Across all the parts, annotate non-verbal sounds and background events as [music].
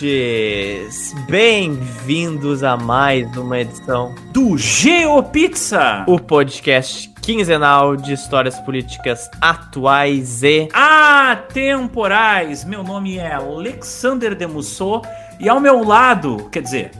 ouvintes! Bem-vindos a mais uma edição do GeoPizza, o podcast quinzenal de histórias políticas atuais e atemporais. Meu nome é Alexander Demussot e ao meu lado, quer dizer,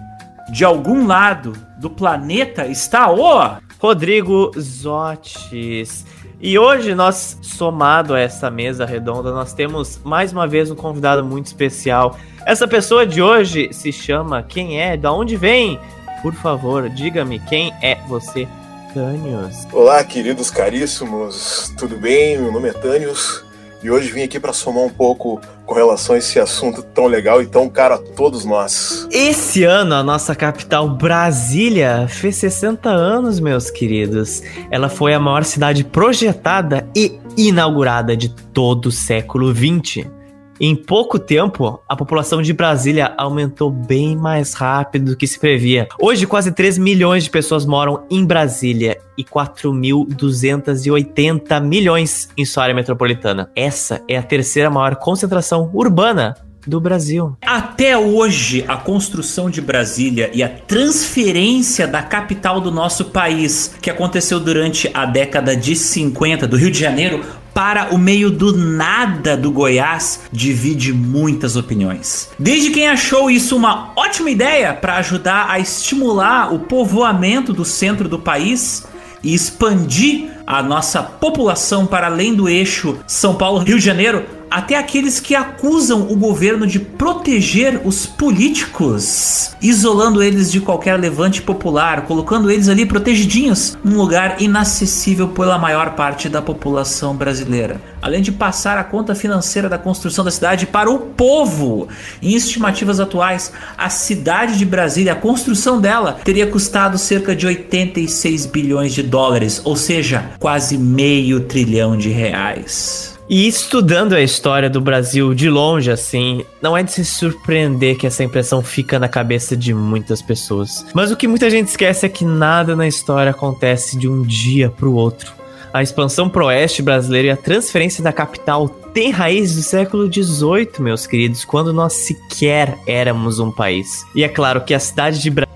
de algum lado do planeta está o Rodrigo Zotes. E hoje nós, somado a essa mesa redonda, nós temos mais uma vez um convidado muito especial. Essa pessoa de hoje se chama Quem é? Da onde vem? Por favor, diga-me quem é você, Tânios. Olá, queridos caríssimos, tudo bem? Meu nome é Tânios e hoje vim aqui para somar um pouco com relação a esse assunto tão legal e tão caro a todos nós. Esse ano a nossa capital Brasília fez 60 anos, meus queridos. Ela foi a maior cidade projetada e inaugurada de todo o século 20. Em pouco tempo, a população de Brasília aumentou bem mais rápido do que se previa. Hoje, quase 3 milhões de pessoas moram em Brasília e 4.280 milhões em sua área metropolitana. Essa é a terceira maior concentração urbana do Brasil. Até hoje, a construção de Brasília e a transferência da capital do nosso país, que aconteceu durante a década de 50 do Rio de Janeiro para o meio do nada do Goiás divide muitas opiniões. Desde quem achou isso uma ótima ideia para ajudar a estimular o povoamento do centro do país e expandir a nossa população para além do eixo São Paulo-Rio de Janeiro, até aqueles que acusam o governo de proteger os políticos, isolando eles de qualquer levante popular, colocando eles ali protegidinhos num lugar inacessível pela maior parte da população brasileira. Além de passar a conta financeira da construção da cidade para o povo. Em estimativas atuais, a cidade de Brasília, a construção dela, teria custado cerca de 86 bilhões de dólares, ou seja, quase meio trilhão de reais. E estudando a história do Brasil de longe, assim, não é de se surpreender que essa impressão fica na cabeça de muitas pessoas. Mas o que muita gente esquece é que nada na história acontece de um dia para o outro. A expansão pro oeste brasileira e a transferência da capital tem raízes do século XVIII, meus queridos, quando nós sequer éramos um país. E é claro que a cidade de Brasília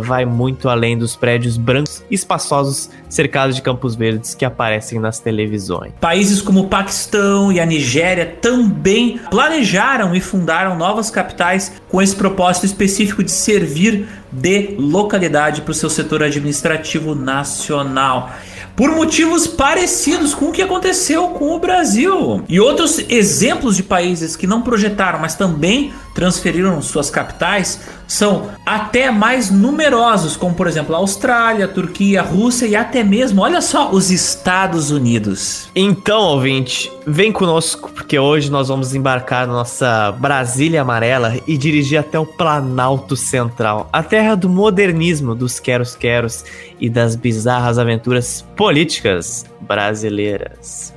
vai muito além dos prédios brancos e espaçosos cercados de campos verdes que aparecem nas televisões. Países como o Paquistão e a Nigéria também planejaram e fundaram novas capitais com esse propósito específico de servir de localidade para o seu setor administrativo nacional por motivos parecidos com o que aconteceu com o Brasil. E outros exemplos de países que não projetaram, mas também transferiram suas capitais, são até mais numerosos, como por exemplo a Austrália, a Turquia, a Rússia e até mesmo, olha só, os Estados Unidos. Então, ouvinte, vem conosco, porque hoje nós vamos embarcar na nossa Brasília Amarela e dirigir até o Planalto Central, a terra do modernismo, dos queros-queros e das bizarras aventuras políticas brasileiras.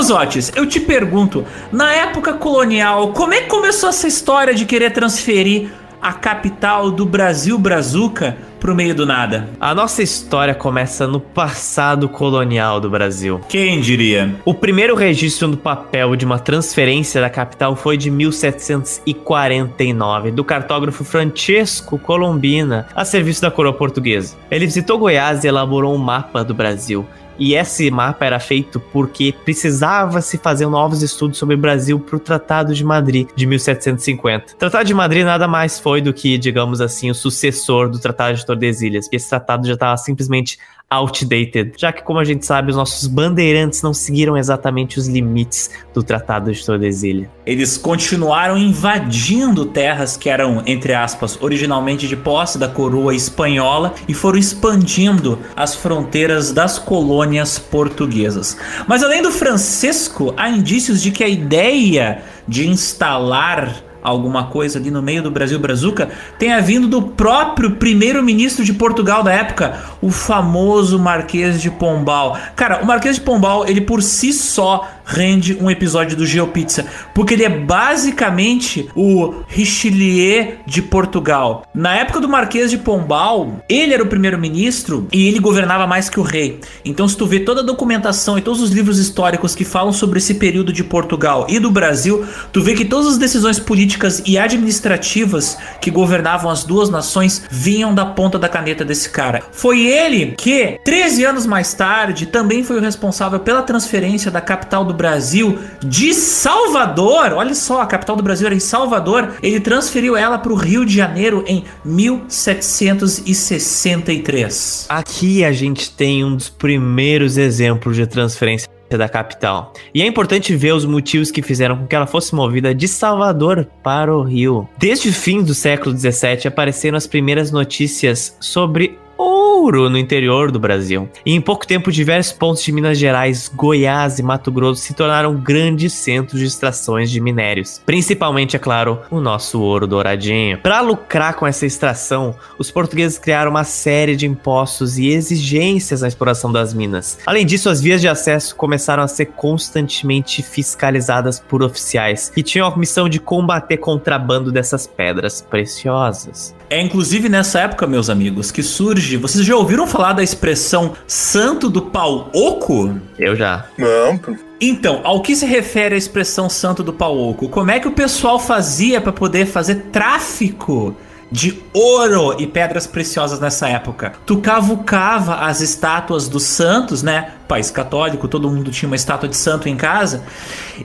Então, Zotes, eu te pergunto, na época colonial, como é que começou essa história de querer transferir a capital do Brasil Brazuca pro meio do nada? A nossa história começa no passado colonial do Brasil. Quem diria? O primeiro registro no papel de uma transferência da capital foi de 1749, do cartógrafo Francesco Colombina, a serviço da coroa portuguesa. Ele visitou Goiás e elaborou um mapa do Brasil. E esse mapa era feito porque precisava se fazer novos estudos sobre o Brasil para o Tratado de Madrid de 1750. O Tratado de Madrid nada mais foi do que, digamos assim, o sucessor do Tratado de Tordesilhas, porque esse tratado já estava simplesmente outdated, já que, como a gente sabe, os nossos bandeirantes não seguiram exatamente os limites do Tratado de Tordesilhas. Eles continuaram invadindo terras que eram, entre aspas, originalmente de posse da coroa espanhola e foram expandindo as fronteiras das colônias portuguesas. Mas além do Francisco, há indícios de que a ideia de instalar alguma coisa ali no meio do Brasil Brazuca tenha vindo do próprio primeiro-ministro de Portugal da época, o famoso Marquês de Pombal. Cara, o Marquês de Pombal, ele por si só rende um episódio do GeoPizza, porque ele é basicamente o Richelieu de Portugal. Na época do Marquês de Pombal, ele era o primeiro-ministro e ele governava mais que o rei. Então, se tu vê toda a documentação e todos os livros históricos que falam sobre esse período de Portugal e do Brasil, tu vê que todas as decisões políticas e administrativas que governavam as duas nações vinham da ponta da caneta desse cara. Foi ele que, 13 anos mais tarde, também foi o responsável pela transferência da capital do Brasil de Salvador. Olha só, a capital do Brasil era em Salvador. Ele transferiu ela para o Rio de Janeiro em 1763. Aqui a gente tem um dos primeiros exemplos de transferência da capital. E é importante ver os motivos que fizeram com que ela fosse movida de Salvador para o Rio. Desde o fim do século XVII apareceram as primeiras notícias sobre ouro no interior do Brasil. E em pouco tempo, diversos pontos de Minas Gerais, Goiás e Mato Grosso se tornaram grandes centros de extrações de minérios. Principalmente, é claro, o nosso ouro douradinho. Para lucrar com essa extração, os portugueses criaram uma série de impostos e exigências na exploração das minas. Além disso, as vias de acesso começaram a ser constantemente fiscalizadas por oficiais que tinham a missão de combater contrabando dessas pedras preciosas. É inclusive nessa época, meus amigos, que surge. Vocês já ouviram falar da expressão santo do pau oco? Eu já. Não, Então, ao que se refere a expressão santo do pau oco? Como é que o pessoal fazia para poder fazer tráfico de ouro e pedras preciosas nessa época? Tu cavucava as estátuas dos santos, né? País católico, todo mundo tinha uma estátua de santo em casa.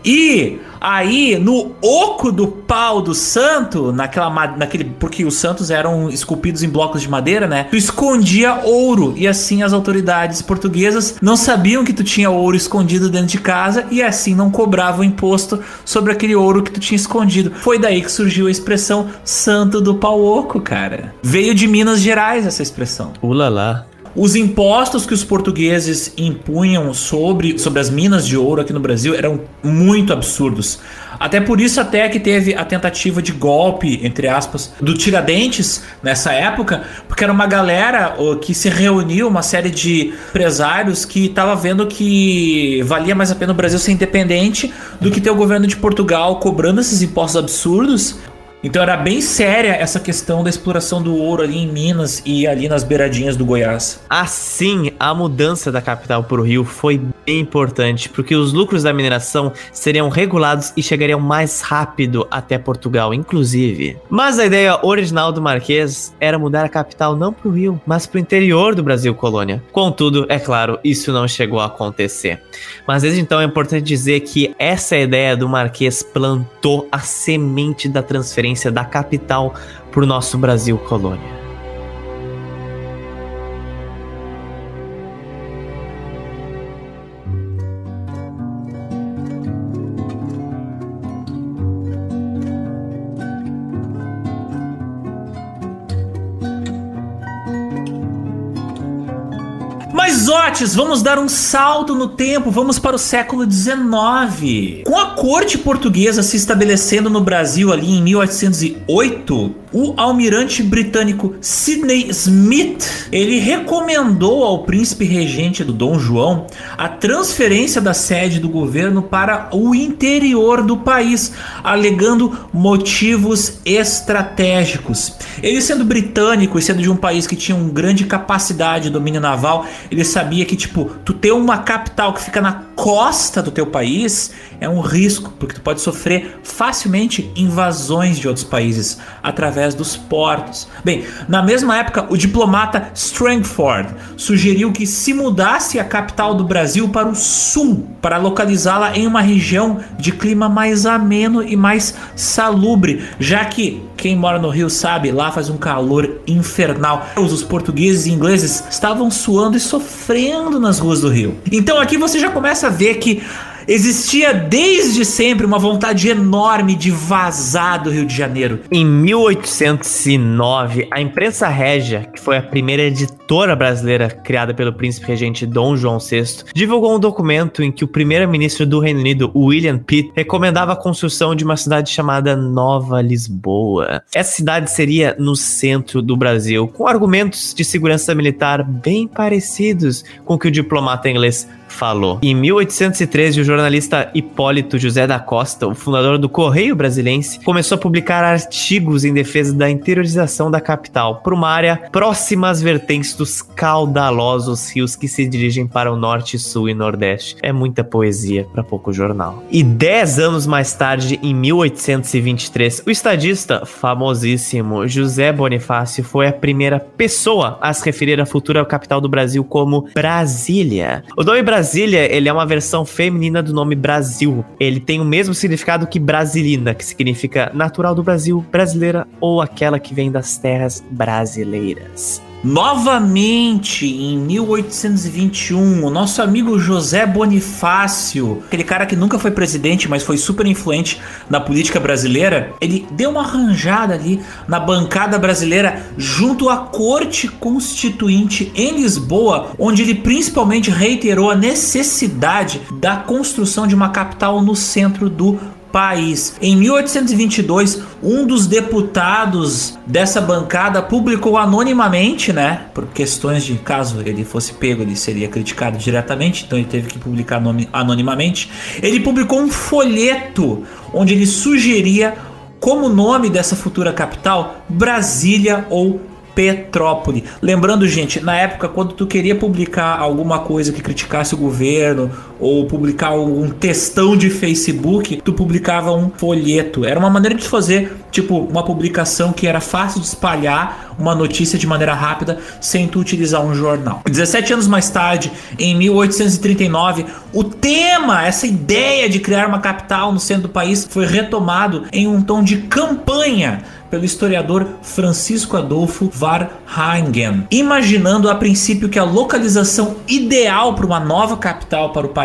E aí, no oco do pau do santo, naquela naquele porque os santos eram esculpidos em blocos de madeira, né? Tu escondia ouro e assim as autoridades portuguesas não sabiam que tu tinha ouro escondido dentro de casa e assim não cobravam imposto sobre aquele ouro que tu tinha escondido. Foi daí que surgiu a expressão santo do pau oco, cara. Veio de Minas Gerais essa expressão. Ula lá. Os impostos que os portugueses impunham sobre, sobre as minas de ouro aqui no Brasil eram muito absurdos. Até por isso até que teve a tentativa de golpe, entre aspas, do Tiradentes nessa época, porque era uma galera que se reuniu, uma série de empresários que estava vendo que valia mais a pena o Brasil ser independente do que ter o governo de Portugal cobrando esses impostos absurdos. Então era bem séria essa questão da exploração do ouro ali em Minas e ali nas beiradinhas do Goiás. Assim, a mudança da capital para o Rio foi bem importante, porque os lucros da mineração seriam regulados e chegariam mais rápido até Portugal, inclusive. Mas a ideia original do Marquês era mudar a capital não para o Rio, mas para o interior do Brasil colônia. Contudo, é claro, isso não chegou a acontecer. Mas desde então é importante dizer que essa ideia do Marquês plantou a semente da transferência da capital para o nosso Brasil colônia. Vamos dar um salto no tempo, vamos para o século XIX. Com a corte portuguesa se estabelecendo no Brasil ali em 1808, o almirante britânico Sidney Smith, ele recomendou ao príncipe regente do Dom João a transferência da sede do governo para o interior do país, alegando motivos estratégicos. Ele sendo britânico e sendo de um país que tinha uma grande capacidade de domínio naval, ele sabia que, tipo, tu ter uma capital que fica na costa do teu país é um risco, porque tu pode sofrer facilmente invasões de outros países através dos portos. Bem, na mesma época, o diplomata Strangford sugeriu que se mudasse a capital do Brasil para o sul, para localizá-la em uma região de clima mais ameno e mais salubre, já que quem mora no Rio sabe, lá faz um calor infernal. Os portugueses e ingleses estavam suando e sofrendo nas ruas do Rio. Então aqui você já começa a ver que existia desde sempre uma vontade enorme de vazar do Rio de Janeiro. Em 1809, a imprensa régia, que foi a primeira editora brasileira criada pelo príncipe regente Dom João VI, divulgou um documento em que o primeiro-ministro do Reino Unido, William Pitt, recomendava a construção de uma cidade chamada Nova Lisboa. Essa cidade seria no centro do Brasil, com argumentos de segurança militar bem parecidos com o que o diplomata inglês falou. Em 1813, o jornalista Hipólito José da Costa, o fundador do Correio Brasilense, começou a publicar artigos em defesa da interiorização da capital por uma área próxima às vertentes dos caudalosos rios que se dirigem para o norte, sul e nordeste. É muita poesia para pouco jornal. E dez anos mais tarde, em 1823, o estadista famosíssimo José Bonifácio foi a primeira pessoa a se referir à futura capital do Brasil como Brasília. O nome Brasília Brasília, ele é uma versão feminina do nome Brasil. Ele tem o mesmo significado que Brasilina, que significa natural do Brasil, brasileira ou aquela que vem das terras brasileiras. Novamente, em 1821, o nosso amigo José Bonifácio, aquele cara que nunca foi presidente, mas foi super influente na política brasileira, ele deu uma arranjada ali na bancada brasileira junto à Corte Constituinte em Lisboa, onde ele principalmente reiterou a necessidade da construção de uma capital no centro do país. Em 1822, um dos deputados dessa bancada publicou anonimamente, né? Por questões de caso ele fosse pego, ele seria criticado diretamente, então ele teve que publicar anonimamente. Ele publicou um folheto onde ele sugeria como nome dessa futura capital Brasília ou Petrópole. Lembrando, gente, na época quando tu queria publicar alguma coisa que criticasse o governo ou publicar um textão de Facebook, tu publicava um folheto. Era uma maneira de fazer, tipo, uma publicação que era fácil de espalhar uma notícia de maneira rápida sem tu utilizar um jornal. 17 anos mais tarde, em 1839, o tema, essa ideia de criar uma capital no centro do país foi retomado em um tom de campanha pelo historiador Francisco Adolfo Varhagen, imaginando a princípio que a localização ideal para uma nova capital para o país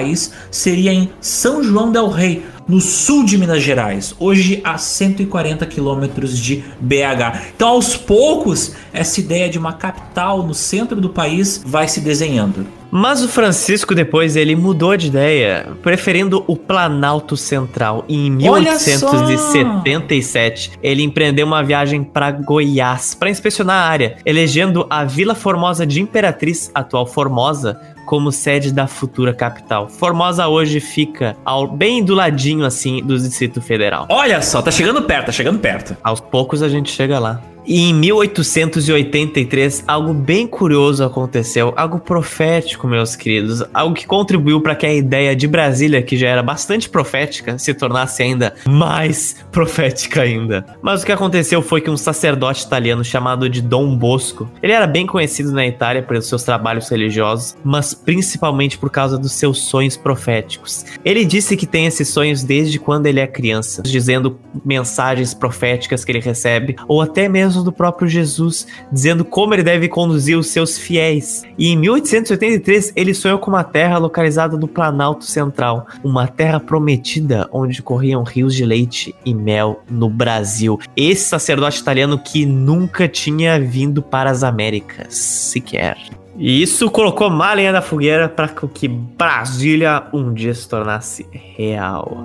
seria em São João del Rei, no sul de Minas Gerais, hoje a 140 quilômetros de BH. Então, aos poucos, essa ideia de uma capital no centro do país vai se desenhando. Mas o Francisco depois ele mudou de ideia, preferindo o Planalto Central. E em 1877, ele empreendeu uma viagem para Goiás para inspecionar a área, elegendo a Vila Formosa de Imperatriz, atual Formosa, como sede da futura capital. Formosa hoje fica ao, bem do ladinho assim do Distrito Federal. Olha só, tá chegando perto, tá chegando perto. Aos poucos a gente chega lá. E em 1883, algo bem curioso aconteceu, algo profético, meus queridos, algo que contribuiu para que a ideia de Brasília, que já era bastante profética, se tornasse ainda mais [laughs] profética ainda. Mas o que aconteceu foi que um sacerdote italiano chamado de Dom Bosco, ele era bem conhecido na Itália pelos seus trabalhos religiosos, mas principalmente por causa dos seus sonhos proféticos. Ele disse que tem esses sonhos desde quando ele é criança, dizendo mensagens proféticas que ele recebe, ou até mesmo do próprio Jesus, dizendo como ele deve conduzir os seus fiéis. E em 1883 ele sonhou com uma terra localizada no Planalto Central, uma terra prometida onde corriam rios de leite e mel no Brasil. Esse sacerdote italiano que nunca tinha vindo para as Américas, sequer. E isso colocou mais lenha na fogueira para que Brasília um dia se tornasse real.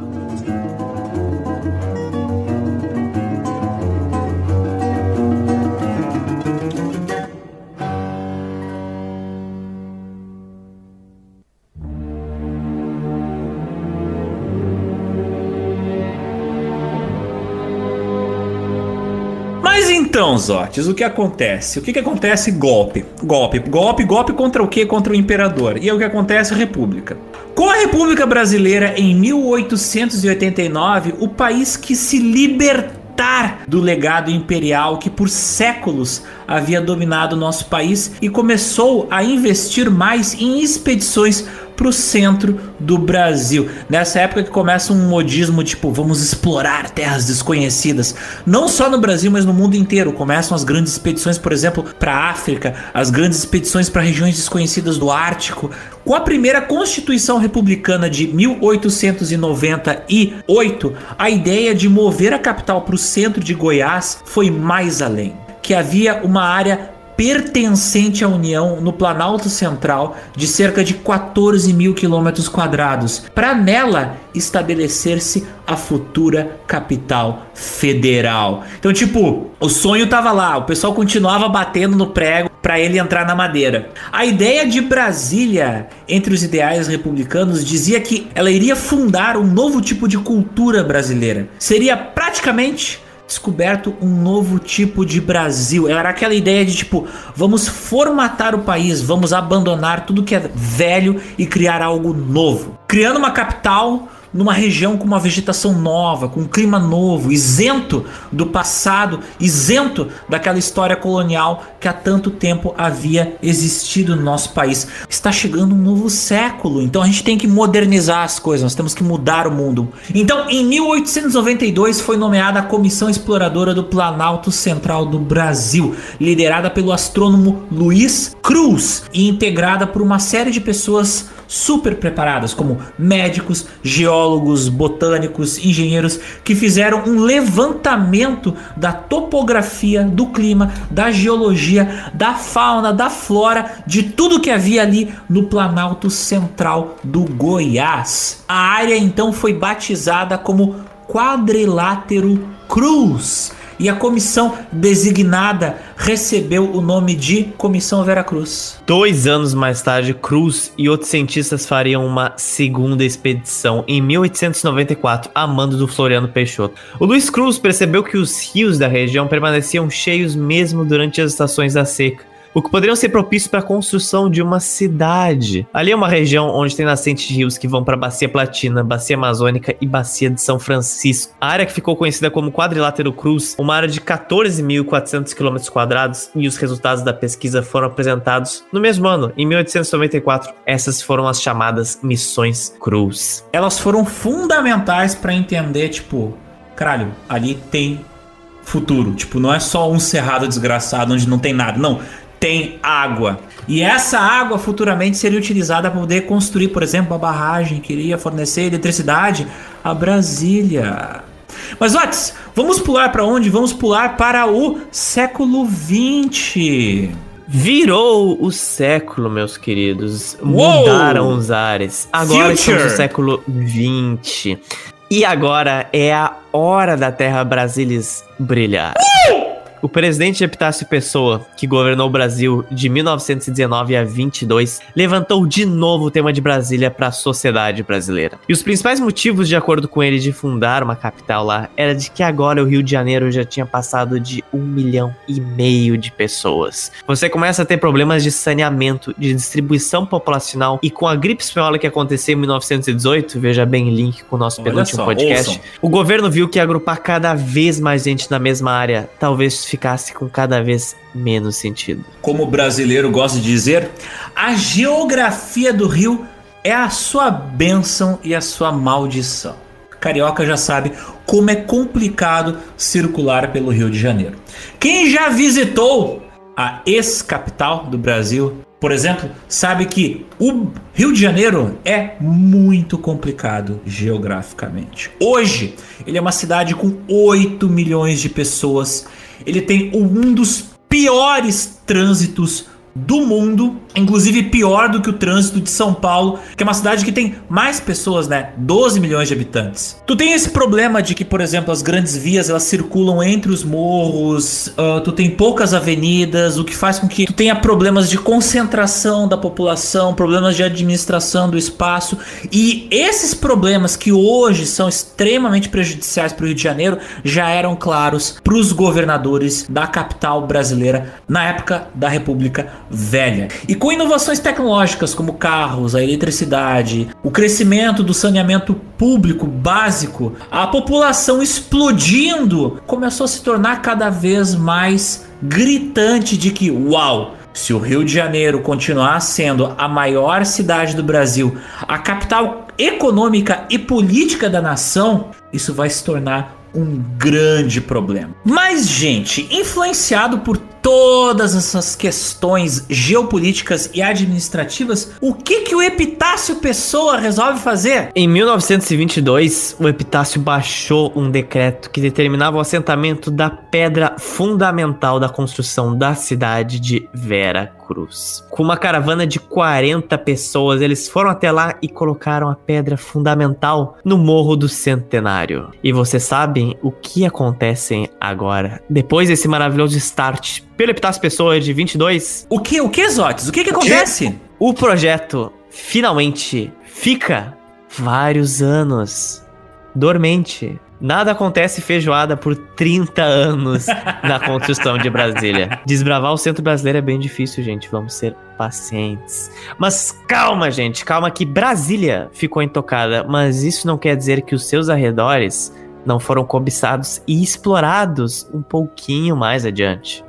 Zotes, o que acontece? O que, que acontece? Golpe. Golpe. Golpe, golpe contra o quê? Contra o imperador. E é o que acontece? República. Com a República Brasileira em 1889, o país que se libertar do legado imperial que por séculos havia dominado nosso país e começou a investir mais em expedições pro centro do Brasil. Nessa época que começa um modismo tipo, vamos explorar terras desconhecidas, não só no Brasil, mas no mundo inteiro. Começam as grandes expedições, por exemplo, para África, as grandes expedições para regiões desconhecidas do Ártico. Com a primeira Constituição Republicana de 1898, a ideia de mover a capital para o centro de Goiás foi mais além que havia uma área pertencente à União no Planalto Central de cerca de 14 mil quilômetros quadrados, para nela estabelecer-se a futura capital federal. Então, tipo, o sonho tava lá, o pessoal continuava batendo no prego para ele entrar na madeira. A ideia de Brasília entre os ideais republicanos dizia que ela iria fundar um novo tipo de cultura brasileira. Seria praticamente descoberto um novo tipo de Brasil. Era aquela ideia de tipo, vamos formatar o país, vamos abandonar tudo que é velho e criar algo novo. Criando uma capital numa região com uma vegetação nova, com um clima novo, isento do passado, isento daquela história colonial que há tanto tempo havia existido no nosso país. Está chegando um novo século, então a gente tem que modernizar as coisas, nós temos que mudar o mundo. Então, em 1892 foi nomeada a Comissão Exploradora do Planalto Central do Brasil, liderada pelo astrônomo Luiz Cruz e integrada por uma série de pessoas super preparadas, como médicos, geólogos, botânicos, engenheiros, que fizeram um levantamento da topografia, do clima, da geologia, da fauna, da flora, de tudo que havia ali no Planalto Central do Goiás. A área então foi batizada como Quadrilátero Cruz e a comissão designada recebeu o nome de Comissão Veracruz. Dois anos mais tarde, Cruz e outros cientistas fariam uma segunda expedição em 1894, a mando do Floriano Peixoto. O Luiz Cruz percebeu que os rios da região permaneciam cheios mesmo durante as estações da seca o que poderiam ser propícios para a construção de uma cidade. Ali é uma região onde tem nascentes de rios que vão para a Bacia Platina, Bacia Amazônica e Bacia de São Francisco. A área que ficou conhecida como Quadrilátero Cruz, uma área de 14.400 km e os resultados da pesquisa foram apresentados no mesmo ano, em 1894. Essas foram as chamadas Missões Cruz. Elas foram fundamentais para entender, tipo, caralho, ali tem futuro. Tipo, não é só um cerrado desgraçado onde não tem nada. Não, tem água. E essa água futuramente seria utilizada para poder construir, por exemplo, a barragem que iria fornecer eletricidade a Brasília. Mas antes, vamos pular para onde? Vamos pular para o século 20. Virou o século, meus queridos. Uou! Mudaram os ares. Agora Future. estamos no século 20. E agora é a hora da Terra Brasilis brilhar. Uh! O presidente Epitácio Pessoa, que governou o Brasil de 1919 a 22, levantou de novo o tema de Brasília para a sociedade brasileira. E os principais motivos, de acordo com ele, de fundar uma capital lá era de que agora o Rio de Janeiro já tinha passado de um milhão e meio de pessoas. Você começa a ter problemas de saneamento, de distribuição populacional e com a gripe espanhola que aconteceu em 1918, veja bem link com o nosso Olha penúltimo só, podcast, ouçam. o governo viu que agrupar cada vez mais gente na mesma área talvez ficasse com cada vez menos sentido. Como o brasileiro gosta de dizer, a geografia do Rio é a sua bênção e a sua maldição. Carioca já sabe como é complicado circular pelo Rio de Janeiro. Quem já visitou a ex-capital do Brasil, por exemplo, sabe que o Rio de Janeiro é muito complicado geograficamente. Hoje, ele é uma cidade com 8 milhões de pessoas ele tem um dos piores trânsitos do mundo, inclusive pior do que o trânsito de São Paulo, que é uma cidade que tem mais pessoas, né? 12 milhões de habitantes. Tu tem esse problema de que, por exemplo, as grandes vias elas circulam entre os morros, uh, tu tem poucas avenidas, o que faz com que tu tenha problemas de concentração da população, problemas de administração do espaço, e esses problemas que hoje são extremamente prejudiciais para o Rio de Janeiro já eram claros para os governadores da capital brasileira na época da República velha. E com inovações tecnológicas como carros, a eletricidade, o crescimento do saneamento público básico, a população explodindo começou a se tornar cada vez mais gritante de que, uau, se o Rio de Janeiro continuar sendo a maior cidade do Brasil, a capital econômica e política da nação, isso vai se tornar um grande problema. Mas, gente, influenciado por todas essas questões geopolíticas e administrativas, o que que o Epitácio Pessoa resolve fazer? Em 1922, o Epitácio baixou um decreto que determinava o assentamento da pedra fundamental da construção da cidade de Vera Cruz. Com uma caravana de 40 pessoas, eles foram até lá e colocaram a pedra fundamental no Morro do Centenário. E vocês sabem o que acontece agora? Depois desse maravilhoso start pelo Epitácio Pessoa de 22, O que, o que, Zotes? O que que acontece? o projeto finalmente fica vários anos dormente. Nada acontece feijoada por 30 anos [laughs] na construção de Brasília. Desbravar o centro brasileiro é bem difícil, gente. Vamos ser pacientes. Mas calma, gente. Calma que Brasília ficou intocada. Mas isso não quer dizer que os seus arredores não foram cobiçados e explorados um pouquinho mais adiante.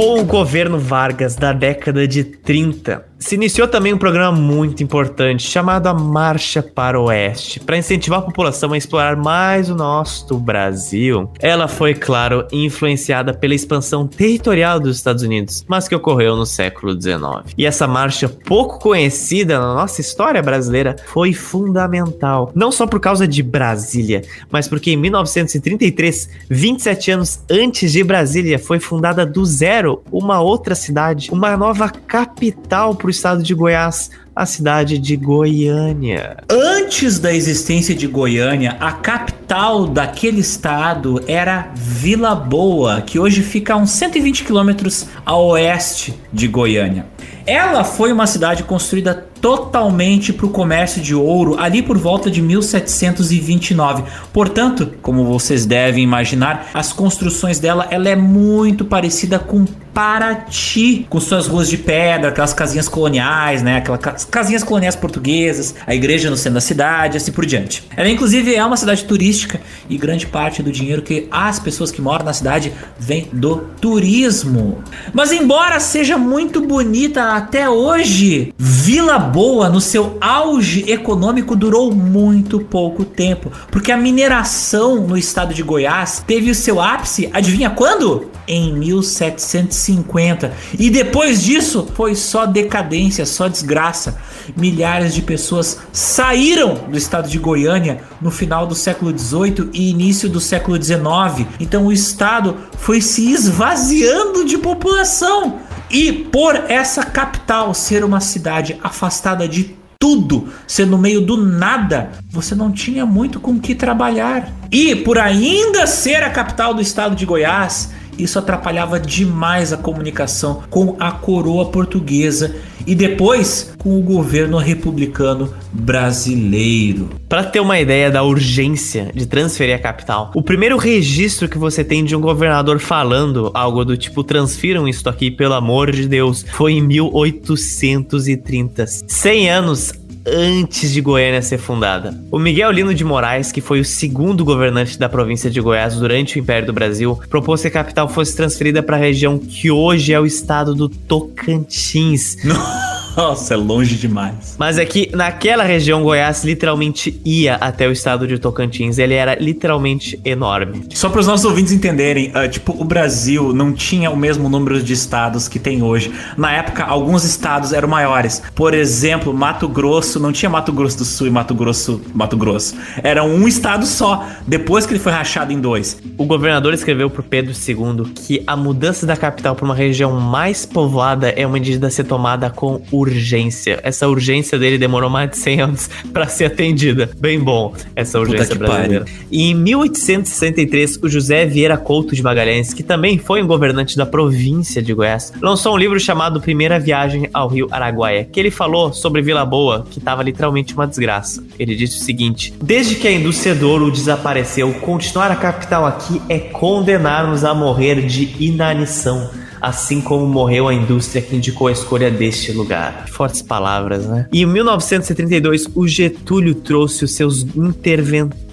Com o governo Vargas da década de 30, se iniciou também um programa muito importante chamado a Marcha para o Oeste, para incentivar a população a explorar mais o nosso Brasil. Ela foi, claro, influenciada pela expansão territorial dos Estados Unidos, mas que ocorreu no século XIX. E essa marcha, pouco conhecida na nossa história brasileira, foi fundamental, não só por causa de Brasília, mas porque em 1933, 27 anos antes de Brasília, foi fundada do zero uma outra cidade, uma nova capital para o estado de Goiás, a cidade de Goiânia. Antes da existência de Goiânia, a capital daquele estado era Vila Boa, que hoje fica a uns 120 quilômetros a oeste de Goiânia. Ela foi uma cidade construída totalmente para o comércio de ouro ali por volta de 1729. Portanto, como vocês devem imaginar, as construções dela ela é muito parecida com Paraty, com suas ruas de pedra, aquelas casinhas coloniais, né? Aquelas casinhas coloniais portuguesas, a igreja no centro da cidade, assim por diante. Ela inclusive é uma cidade turística e grande parte do dinheiro que as pessoas que moram na cidade vem do turismo. Mas embora seja muito bonita até hoje, Vila Boa no seu auge econômico durou muito pouco tempo, porque a mineração no estado de Goiás teve o seu ápice, adivinha quando? Em 1750. E depois disso foi só decadência, só desgraça. Milhares de pessoas saíram do estado de Goiânia no final do século 18 e início do século 19. Então o estado foi se esvaziando de população. E por essa capital ser uma cidade afastada de tudo, ser no meio do nada, você não tinha muito com que trabalhar. E por ainda ser a capital do estado de Goiás, isso atrapalhava demais a comunicação com a coroa portuguesa e depois com o governo republicano brasileiro. Para ter uma ideia da urgência de transferir a capital, o primeiro registro que você tem de um governador falando algo do tipo transfiram isso aqui pelo amor de Deus foi em 1830, 100 anos antes de Goiânia ser fundada. O Miguel Lino de Moraes, que foi o segundo governante da província de Goiás durante o Império do Brasil, propôs que a capital fosse transferida para a região que hoje é o estado do Tocantins. [laughs] Nossa, é longe demais. Mas é que naquela região Goiás literalmente ia até o estado de Tocantins, ele era literalmente enorme. Só para os nossos ouvintes entenderem, uh, tipo, o Brasil não tinha o mesmo número de estados que tem hoje. Na época, alguns estados eram maiores. Por exemplo, Mato Grosso, não tinha Mato Grosso do Sul e Mato Grosso, Mato Grosso. Era um estado só, depois que ele foi rachado em dois. O governador escreveu para Pedro II que a mudança da capital para uma região mais povoada é uma medida a ser tomada com urgência. Essa urgência dele demorou mais de 100 anos [laughs] para ser atendida. Bem bom essa urgência brasileira. E em 1863, o José Vieira Couto de Magalhães, que também foi um governante da província de Goiás, lançou um livro chamado Primeira Viagem ao Rio Araguaia, que ele falou sobre Vila Boa, que estava literalmente uma desgraça. Ele disse o seguinte: Desde que a indústria do ouro desapareceu, continuar a capital aqui é condenar-nos a morrer de inanição. Assim como morreu a indústria que indicou a escolha deste lugar. Fortes palavras, né? E em 1932, o Getúlio trouxe os seus interventores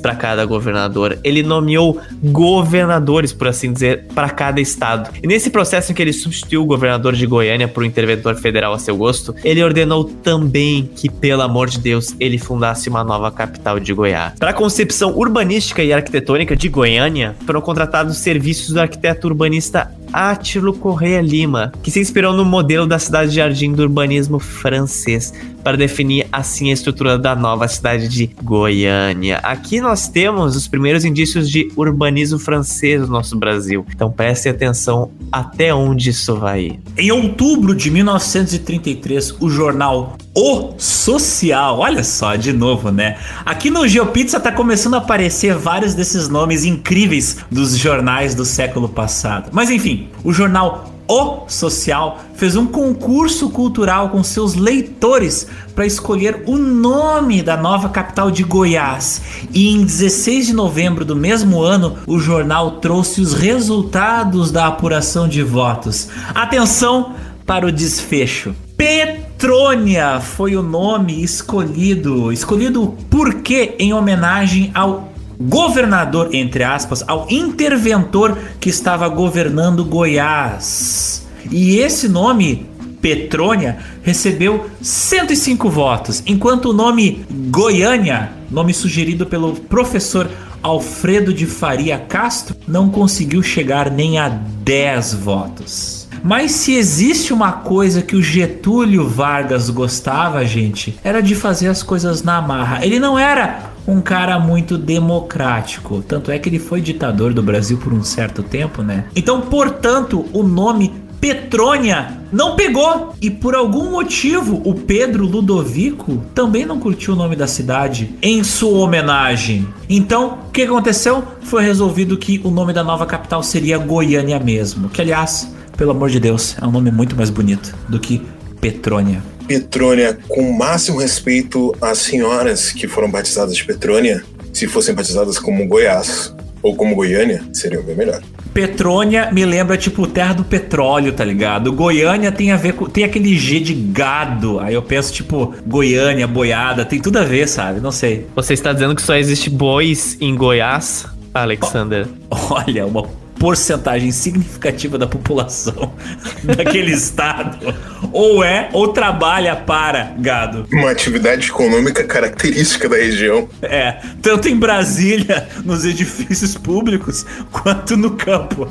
para cada governador. Ele nomeou governadores, por assim dizer, para cada estado. E nesse processo em que ele substituiu o governador de Goiânia por um interventor federal a seu gosto, ele ordenou também que, pelo amor de Deus, ele fundasse uma nova capital de Goiás. Para a concepção urbanística e arquitetônica de Goiânia, foram contratados serviços do arquiteto urbanista Átilo Correia Lima, que se inspirou no modelo da cidade de jardim do urbanismo francês para definir assim a estrutura da nova cidade de Goiânia. Aqui nós temos os primeiros indícios de urbanismo francês no nosso Brasil. Então preste atenção até onde isso vai ir. Em outubro de 1933, o jornal O Social, olha só, de novo, né? Aqui no GeoPizza tá começando a aparecer vários desses nomes incríveis dos jornais do século passado. Mas enfim, o jornal o Social fez um concurso cultural com seus leitores para escolher o nome da nova capital de Goiás. E em 16 de novembro do mesmo ano, o jornal trouxe os resultados da apuração de votos. Atenção para o desfecho. Petrônia foi o nome escolhido. Escolhido por quê? Em homenagem ao governador, entre aspas, ao interventor que estava governando Goiás. E esse nome, Petrônia, recebeu 105 votos, enquanto o nome Goiânia, nome sugerido pelo professor Alfredo de Faria Castro, não conseguiu chegar nem a 10 votos. Mas se existe uma coisa que o Getúlio Vargas gostava, gente, era de fazer as coisas na marra. Ele não era um cara muito democrático. Tanto é que ele foi ditador do Brasil por um certo tempo, né? Então, portanto, o nome Petrônia não pegou. E por algum motivo, o Pedro Ludovico também não curtiu o nome da cidade em sua homenagem. Então, o que aconteceu? Foi resolvido que o nome da nova capital seria Goiânia mesmo. Que, aliás, pelo amor de Deus, é um nome muito mais bonito do que Petrônia. Petrônia, com o máximo respeito às senhoras que foram batizadas de Petrônia, se fossem batizadas como Goiás ou como Goiânia, seriam bem melhor. Petrônia me lembra tipo terra do petróleo, tá ligado? Goiânia tem a ver com. tem aquele G de gado. Aí eu penso, tipo, Goiânia, boiada, tem tudo a ver, sabe? Não sei. Você está dizendo que só existe bois em Goiás, Alexander? [laughs] Olha, uma porcentagem significativa da população [laughs] daquele estado ou é ou trabalha para gado. Uma atividade econômica característica da região. É, tanto em Brasília, nos edifícios públicos, quanto no campo.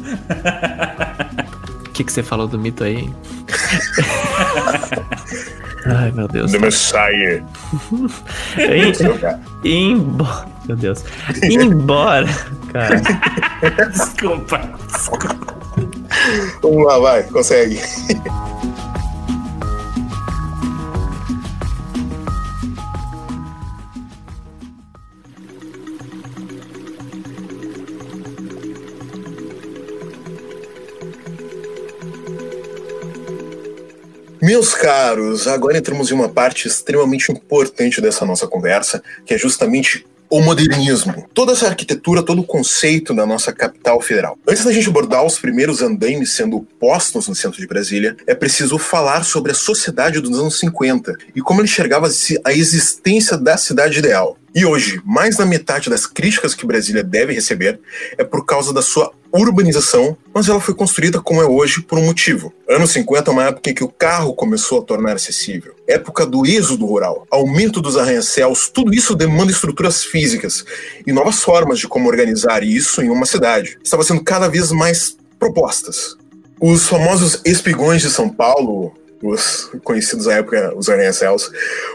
O que, que você falou do mito aí? [laughs] Ai, meu Deus. The Messiah. Embora. Meu Deus. Embora. Cara. desculpa, desculpa. Vamos lá, vai, consegue. Meus caros, agora entramos em uma parte extremamente importante dessa nossa conversa, que é justamente o modernismo, toda essa arquitetura, todo o conceito da nossa capital federal. Antes da gente abordar os primeiros andaimes sendo postos no centro de Brasília, é preciso falar sobre a sociedade dos anos 50 e como ele enxergava a existência da cidade ideal. E hoje, mais da metade das críticas que Brasília deve receber é por causa da sua urbanização, mas ela foi construída como é hoje por um motivo. Anos 50 é uma época em que o carro começou a tornar acessível. Época do êxodo rural, aumento dos arranha-céus, tudo isso demanda estruturas físicas e novas formas de como organizar isso em uma cidade. Estava sendo cada vez mais propostas. Os famosos espigões de São Paulo, os conhecidos à época, os arranha-céus,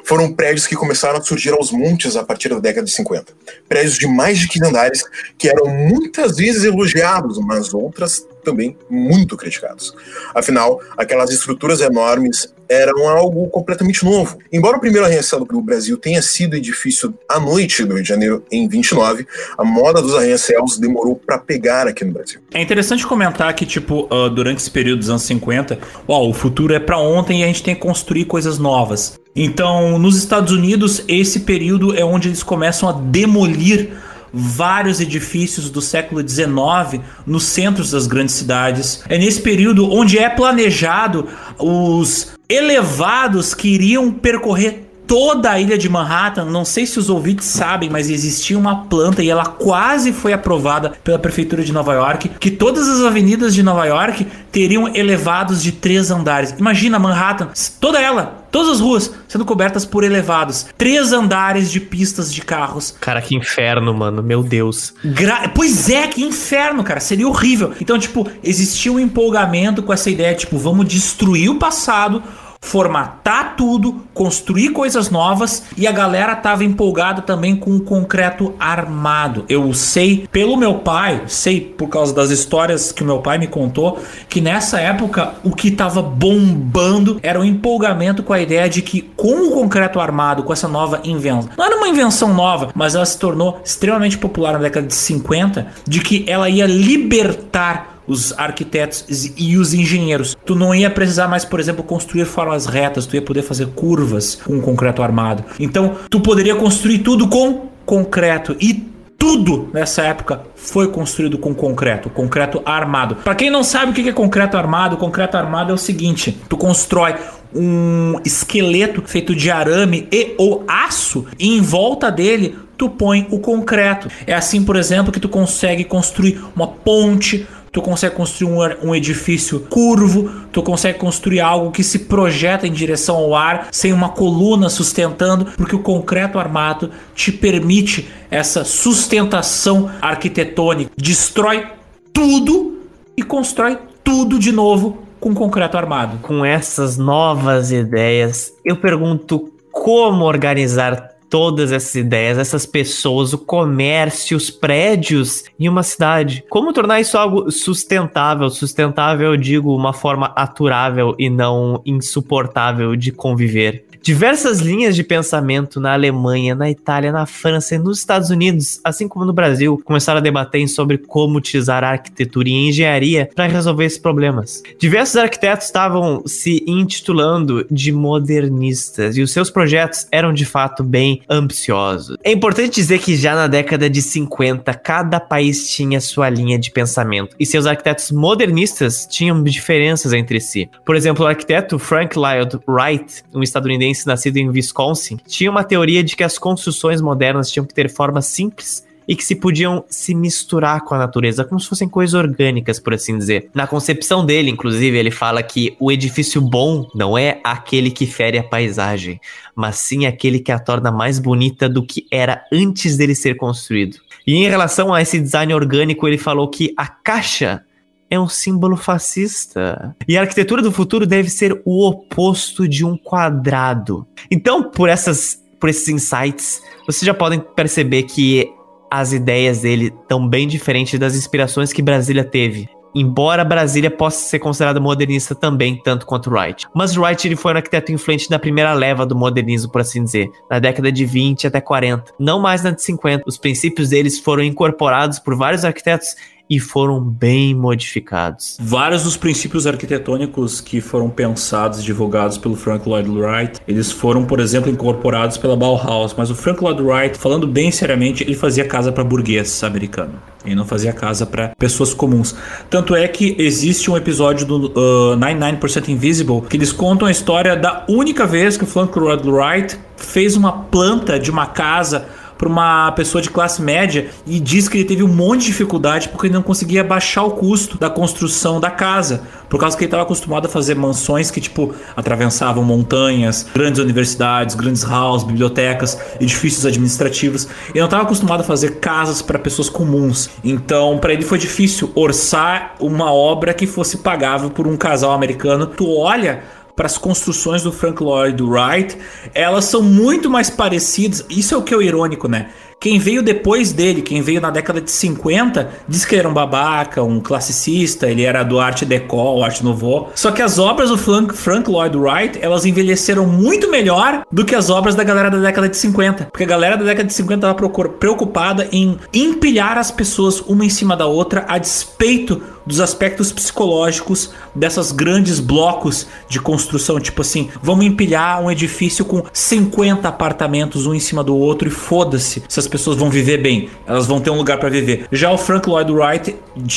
foram prédios que começaram a surgir aos montes a partir da década de 50. Prédios de mais de 15 andares que eram muitas vezes elogiados, mas outras também muito criticados. Afinal, aquelas estruturas enormes eram algo completamente novo. Embora o primeiro arranha-céu do Brasil tenha sido edifício à noite do Rio de Janeiro em 29, a moda dos arranha-céus demorou para pegar aqui no Brasil. É interessante comentar que, tipo, uh, durante esse período dos anos 50, ó, o futuro é para ontem e a gente tem que construir coisas novas. Então, nos Estados Unidos, esse período é onde eles começam a demolir vários edifícios do século XIX nos centros das grandes cidades. É nesse período onde é planejado os elevados que iriam percorrer toda a ilha de Manhattan. Não sei se os ouvintes sabem, mas existia uma planta e ela quase foi aprovada pela prefeitura de Nova York, que todas as avenidas de Nova York teriam elevados de três andares. Imagina Manhattan, toda ela, todas as ruas sendo cobertas por elevados, três andares de pistas de carros. Cara, que inferno, mano, meu Deus. Gra pois é, que inferno, cara, seria horrível. Então, tipo, existia um empolgamento com essa ideia, tipo, vamos destruir o passado formatar tudo, construir coisas novas e a galera tava empolgada também com o concreto armado. Eu sei pelo meu pai, sei por causa das histórias que o meu pai me contou, que nessa época o que tava bombando era o empolgamento com a ideia de que com o concreto armado, com essa nova invenção, não era uma invenção nova, mas ela se tornou extremamente popular na década de 50, de que ela ia libertar os arquitetos e os engenheiros. Tu não ia precisar mais, por exemplo, construir formas retas, tu ia poder fazer curvas com concreto armado. Então, tu poderia construir tudo com concreto e tudo nessa época foi construído com concreto, concreto armado. Para quem não sabe o que é concreto armado, concreto armado é o seguinte: tu constrói um esqueleto feito de arame e ou aço e em volta dele tu põe o concreto. É assim, por exemplo, que tu consegue construir uma ponte, tu consegue construir um, um, edifício curvo, tu consegue construir algo que se projeta em direção ao ar, sem uma coluna sustentando, porque o concreto armado te permite essa sustentação arquitetônica. Destrói tudo e constrói tudo de novo com concreto armado. Com essas novas ideias, eu pergunto como organizar todas essas ideias, essas pessoas, o comércio, os prédios em uma cidade. Como tornar isso algo sustentável? Sustentável, eu digo, uma forma aturável e não insuportável de conviver. Diversas linhas de pensamento na Alemanha, na Itália, na França e nos Estados Unidos, assim como no Brasil, começaram a debater sobre como utilizar a arquitetura e a engenharia para resolver esses problemas. Diversos arquitetos estavam se intitulando de modernistas e os seus projetos eram de fato bem ambiciosos. É importante dizer que já na década de 50, cada país tinha sua linha de pensamento e seus arquitetos modernistas tinham diferenças entre si. Por exemplo, o arquiteto Frank Lloyd Wright, um estadunidense canadense nascido em Wisconsin, tinha uma teoria de que as construções modernas tinham que ter formas simples e que se podiam se misturar com a natureza, como se fossem coisas orgânicas, por assim dizer. Na concepção dele, inclusive, ele fala que o edifício bom não é aquele que fere a paisagem, mas sim aquele que a torna mais bonita do que era antes dele ser construído. E em relação a esse design orgânico, ele falou que a caixa é um símbolo fascista. E a arquitetura do futuro deve ser o oposto de um quadrado. Então, por essas por esses insights, vocês já podem perceber que as ideias dele estão bem diferentes das inspirações que Brasília teve. Embora Brasília possa ser considerada modernista também, tanto quanto Wright. Mas Wright ele foi um arquiteto influente na primeira leva do modernismo, por assim dizer, na década de 20 até 40, não mais na de 50. Os princípios deles foram incorporados por vários arquitetos e foram bem modificados. Vários dos princípios arquitetônicos que foram pensados e divulgados pelo Frank Lloyd Wright, eles foram, por exemplo, incorporados pela Bauhaus, mas o Frank Lloyd Wright, falando bem seriamente, ele fazia casa para burguês americano. Ele não fazia casa para pessoas comuns. Tanto é que existe um episódio do uh, 99% Invisible que eles contam a história da única vez que o Frank Lloyd Wright fez uma planta de uma casa para uma pessoa de classe média e diz que ele teve um monte de dificuldade porque ele não conseguia baixar o custo da construção da casa, por causa que ele estava acostumado a fazer mansões que tipo atravessavam montanhas, grandes universidades, grandes halls, bibliotecas, edifícios administrativos. Ele não estava acostumado a fazer casas para pessoas comuns. Então, para ele foi difícil orçar uma obra que fosse pagável por um casal americano. Tu olha para as construções do Frank Lloyd Wright, elas são muito mais parecidas. Isso é o que é irônico, né? Quem veio depois dele, quem veio na década de 50, diz que ele era um babaca, um classicista, ele era do Art Deco, Art Nouveau. Só que as obras do Frank, Frank Lloyd Wright, elas envelheceram muito melhor do que as obras da galera da década de 50. Porque a galera da década de 50 estava preocupada em empilhar as pessoas uma em cima da outra a despeito dos aspectos psicológicos dessas grandes blocos de construção, tipo assim, vamos empilhar um edifício com 50 apartamentos um em cima do outro e foda-se se as pessoas vão viver bem, elas vão ter um lugar para viver. Já o Frank Lloyd Wright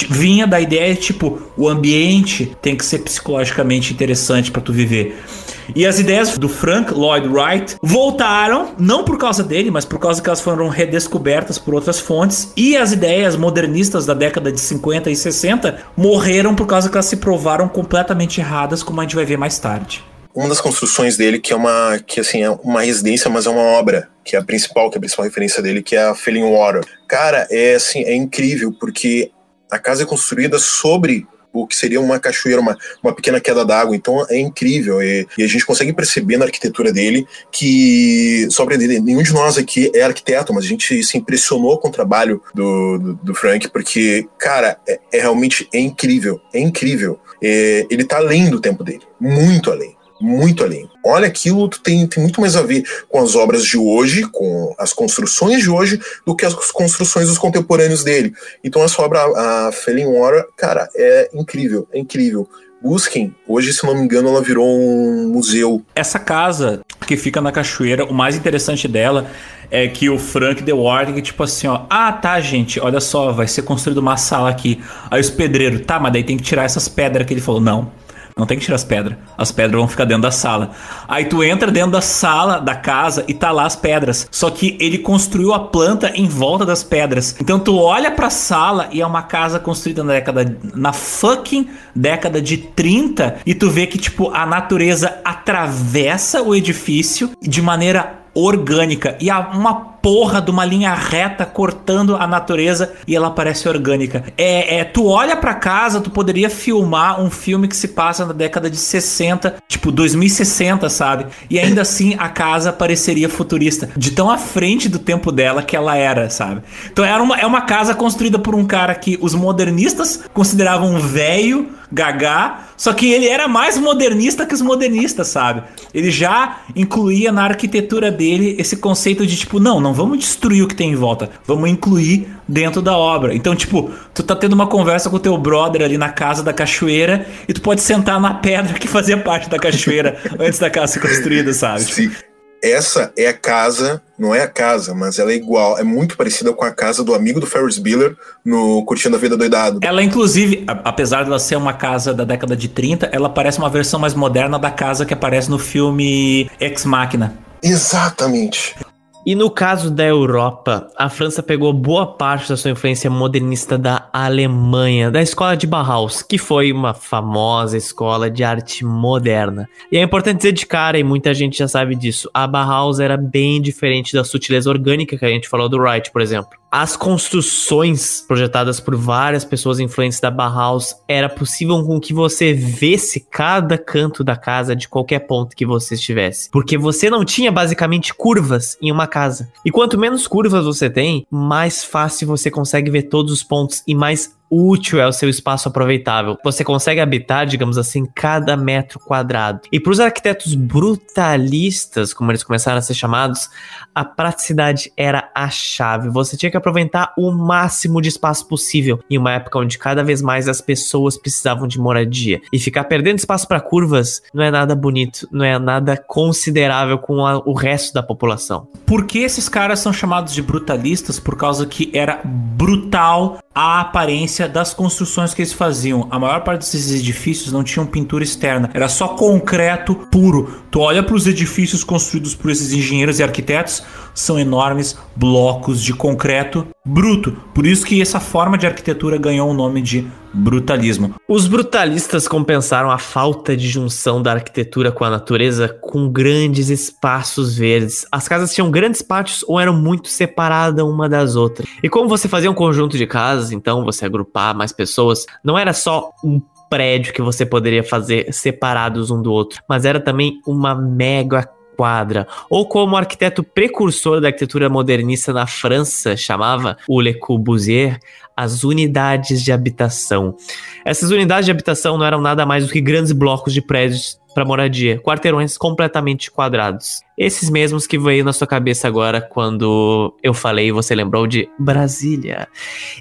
vinha da ideia tipo, o ambiente tem que ser psicologicamente interessante para tu viver. E as ideias do Frank Lloyd Wright voltaram, não por causa dele, mas por causa que elas foram redescobertas por outras fontes. E as ideias modernistas da década de 50 e 60 morreram por causa que elas se provaram completamente erradas, como a gente vai ver mais tarde uma das construções dele que é uma que assim é uma residência mas é uma obra que é a principal que é a principal referência dele que é a Feeling Water cara é assim é incrível porque a casa é construída sobre o que seria uma cachoeira, uma, uma pequena queda d'água. Então é incrível. E, e, a gente consegue perceber na arquitetura dele que, só para nenhum de nós aqui é arquiteto, mas a gente se impressionou com o trabalho do, do, do Frank, porque, cara, é, é, realmente é incrível. É incrível. É, ele tá além do tempo dele, muito além muito além. Olha, aquilo tem, tem muito mais a ver com as obras de hoje, com as construções de hoje, do que as construções dos contemporâneos dele. Então essa obra, a Felling Water, cara, é incrível, é incrível. Busquem. Hoje, se não me engano, ela virou um museu. Essa casa que fica na cachoeira, o mais interessante dela é que o Frank The Warning, tipo assim, ó, ah, tá, gente, olha só, vai ser construída uma sala aqui. Aí os pedreiros, tá, mas daí tem que tirar essas pedras que ele falou. Não, não tem que tirar as pedras. As pedras vão ficar dentro da sala. Aí tu entra dentro da sala da casa e tá lá as pedras. Só que ele construiu a planta em volta das pedras. Então tu olha pra sala e é uma casa construída na década. na fucking década de 30. E tu vê que, tipo, a natureza atravessa o edifício de maneira orgânica. E há uma porra de uma linha reta cortando a natureza e ela parece orgânica. É, é tu olha para casa, tu poderia filmar um filme que se passa na década de 60, tipo 2060, sabe? E ainda assim a casa pareceria futurista, de tão à frente do tempo dela que ela era, sabe? Então era uma, é uma casa construída por um cara que os modernistas consideravam velho, gagá, só que ele era mais modernista que os modernistas, sabe? Ele já incluía na arquitetura dele esse conceito de tipo, não, não vamos destruir o que tem em volta, vamos incluir dentro da obra. Então, tipo, tu tá tendo uma conversa com o teu brother ali na casa da cachoeira e tu pode sentar na pedra que fazia parte da cachoeira [laughs] antes da casa ser construída, sabe? Sim. Essa é a casa, não é a casa, mas ela é igual, é muito parecida com a casa do amigo do Ferris Bueller no Curtindo a Vida Doidado. Ela, inclusive, apesar de ela ser uma casa da década de 30, ela parece uma versão mais moderna da casa que aparece no filme Ex Machina. Exatamente. E no caso da Europa, a França pegou boa parte da sua influência modernista da Alemanha, da escola de Bauhaus, que foi uma famosa escola de arte moderna. E é importante dizer de cara, e muita gente já sabe disso, a Bauhaus era bem diferente da sutileza orgânica que a gente falou do Wright, por exemplo as construções projetadas por várias pessoas influentes da Bauhaus era possível com que você visse cada canto da casa de qualquer ponto que você estivesse, porque você não tinha basicamente curvas em uma casa. E quanto menos curvas você tem, mais fácil você consegue ver todos os pontos e mais útil é o seu espaço aproveitável. Você consegue habitar, digamos assim, cada metro quadrado. E para os arquitetos brutalistas, como eles começaram a ser chamados, a praticidade era a chave. Você tinha que aproveitar o máximo de espaço possível em uma época onde cada vez mais as pessoas precisavam de moradia. E ficar perdendo espaço para curvas não é nada bonito, não é nada considerável com a, o resto da população. Por que esses caras são chamados de brutalistas? Por causa que era brutal a aparência das construções que eles faziam. A maior parte desses edifícios não tinham pintura externa, era só concreto puro. Tu olha para os edifícios construídos por esses engenheiros e arquitetos, são enormes blocos de concreto bruto. Por isso que essa forma de arquitetura ganhou o nome de brutalismo. Os brutalistas compensaram a falta de junção da arquitetura com a natureza com grandes espaços verdes. As casas tinham grandes pátios ou eram muito separadas uma das outras. E como você fazia um conjunto de casas, então você agrupar mais pessoas, não era só um prédio que você poderia fazer separados um do outro, mas era também uma mega quadra, ou como o arquiteto precursor da arquitetura modernista na França chamava, o Le Corbusier, as unidades de habitação. Essas unidades de habitação não eram nada mais do que grandes blocos de prédios para moradia, quarteirões completamente quadrados. Esses mesmos que veio na sua cabeça agora quando eu falei você lembrou de Brasília.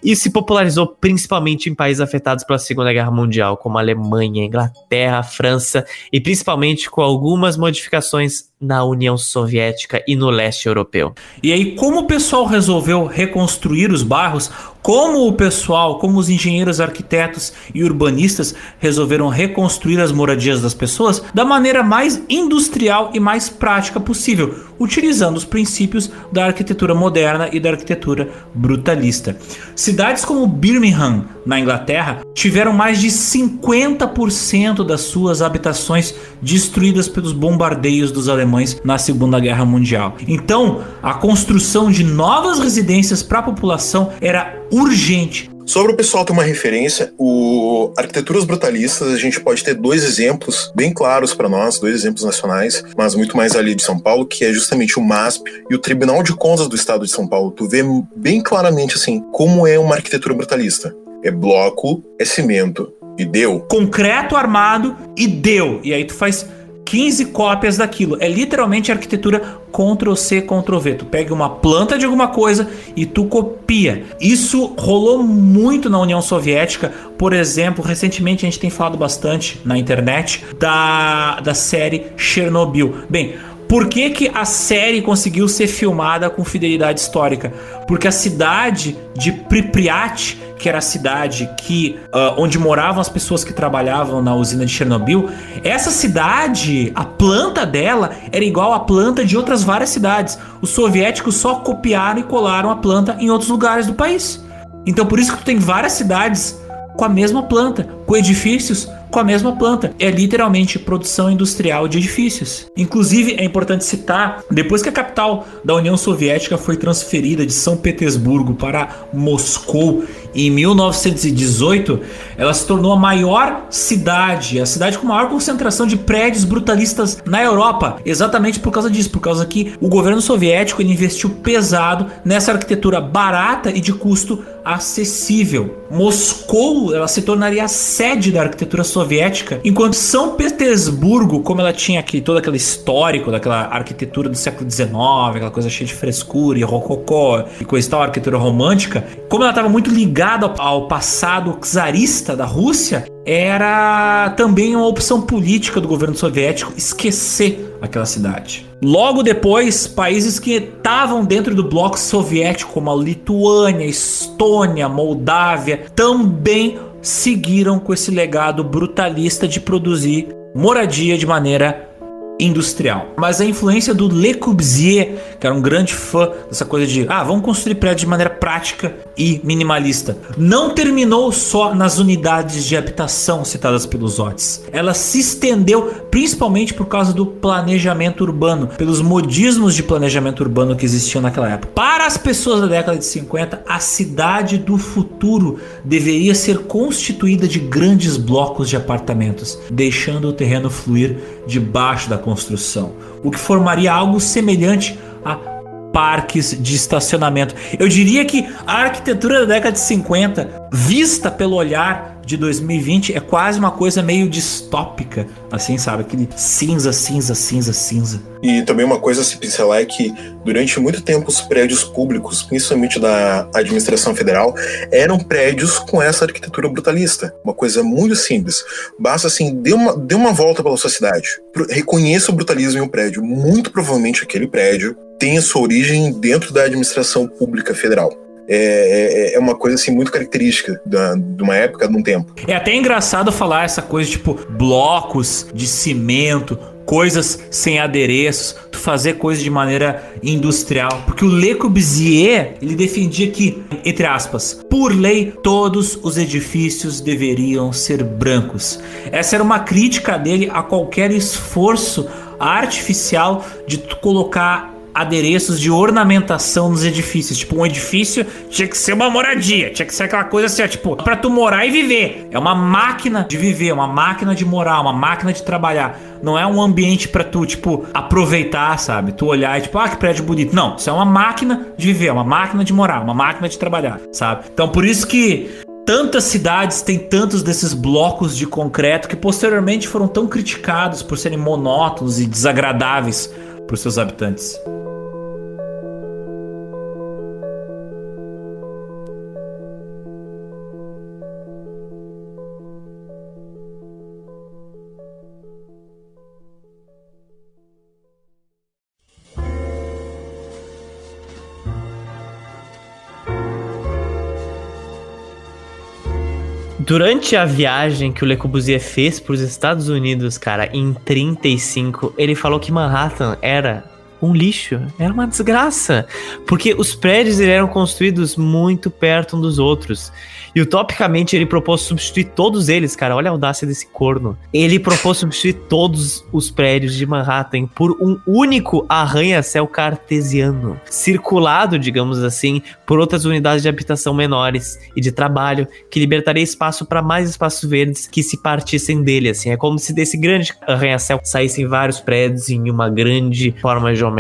Isso se popularizou principalmente em países afetados pela Segunda Guerra Mundial, como Alemanha, Inglaterra, França e principalmente com algumas modificações na União Soviética e no leste europeu. E aí, como o pessoal resolveu reconstruir os bairros, como o pessoal, como os engenheiros, arquitetos e urbanistas resolveram reconstruir as moradias das pessoas da maneira mais industrial e mais prática possível, utilizando os princípios da arquitetura moderna e da arquitetura brutalista. Cidades como Birmingham, na Inglaterra, tiveram mais de 50% das suas habitações destruídas pelos bombardeios dos alemães na Segunda Guerra Mundial. Então, a construção de novas residências para a população era urgente. Sobre o pessoal ter uma referência, o Arquiteturas Brutalistas, a gente pode ter dois exemplos bem claros para nós, dois exemplos nacionais, mas muito mais ali de São Paulo, que é justamente o MASP e o Tribunal de Contas do Estado de São Paulo. Tu vê bem claramente assim como é uma arquitetura brutalista. É bloco, é cimento e deu. Concreto armado e deu. E aí tu faz 15 cópias daquilo. É literalmente arquitetura Ctrl C, Ctrl V. Tu pega uma planta de alguma coisa e tu copia. Isso rolou muito na União Soviética. Por exemplo, recentemente a gente tem falado bastante na internet da, da série Chernobyl. Bem, por que, que a série conseguiu ser filmada com fidelidade histórica? Porque a cidade de Pripyat, que era a cidade que uh, onde moravam as pessoas que trabalhavam na usina de Chernobyl, essa cidade, a planta dela era igual à planta de outras várias cidades. Os soviéticos só copiaram e colaram a planta em outros lugares do país. Então por isso que tu tem várias cidades com a mesma planta, com edifícios com a mesma planta. É literalmente produção industrial de edifícios. Inclusive, é importante citar, depois que a capital da União Soviética foi transferida de São Petersburgo para Moscou em 1918, ela se tornou a maior cidade, a cidade com maior concentração de prédios brutalistas na Europa, exatamente por causa disso, por causa que o governo soviético investiu pesado nessa arquitetura barata e de custo acessível. Moscou ela se tornaria a sede da arquitetura soviética, enquanto São Petersburgo, como ela tinha aqui todo aquele histórico daquela arquitetura do século XIX, aquela coisa cheia de frescura e rococó e coisa tal, arquitetura romântica, como ela estava muito ligada ao passado czarista da Rússia, era também uma opção política do governo soviético esquecer aquela cidade. Logo depois, países que estavam dentro do bloco soviético, como a Lituânia, Estônia, Moldávia, também seguiram com esse legado brutalista de produzir moradia de maneira industrial. Mas a influência do Le Corbusier, que era um grande fã dessa coisa de, ah, vamos construir prédios de maneira prática e minimalista, não terminou só nas unidades de habitação citadas pelos Otis. Ela se estendeu principalmente por causa do planejamento urbano, pelos modismos de planejamento urbano que existiam naquela época. Para as pessoas da década de 50, a cidade do futuro deveria ser constituída de grandes blocos de apartamentos, deixando o terreno fluir debaixo da construção, o que formaria algo semelhante a parques de estacionamento. Eu diria que a arquitetura da década de 50, vista pelo olhar de 2020, é quase uma coisa meio distópica, assim, sabe? Aquele cinza, cinza, cinza, cinza. E também uma coisa a se pincelar é que durante muito tempo os prédios públicos, principalmente da administração federal, eram prédios com essa arquitetura brutalista. Uma coisa muito simples. Basta assim, dê uma, dê uma volta pela sua cidade. Reconheça o brutalismo em um prédio. Muito provavelmente aquele prédio tem a sua origem dentro da administração pública federal. É, é, é, uma coisa assim muito característica da, de uma época, de um tempo. É até engraçado falar essa coisa tipo blocos de cimento, coisas sem adereços, tu fazer coisas de maneira industrial, porque o Le Corbusier ele defendia que, entre aspas, por lei todos os edifícios deveriam ser brancos. Essa era uma crítica dele a qualquer esforço artificial de tu colocar adereços de ornamentação nos edifícios. Tipo, um edifício tinha que ser uma moradia, tinha que ser aquela coisa assim, ó, tipo, pra tu morar e viver. É uma máquina de viver, uma máquina de morar, uma máquina de trabalhar. Não é um ambiente para tu, tipo, aproveitar, sabe? Tu olhar e tipo, ah, que prédio bonito. Não, isso é uma máquina de viver, uma máquina de morar, uma máquina de trabalhar, sabe? Então, por isso que tantas cidades têm tantos desses blocos de concreto que posteriormente foram tão criticados por serem monótonos e desagradáveis para os seus habitantes. Durante a viagem que o Le Corbusier fez para os Estados Unidos, cara, em 35, ele falou que Manhattan era um lixo, era uma desgraça, porque os prédios eram construídos muito perto um dos outros. E utopicamente ele propôs substituir todos eles, cara. Olha a audácia desse corno. Ele propôs substituir todos os prédios de Manhattan por um único arranha-céu cartesiano, circulado, digamos assim, por outras unidades de habitação menores e de trabalho, que libertaria espaço para mais espaços verdes que se partissem dele, assim. É como se desse grande arranha-céu saíssem vários prédios em uma grande forma geométrica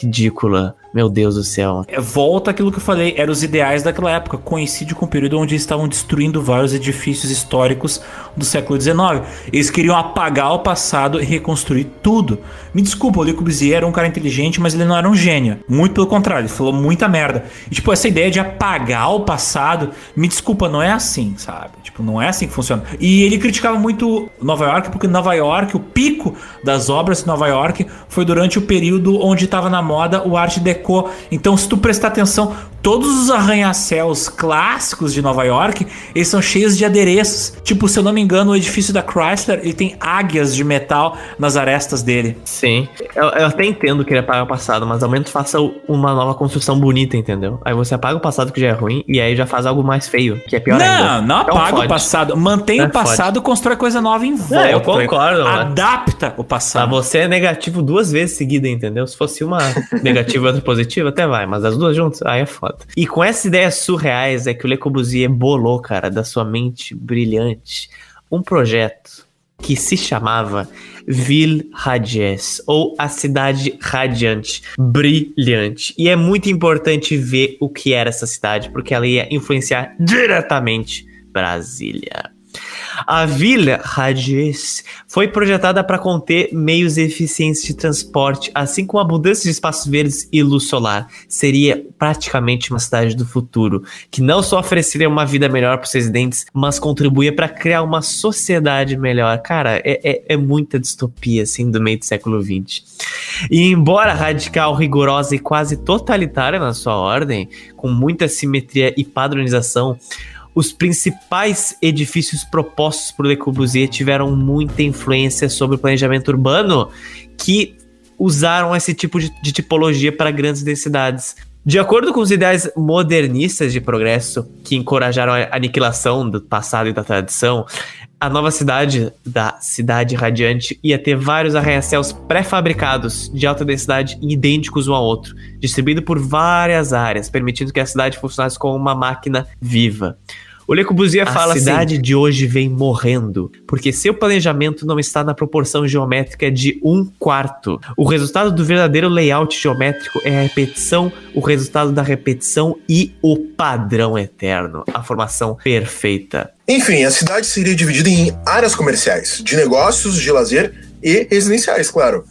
ridícula meu Deus do céu. É, volta aquilo que eu falei, eram os ideais daquela época. Coincide com o período onde eles estavam destruindo vários edifícios históricos do século XIX. Eles queriam apagar o passado e reconstruir tudo. Me desculpa, o Le Corbusier era um cara inteligente, mas ele não era um gênio. Muito pelo contrário, ele falou muita merda. E, tipo, essa ideia de apagar o passado, me desculpa, não é assim, sabe? Tipo, não é assim que funciona. E ele criticava muito Nova York, porque Nova York, o pico das obras de Nova York foi durante o período onde estava na moda o Art Deco. Então, se tu prestar atenção, todos os arranha-céus clássicos de Nova York, eles são cheios de adereços. Tipo, se eu não me engano, o edifício da Chrysler, ele tem águias de metal nas arestas dele. Sim. Eu, eu até entendo que ele apaga o passado, mas ao menos faça uma nova construção bonita, entendeu? Aí você apaga o passado que já é ruim e aí já faz algo mais feio, que é pior não, ainda. Não, não apaga o passado. Mantém é, o passado, fode. constrói coisa nova em volta. É, eu concordo. Adapta o passado. Pra você é negativo duas vezes seguida, entendeu? Se fosse uma [laughs] negativa e outra positiva, até vai, mas as duas juntas, aí é foda. E com essas ideias surreais é que o Le Corbusier bolou, cara, da sua mente brilhante, um projeto que se chamava Ville Radies, ou a cidade radiante, brilhante. E é muito importante ver o que era essa cidade, porque ela ia influenciar diretamente Brasília. A Vila Radies foi projetada para conter meios eficientes de transporte, assim como abundância de espaços verdes e luz solar. Seria praticamente uma cidade do futuro, que não só ofereceria uma vida melhor para os residentes, mas contribuía para criar uma sociedade melhor. Cara, é, é, é muita distopia, assim, do meio do século XX. E embora radical, rigorosa e quase totalitária na sua ordem, com muita simetria e padronização, os principais edifícios propostos por Le Corbusier tiveram muita influência sobre o planejamento urbano que usaram esse tipo de, de tipologia para grandes densidades. De acordo com os ideais modernistas de progresso que encorajaram a aniquilação do passado e da tradição, a nova cidade da Cidade Radiante ia ter vários arranha-céus pré-fabricados de alta densidade idênticos um ao outro, distribuído por várias áreas, permitindo que a cidade funcionasse como uma máquina viva. O Le Corbusier fala assim: A cidade de hoje vem morrendo, porque seu planejamento não está na proporção geométrica de um quarto. O resultado do verdadeiro layout geométrico é a repetição, o resultado da repetição e o padrão eterno, a formação perfeita. Enfim, a cidade seria dividida em áreas comerciais, de negócios, de lazer e residenciais, claro.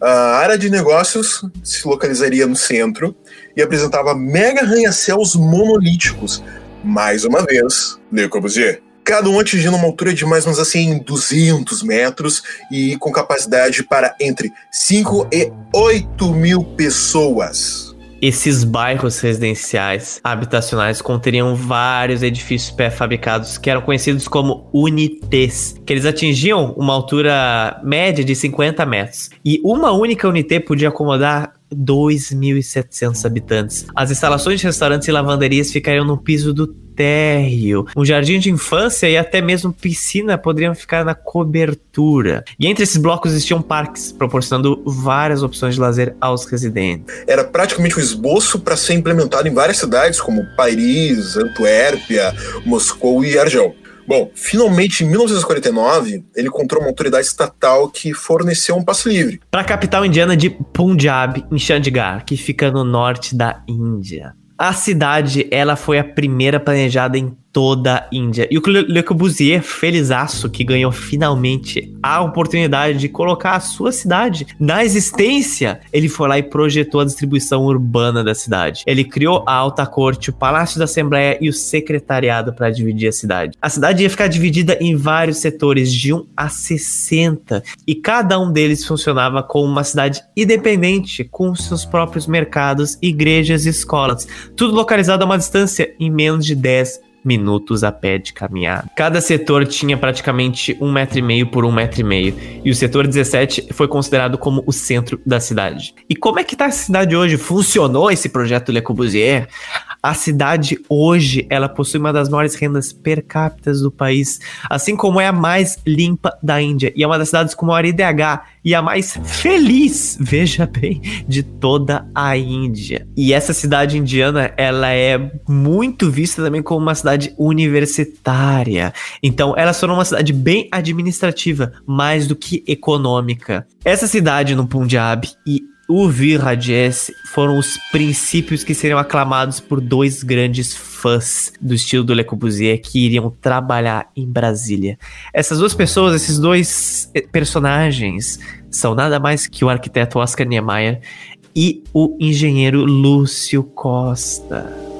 A área de negócios se localizaria no centro e apresentava mega arranha-céus monolíticos mais uma vez, Le Corbusier. Cada um atingindo uma altura de mais ou menos assim 200 metros e com capacidade para entre 5 e 8 mil pessoas. Esses bairros residenciais habitacionais conteriam vários edifícios pré-fabricados que eram conhecidos como unités, que eles atingiam uma altura média de 50 metros. E uma única unité podia acomodar 2.700 habitantes. As instalações de restaurantes e lavanderias ficariam no piso do térreo, um jardim de infância e até mesmo piscina poderiam ficar na cobertura. E entre esses blocos existiam parques, proporcionando várias opções de lazer aos residentes. Era praticamente um esboço para ser implementado em várias cidades como Paris, Antuérpia, Moscou e Argel. Bom, finalmente em 1949, ele encontrou uma autoridade estatal que forneceu um passe livre. Para a capital indiana de Punjab, em Chandigarh, que fica no norte da Índia. A cidade, ela foi a primeira planejada em toda a Índia. E o Le Corbusier, felizaço, que ganhou finalmente a oportunidade de colocar a sua cidade na existência, ele foi lá e projetou a distribuição urbana da cidade. Ele criou a Alta Corte, o Palácio da Assembleia e o Secretariado para dividir a cidade. A cidade ia ficar dividida em vários setores, de 1 a 60, e cada um deles funcionava como uma cidade independente, com seus próprios mercados, igrejas e escolas, tudo localizado a uma distância em menos de 10 minutos a pé de caminhada. Cada setor tinha praticamente um metro e meio por um metro e meio, e o setor 17 foi considerado como o centro da cidade. E como é que tá a cidade hoje? Funcionou esse projeto Le Corbusier? A cidade hoje, ela possui uma das maiores rendas per capita do país, assim como é a mais limpa da Índia e é uma das cidades com maior IDH e a mais feliz, veja bem, de toda a Índia. E essa cidade indiana, ela é muito vista também como uma cidade universitária. Então, ela se tornou uma cidade bem administrativa, mais do que econômica. Essa cidade no Punjab e o Virajess foram os princípios que seriam aclamados por dois grandes fãs do estilo do Le Corbusier que iriam trabalhar em Brasília. Essas duas pessoas, esses dois eh, personagens, são nada mais que o arquiteto Oscar Niemeyer e o engenheiro Lúcio Costa.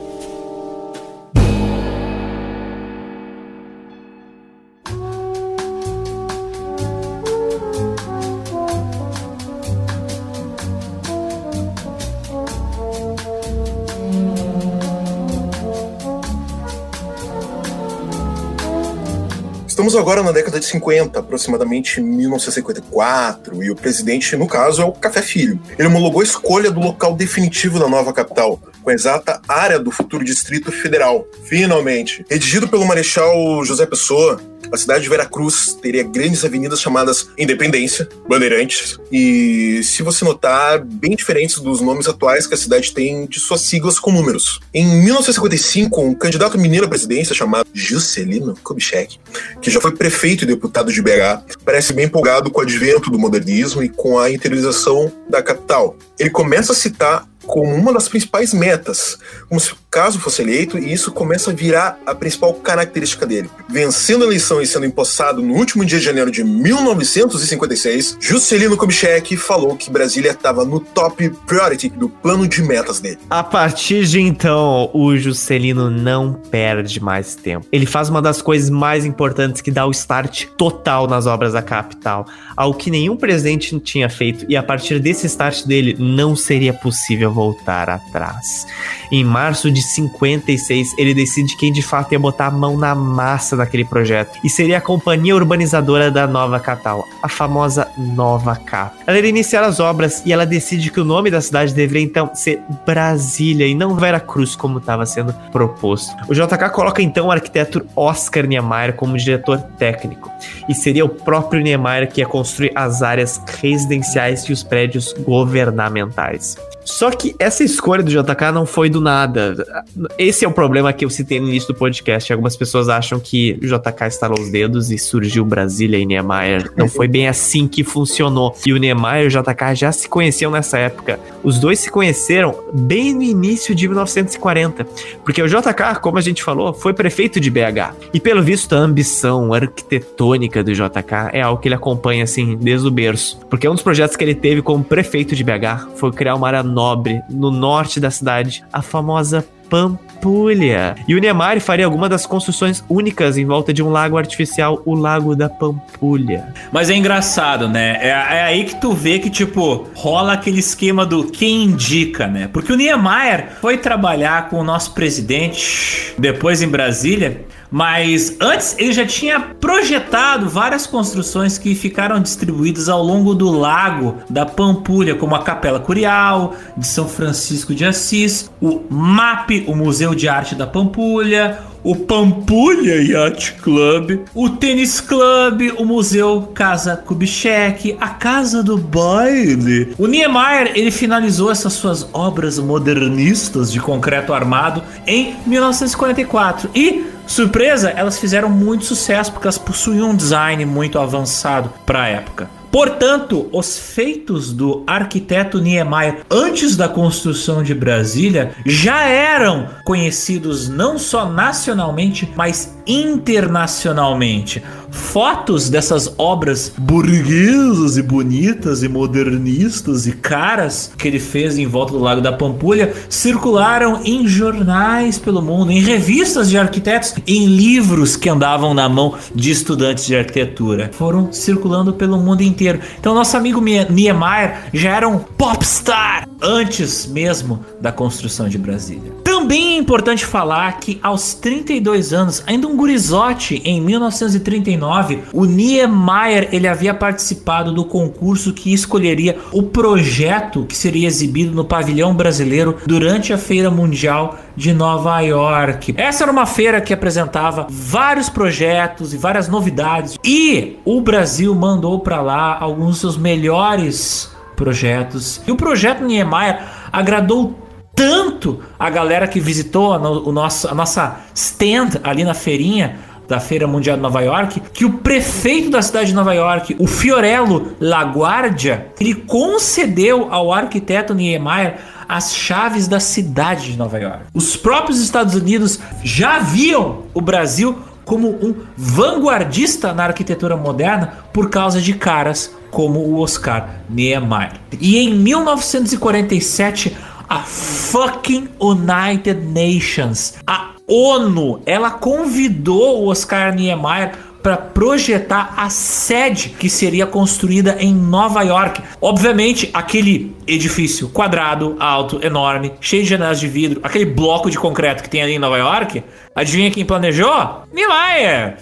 Estamos agora na década de 50, aproximadamente 1954, e o presidente, no caso, é o Café Filho. Ele homologou a escolha do local definitivo da nova capital, com a exata área do futuro Distrito Federal. Finalmente! Redigido pelo Marechal José Pessoa, a cidade de Veracruz teria grandes avenidas chamadas Independência, Bandeirantes, e se você notar, bem diferentes dos nomes atuais que a cidade tem de suas siglas com números. Em 1955, um candidato mineiro à presidência chamado Juscelino Kubitschek, que já foi prefeito e deputado de BH, parece bem empolgado com o advento do modernismo e com a interiorização da capital. Ele começa a citar como uma das principais metas, como se caso fosse eleito, e isso começa a virar a principal característica dele. Vencendo a eleição e sendo empossado no último dia de janeiro de 1956, Juscelino Kubitschek falou que Brasília estava no top priority do plano de metas dele. A partir de então, o Juscelino não perde mais tempo. Ele faz uma das coisas mais importantes que dá o start total nas obras da capital, algo que nenhum presidente tinha feito, e a partir desse start dele não seria possível voltar atrás. Em março de 56, ele decide quem de fato ia botar a mão na massa daquele projeto e seria a companhia urbanizadora da nova capital, a famosa Nova Cap. Ela iria iniciar as obras e ela decide que o nome da cidade deveria então ser Brasília e não Vera Cruz como estava sendo proposto. O JK coloca então o arquiteto Oscar Niemeyer como diretor técnico e seria o próprio Niemeyer que ia construir as áreas residenciais e os prédios governamentais. Só que essa escolha do JK não foi do nada. Esse é o problema que eu citei no início do podcast. Algumas pessoas acham que o JK estalou os dedos e surgiu Brasília e Niemeyer. Não foi bem assim que funcionou. E o Niemeyer e o JK já se conheciam nessa época. Os dois se conheceram bem no início de 1940. Porque o JK, como a gente falou, foi prefeito de BH. E pelo visto, a ambição arquitetônica do JK é algo que ele acompanha assim desde o berço. Porque um dos projetos que ele teve como prefeito de BH foi criar uma área nobre no norte da cidade, a famosa Pampulha. E o Niemeyer faria alguma das construções únicas em volta de um lago artificial, o Lago da Pampulha. Mas é engraçado, né? É, é, aí que tu vê que, tipo, rola aquele esquema do quem indica, né? Porque o Niemeyer foi trabalhar com o nosso presidente depois em Brasília Mas antes ele já tinha projetado várias construções que ficaram distribuídas ao longo do lago da Pampulha, como a Capela Curial de São Francisco de Assis, o MAP, o Museu de Arte da Pampulha, o Pampulha Yacht Club, o Tênis Club, o Museu Casa Kubitschek, a Casa do Baile. O Niemeyer, ele finalizou essas suas obras modernistas de concreto armado em 1944 e Surpresa, elas fizeram muito sucesso porque elas possuíam um design muito avançado para a época. Portanto, os feitos do arquiteto Niemeyer antes da construção de Brasília já eram conhecidos não só nacionalmente, mas internacionalmente. Fotos dessas obras burguesas e bonitas e modernistas e caras que ele fez em volta do Lago da Pampulha circularam em jornais pelo mundo, em revistas de arquitetos, em livros que andavam na mão de estudantes de arquitetura. Foram circulando pelo mundo inteiro. Então, nosso amigo Niemeyer já era um popstar antes mesmo da construção de Brasília. Também é importante falar que aos 32 anos, ainda um gurizote, em 1939, o Niemeyer ele havia participado do concurso que escolheria o projeto que seria exibido no pavilhão brasileiro durante a Feira Mundial de Nova York. Essa era uma feira que apresentava vários projetos e várias novidades e o Brasil mandou para lá alguns dos seus melhores projetos. E o projeto Niemeyer agradou tanto a galera que visitou a, no, o nosso, a nossa stand ali na feirinha da Feira Mundial de Nova York, que o prefeito da cidade de Nova York, o Fiorello LaGuardia, ele concedeu ao arquiteto Niemeyer as chaves da cidade de Nova York. Os próprios Estados Unidos já viam o Brasil como um vanguardista na arquitetura moderna por causa de caras como o Oscar Niemeyer. E em 1947, a fucking United Nations, a ONU, ela convidou o Oscar Niemeyer para projetar a sede que seria construída em Nova York. Obviamente, aquele edifício quadrado, alto, enorme, cheio de janelas de vidro, aquele bloco de concreto que tem ali em Nova York, adivinha quem planejou? Niemeyer!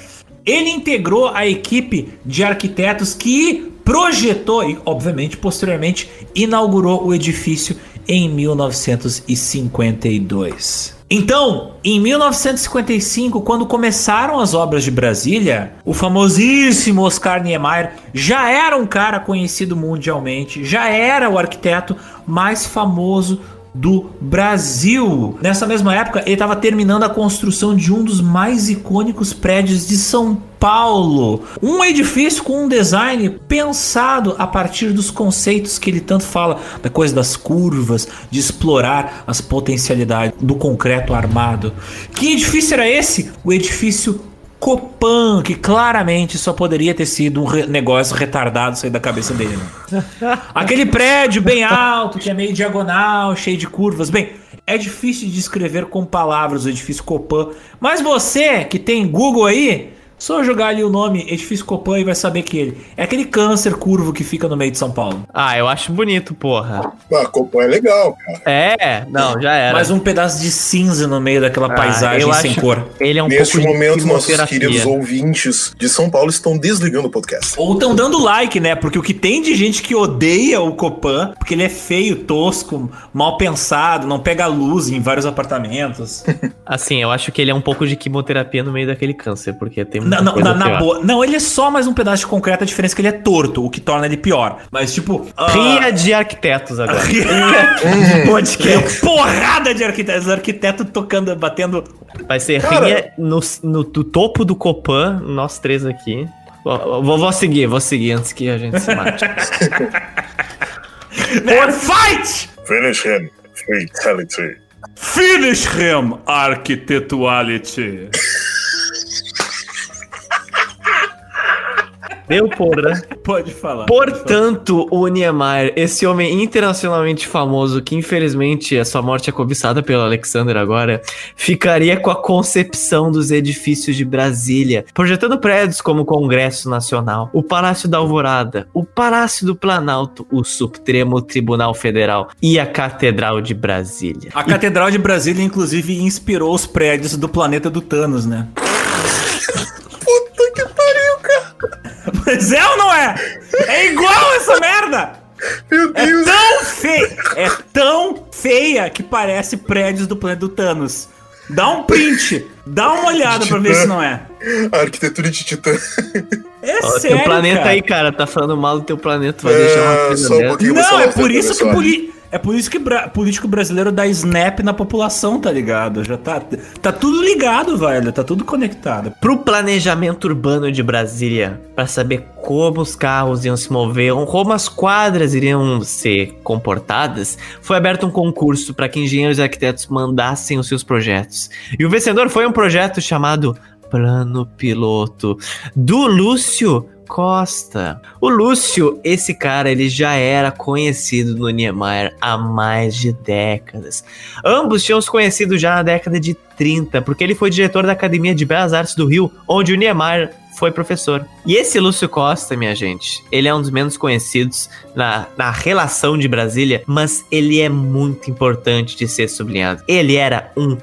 Ele integrou a equipe de arquitetos que projetou e, obviamente, posteriormente inaugurou o edifício em 1952. Então, em 1955, quando começaram as obras de Brasília, o famosíssimo Oscar Niemeyer já era um cara conhecido mundialmente, já era o arquiteto mais famoso do Brasil. Nessa mesma época, ele estava terminando a construção de um dos mais icônicos prédios de São Paulo. Um edifício com um design pensado a partir dos conceitos que ele tanto fala, da coisa das curvas, de explorar as potencialidades do concreto armado. Que edifício era esse? O edifício Copan, que claramente só poderia ter sido um re negócio retardado sair da cabeça dele. Né? [laughs] Aquele prédio bem alto, que é meio diagonal, cheio de curvas. Bem, é difícil de descrever com palavras o edifício Copan, mas você que tem Google aí, só jogar ali o nome Edifício Copan e vai saber que ele. É aquele câncer curvo que fica no meio de São Paulo. Ah, eu acho bonito, porra. Ah, Copan é legal, cara. É, não, já era. Mas um pedaço de cinza no meio daquela ah, paisagem sem cor. Ele é um Neste pouco momento, nossos queridos ouvintes de São Paulo estão desligando o podcast. Ou estão dando like, né? Porque o que tem de gente que odeia o Copan, porque ele é feio, tosco, mal pensado, não pega luz em vários apartamentos. [laughs] assim, eu acho que ele é um pouco de quimioterapia no meio daquele câncer, porque tem não, não, na, na boa. Não, ele é só mais um pedaço de concreto, a diferença é que ele é torto, o que torna ele pior. Mas, tipo. Uh... Ria de arquitetos agora. [laughs] Pode que porrada de arquitetos. Arquiteto tocando, batendo. Vai ser Cara... ria no, no, no topo do Copan, nós três aqui. Vou, vou, seguir, vou seguir antes que a gente se mate. [laughs] For fight! Finish him. Fatality. Finish him, arquitetuality. [laughs] Deu porra. Pode falar. Portanto, o Niemeyer, esse homem internacionalmente famoso, que infelizmente a sua morte é cobiçada pelo Alexander agora, ficaria com a concepção dos edifícios de Brasília, projetando prédios como o Congresso Nacional, o Palácio da Alvorada, o Palácio do Planalto, o Supremo Tribunal Federal e a Catedral de Brasília. A Catedral de Brasília, inclusive, inspirou os prédios do planeta do Thanos, né? Mas é ou não é? É igual essa merda! Meu É Deus. tão feia, é tão feia que parece prédios do planeta do Thanos. Dá um print, dá uma olhada pra ver se não é. A arquitetura de Titã. É Ó, sério, teu planeta cara. aí, cara, tá falando mal do teu planeta, vai É, deixar uma coisa um dessa. pouquinho. Não, é por isso que professor. poli... é por isso que bra... político brasileiro dá snap na população, tá ligado? Já tá tá tudo ligado, velho, tá tudo conectado. Pro planejamento urbano de Brasília, para saber como os carros iam se mover, como as quadras iriam ser comportadas, foi aberto um concurso para que engenheiros e arquitetos mandassem os seus projetos. E o vencedor foi um projeto chamado Plano Piloto do Lúcio Costa. O Lúcio, esse cara, ele já era conhecido no Niemeyer há mais de décadas. Ambos tinham se conhecido já na década de 30, porque ele foi diretor da Academia de Belas Artes do Rio, onde o Niemeyer foi professor. E esse Lúcio Costa, minha gente, ele é um dos menos conhecidos na, na relação de Brasília, mas ele é muito importante de ser sublinhado. Ele era um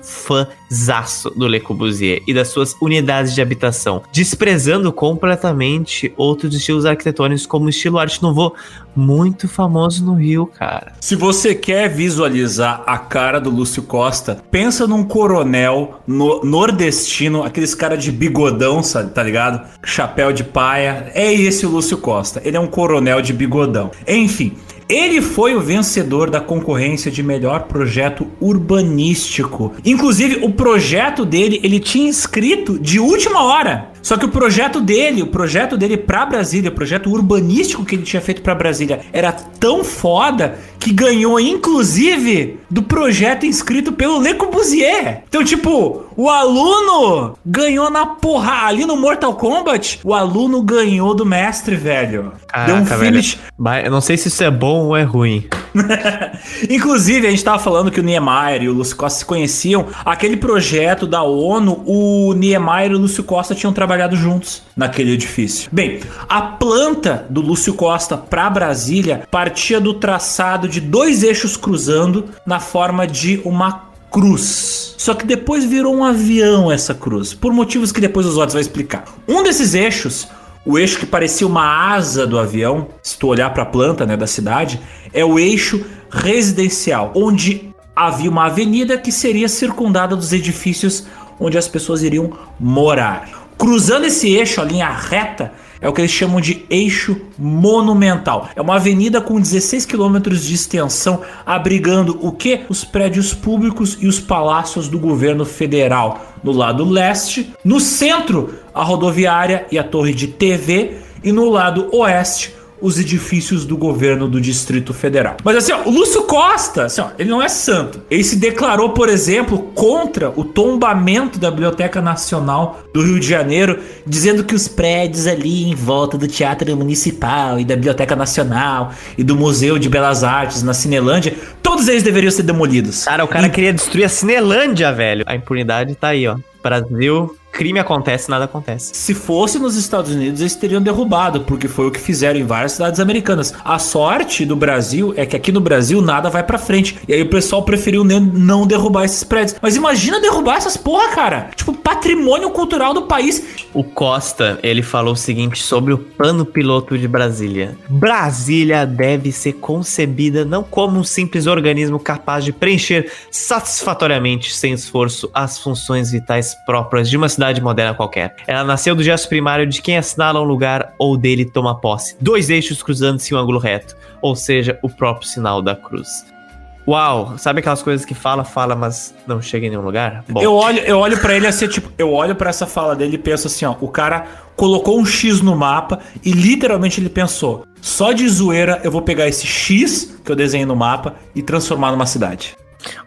fãzaço do Le Corbusier e das suas unidades de habitação, desprezando completamente outros estilos arquitetônicos como o estilo Arte Nouveau, muito famoso no Rio, cara. Se você quer visualizar a cara do Lúcio Costa, pensa num coronel no- nordestino, aqueles cara de bigodão, sabe, tá ligado? Chapéu de paia. É esse o Lúcio Costa. Ele é um coronel de bigodão. Enfim, ele foi o vencedor da concorrência de melhor projeto urbanístico. Inclusive, o projeto dele, ele tinha escrito de última hora. Só que o projeto dele, o projeto dele pra Brasília, o projeto urbanístico que ele tinha feito pra Brasília, era tão foda que ganhou, inclusive, do projeto inscrito pelo Le Corbusier. Então, tipo, o aluno ganhou na porra. Ali no Mortal Kombat, o aluno ganhou do mestre, velho. Deu um Caraca, velho. finish. Mas Eu não sei se isso é bom ou é ruim. [laughs] Inclusive, a gente tava falando que o Niemeyer e o Lúcio Costa se conheciam. Aquele projeto da ONU, o Niemeyer e o Lúcio Costa tinham trabalhado juntos naquele edifício. Bem, a planta do Lúcio Costa para Brasília partia do traçado de dois eixos cruzando na forma de uma cruz. Só que depois virou um avião essa cruz, por motivos que depois os outros vai explicar. Um desses eixos o eixo que parecia uma asa do avião, se tu olhar para a planta né, da cidade, é o eixo residencial, onde havia uma avenida que seria circundada dos edifícios onde as pessoas iriam morar. Cruzando esse eixo, a linha reta, é o que eles chamam de eixo monumental. É uma avenida com 16 quilômetros de extensão, abrigando o que? Os prédios públicos e os palácios do governo federal. No lado leste, no centro, a rodoviária e a torre de TV, e no lado oeste, os edifícios do governo do Distrito Federal. Mas assim, ó, o Lúcio Costa, assim, ó, ele não é santo. Ele se declarou, por exemplo, contra o tombamento da Biblioteca Nacional do Rio de Janeiro, dizendo que os prédios ali em volta do Teatro Municipal e da Biblioteca Nacional e do Museu de Belas Artes na Cinelândia, todos eles deveriam ser demolidos. Cara, o cara queria destruir a Cinelândia, velho. A impunidade tá aí, ó. Brasil, crime acontece, nada acontece. Se fosse nos Estados Unidos, eles teriam derrubado, porque foi o que fizeram em várias cidades americanas. A sorte do Brasil é que aqui no Brasil nada vai pra frente. E aí o pessoal preferiu não derrubar esses prédios. Mas imagina derrubar essas porra, cara. Tipo, patrimônio cultural do país. O Costa, ele falou o seguinte sobre o plano piloto de Brasília. Brasília deve ser concebida não como um simples organismo capaz de preencher satisfatoriamente, sem esforço, as funções vitais próprias de uma cidade moderna qualquer. Ela nasceu do gesto primário de quem assinala um lugar ou dele toma posse. Dois eixos cruzando-se em um ângulo reto, ou seja, o próprio sinal da cruz. Uau, sabe aquelas coisas que fala, fala, mas não chega em nenhum lugar? Bom, Eu olho, eu olho para ele assim, tipo, eu olho pra essa fala dele e penso assim, ó, o cara colocou um X no mapa e literalmente ele pensou: só de zoeira eu vou pegar esse X que eu desenhei no mapa e transformar numa cidade.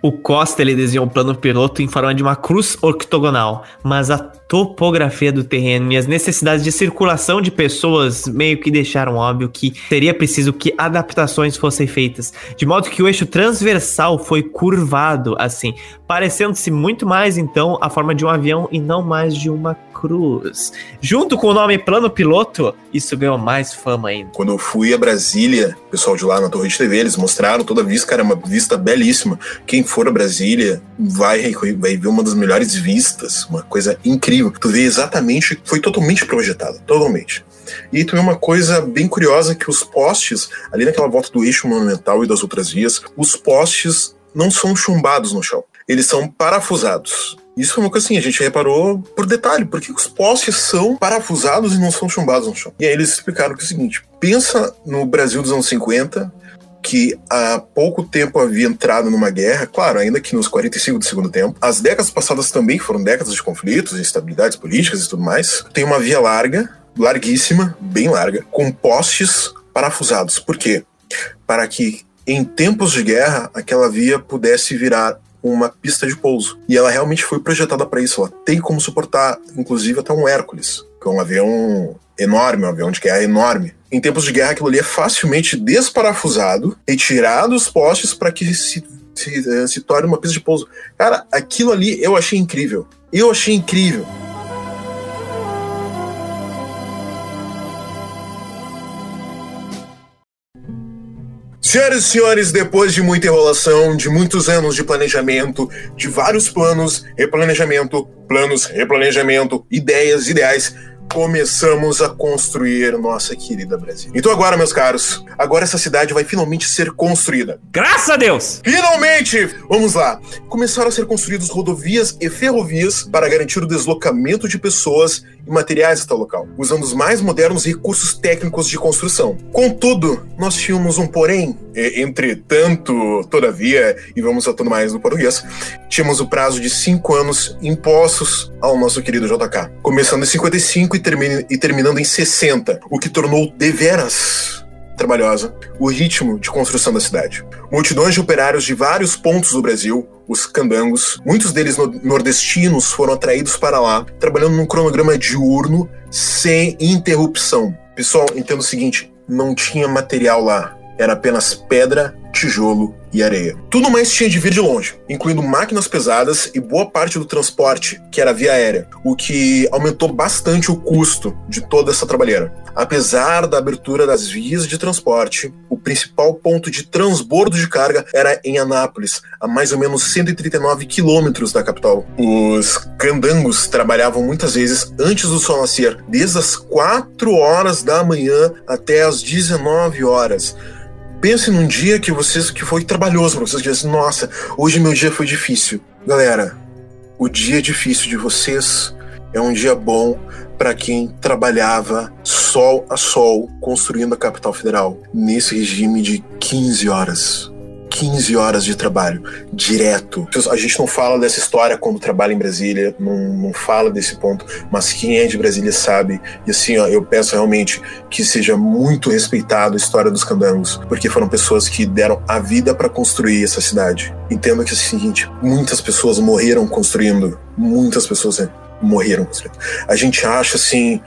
O Costa ele desenhou um plano piloto em forma de uma cruz octogonal, mas a topografia do terreno e as necessidades de circulação de pessoas meio que deixaram óbvio que seria preciso que adaptações fossem feitas, de modo que o eixo transversal foi curvado assim, parecendo-se muito mais então a forma de um avião e não mais de uma cruz. Junto com o nome Plano Piloto, isso ganhou mais fama ainda. Quando eu fui a Brasília, o pessoal de lá na Torre de TV, eles mostraram toda a vista, cara, é uma vista belíssima. Quem for a Brasília vai, vai ver uma das melhores vistas, uma coisa incrível. Tu vê exatamente, foi totalmente projetado, totalmente. E também uma coisa bem curiosa que os postes, ali naquela volta do eixo monumental e das outras vias, os postes não são chumbados no chão. Eles são parafusados. Isso foi uma coisa assim, a gente reparou por detalhe, por que os postes são parafusados e não são chumbados no chão? E aí eles explicaram que é o seguinte: pensa no Brasil dos anos 50, que há pouco tempo havia entrado numa guerra, claro, ainda que nos 45 do segundo tempo. As décadas passadas também foram décadas de conflitos, instabilidades políticas e tudo mais. Tem uma via larga, larguíssima, bem larga, com postes parafusados. Por quê? Para que em tempos de guerra aquela via pudesse virar uma pista de pouso. E ela realmente foi projetada para isso. Ela tem como suportar, inclusive, até um Hércules, que é um avião enorme, um avião de guerra enorme. Em tempos de guerra, aquilo ali é facilmente desparafusado, retirado os postes para que se, se, eh, se torne uma pista de pouso. Cara, aquilo ali eu achei incrível. Eu achei incrível. Senhoras e senhores, depois de muita enrolação, de muitos anos de planejamento, de vários planos, replanejamento, planos, replanejamento, ideias, ideais, começamos a construir nossa querida Brasília. Então agora, meus caros, agora essa cidade vai finalmente ser construída. Graças a Deus! Finalmente! Vamos lá. Começaram a ser construídas rodovias e ferrovias para garantir o deslocamento de pessoas e materiais até o local, usando os mais modernos recursos técnicos de construção. Contudo, nós tínhamos um porém, entretanto, todavia, e vamos a tudo mais no português, tínhamos o prazo de cinco anos impostos ao nosso querido JK, começando em 55 e, e terminando em 60, o que tornou deveras trabalhosa o ritmo de construção da cidade. Multidões de operários de vários pontos do Brasil, os candangos, muitos deles nordestinos, foram atraídos para lá, trabalhando num cronograma diurno sem interrupção. Pessoal, entenda o seguinte: não tinha material lá, era apenas pedra, tijolo e areia. Tudo mais tinha de vir de longe, incluindo máquinas pesadas e boa parte do transporte, que era via aérea, o que aumentou bastante o custo de toda essa trabalheira. Apesar da abertura das vias de transporte, o principal ponto de transbordo de carga era em Anápolis, a mais ou menos 139 quilômetros da capital. Os candangos trabalhavam muitas vezes antes do sol nascer, desde as 4 horas da manhã até as 19 horas pense num dia que vocês que foi trabalhoso para vocês, que dizem, nossa, hoje meu dia foi difícil. Galera, o dia difícil de vocês é um dia bom para quem trabalhava sol a sol construindo a capital federal nesse regime de 15 horas. 15 horas de trabalho direto. A gente não fala dessa história quando trabalha em Brasília, não, não fala desse ponto, mas quem é de Brasília sabe. E assim, ó, eu peço realmente que seja muito respeitado a história dos candangos, porque foram pessoas que deram a vida para construir essa cidade. Entenda que é o seguinte: muitas pessoas morreram construindo, muitas pessoas né? Morreram. A gente acha assim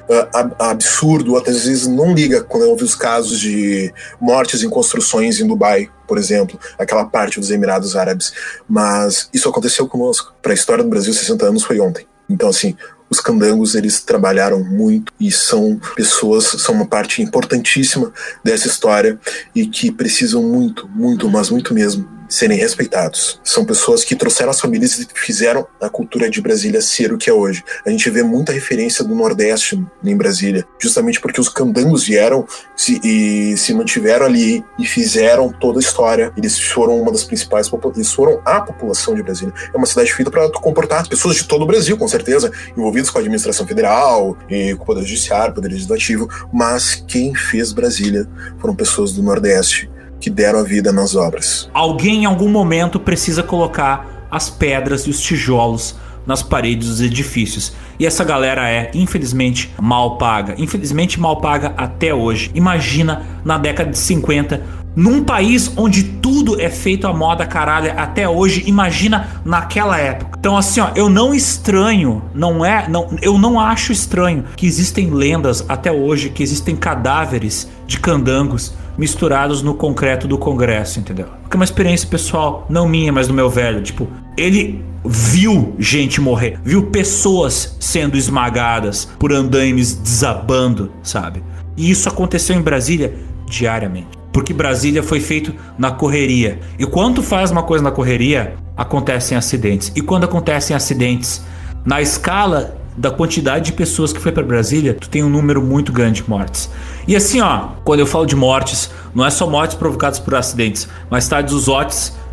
absurdo, até às vezes não liga quando ouve os casos de mortes em construções em Dubai, por exemplo, aquela parte dos Emirados Árabes. Mas isso aconteceu conosco. Para a história do Brasil, 60 anos foi ontem. Então, assim, os candangos eles trabalharam muito e são pessoas, são uma parte importantíssima dessa história e que precisam muito, muito, mas muito mesmo serem respeitados. São pessoas que trouxeram as famílias e fizeram a cultura de Brasília ser o que é hoje. A gente vê muita referência do Nordeste em Brasília, justamente porque os candangos vieram se, e se mantiveram ali e fizeram toda a história. Eles foram uma das principais, eles foram a população de Brasília. É uma cidade feita para comportar pessoas de todo o Brasil, com certeza, envolvidas com a administração federal e com o poder judiciário, poder legislativo, mas quem fez Brasília foram pessoas do Nordeste que deram a vida nas obras. Alguém em algum momento precisa colocar as pedras e os tijolos nas paredes dos edifícios. E essa galera é, infelizmente, mal paga. Infelizmente, mal paga até hoje. Imagina na década de 50, num país onde tudo é feito à moda caralho até hoje, imagina naquela época. Então assim, ó, eu não estranho, não é, não, eu não acho estranho que existem lendas até hoje que existem cadáveres de candangos misturados no concreto do Congresso, entendeu? Porque é uma experiência pessoal, não minha, mas do meu velho. Tipo, ele viu gente morrer, viu pessoas sendo esmagadas por andaimes desabando, sabe? E isso aconteceu em Brasília diariamente. Porque Brasília foi feito na correria. E quando faz uma coisa na correria, acontecem acidentes. E quando acontecem acidentes, na escala da quantidade de pessoas que foi para Brasília, tu tem um número muito grande de mortes. E assim, ó, quando eu falo de mortes, não é só mortes provocadas por acidentes, mas tá dos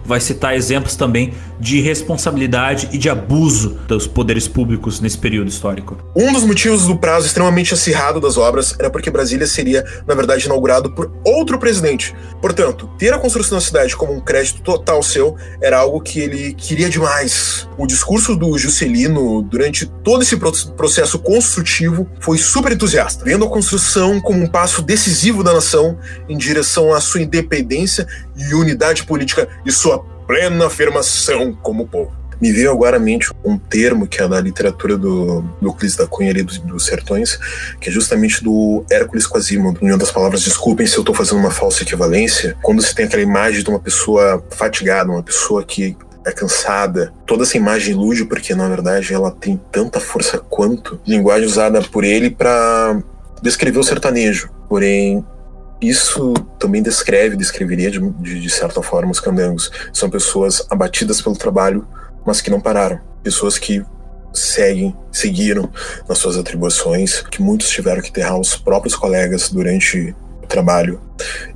vai citar exemplos também de responsabilidade e de abuso dos poderes públicos nesse período histórico. Um dos motivos do prazo extremamente acirrado das obras era porque Brasília seria, na verdade, inaugurado por outro presidente. Portanto, ter a construção da cidade como um crédito total seu era algo que ele queria demais. O discurso do Juscelino durante todo esse processo construtivo foi super entusiasta, vendo a construção como um passo decisivo da nação em direção à sua independência e unidade política e sua plena afirmação como povo. Me veio agora à mente um termo que é da literatura do, do Euclides da Cunha ali dos, dos Sertões, que é justamente do Hércules Quasimodo. Em uma das palavras, desculpem se eu estou fazendo uma falsa equivalência, quando você tem aquela imagem de uma pessoa fatigada, uma pessoa que é cansada. Toda essa imagem ilude porque, na verdade, ela tem tanta força quanto linguagem usada por ele para descrever o sertanejo. Porém, isso também descreve, descreveria de, de, de, certa forma os candangos. São pessoas abatidas pelo trabalho, mas que não pararam. Pessoas que seguem, seguiram nas suas atribuições, que muitos tiveram que enterrar os próprios colegas durante o trabalho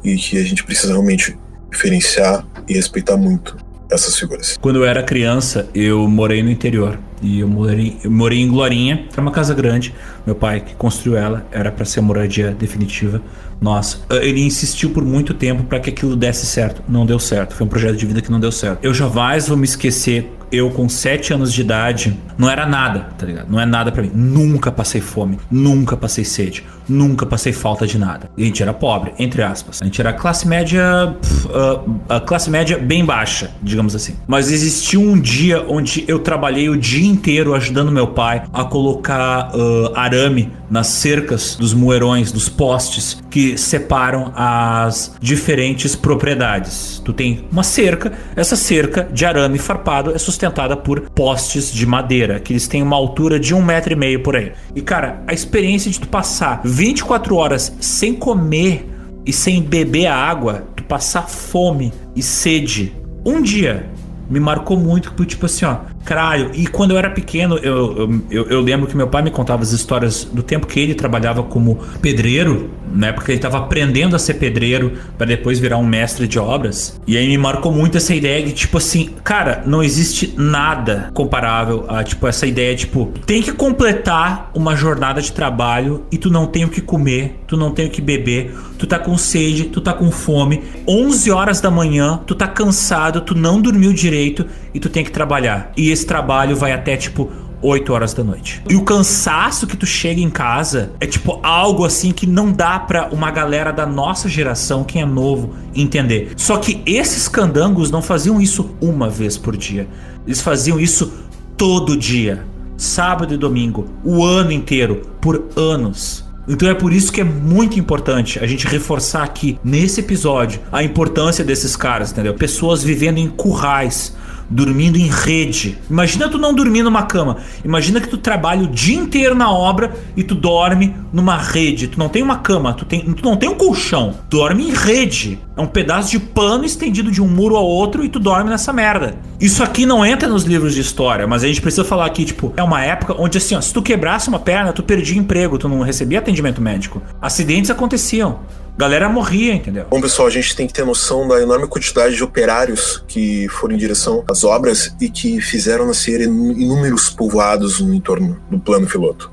e que a gente precisa realmente diferenciar e respeitar muito essas figuras. Quando eu era criança, eu morei no interior e eu morei, eu morei em Glorinha. Era uma casa grande. Meu pai que construiu ela era para ser moradia definitiva. Nossa, ele insistiu por muito tempo para que aquilo desse certo. Não deu certo. Foi um projeto de vida que não deu certo. Eu jamais vou me esquecer eu com 7 anos de idade, não era nada, tá ligado? Não é nada para mim. Nunca passei fome, nunca passei sede, nunca passei falta de nada. A gente era pobre, entre aspas. A gente era classe média, uh, a classe média bem baixa, digamos assim. Mas existiu um dia onde eu trabalhei o dia inteiro ajudando meu pai a colocar uh, arame nas cercas dos moerões, dos postes que separam as diferentes propriedades. Tu tem uma cerca, essa cerca de arame farpado é sustentada por postes de madeira, que eles têm uma altura de um metro e meio por aí. E cara, a experiência de tu passar 24 horas sem comer e sem beber a água, tu passar fome e sede um dia me marcou muito, tipo assim, ó, caralho. E quando eu era pequeno, eu, eu, eu, lembro que meu pai me contava as histórias do tempo que ele trabalhava como pedreiro, na época ele estava aprendendo a ser pedreiro para depois virar um mestre de obras. E aí me marcou muito essa ideia de, tipo assim, cara, não existe nada comparável a, tipo, essa ideia, tipo, tem que completar uma jornada de trabalho e tu não tem o que comer, tu não tem o que beber, tu tá com sede, tu tá com fome, 11 horas da manhã, tu tá cansado, tu não dormiu direito e tu tem que trabalhar. E esse trabalho vai até tipo 8 horas da noite. E o cansaço que tu chega em casa é tipo algo assim que não dá pra uma galera da nossa geração, quem é novo, entender. Só que esses candangos não faziam isso uma vez por dia. Eles faziam isso todo dia. Sábado e domingo, o ano inteiro, por anos. Então é por isso que é muito importante a gente reforçar aqui nesse episódio a importância desses caras, entendeu? Pessoas vivendo em currais, dormindo em rede. Imagina tu não dormir numa cama. Imagina que tu trabalha o dia inteiro na obra e tu dorme numa rede. Tu não tem uma cama, tu, tem, tu não tem um colchão. Dorme em rede. É um pedaço de pano estendido de um muro ao outro e tu dorme nessa merda. Isso aqui não entra nos livros de história, mas a gente precisa falar aqui, tipo, é uma época onde assim, ó, se tu quebrasse uma perna, tu perdia emprego, tu não recebia atendimento médico. Acidentes aconteciam galera morria, entendeu? Bom, pessoal, a gente tem que ter noção da enorme quantidade de operários que foram em direção às obras e que fizeram nascer inúmeros povoados no entorno do plano piloto.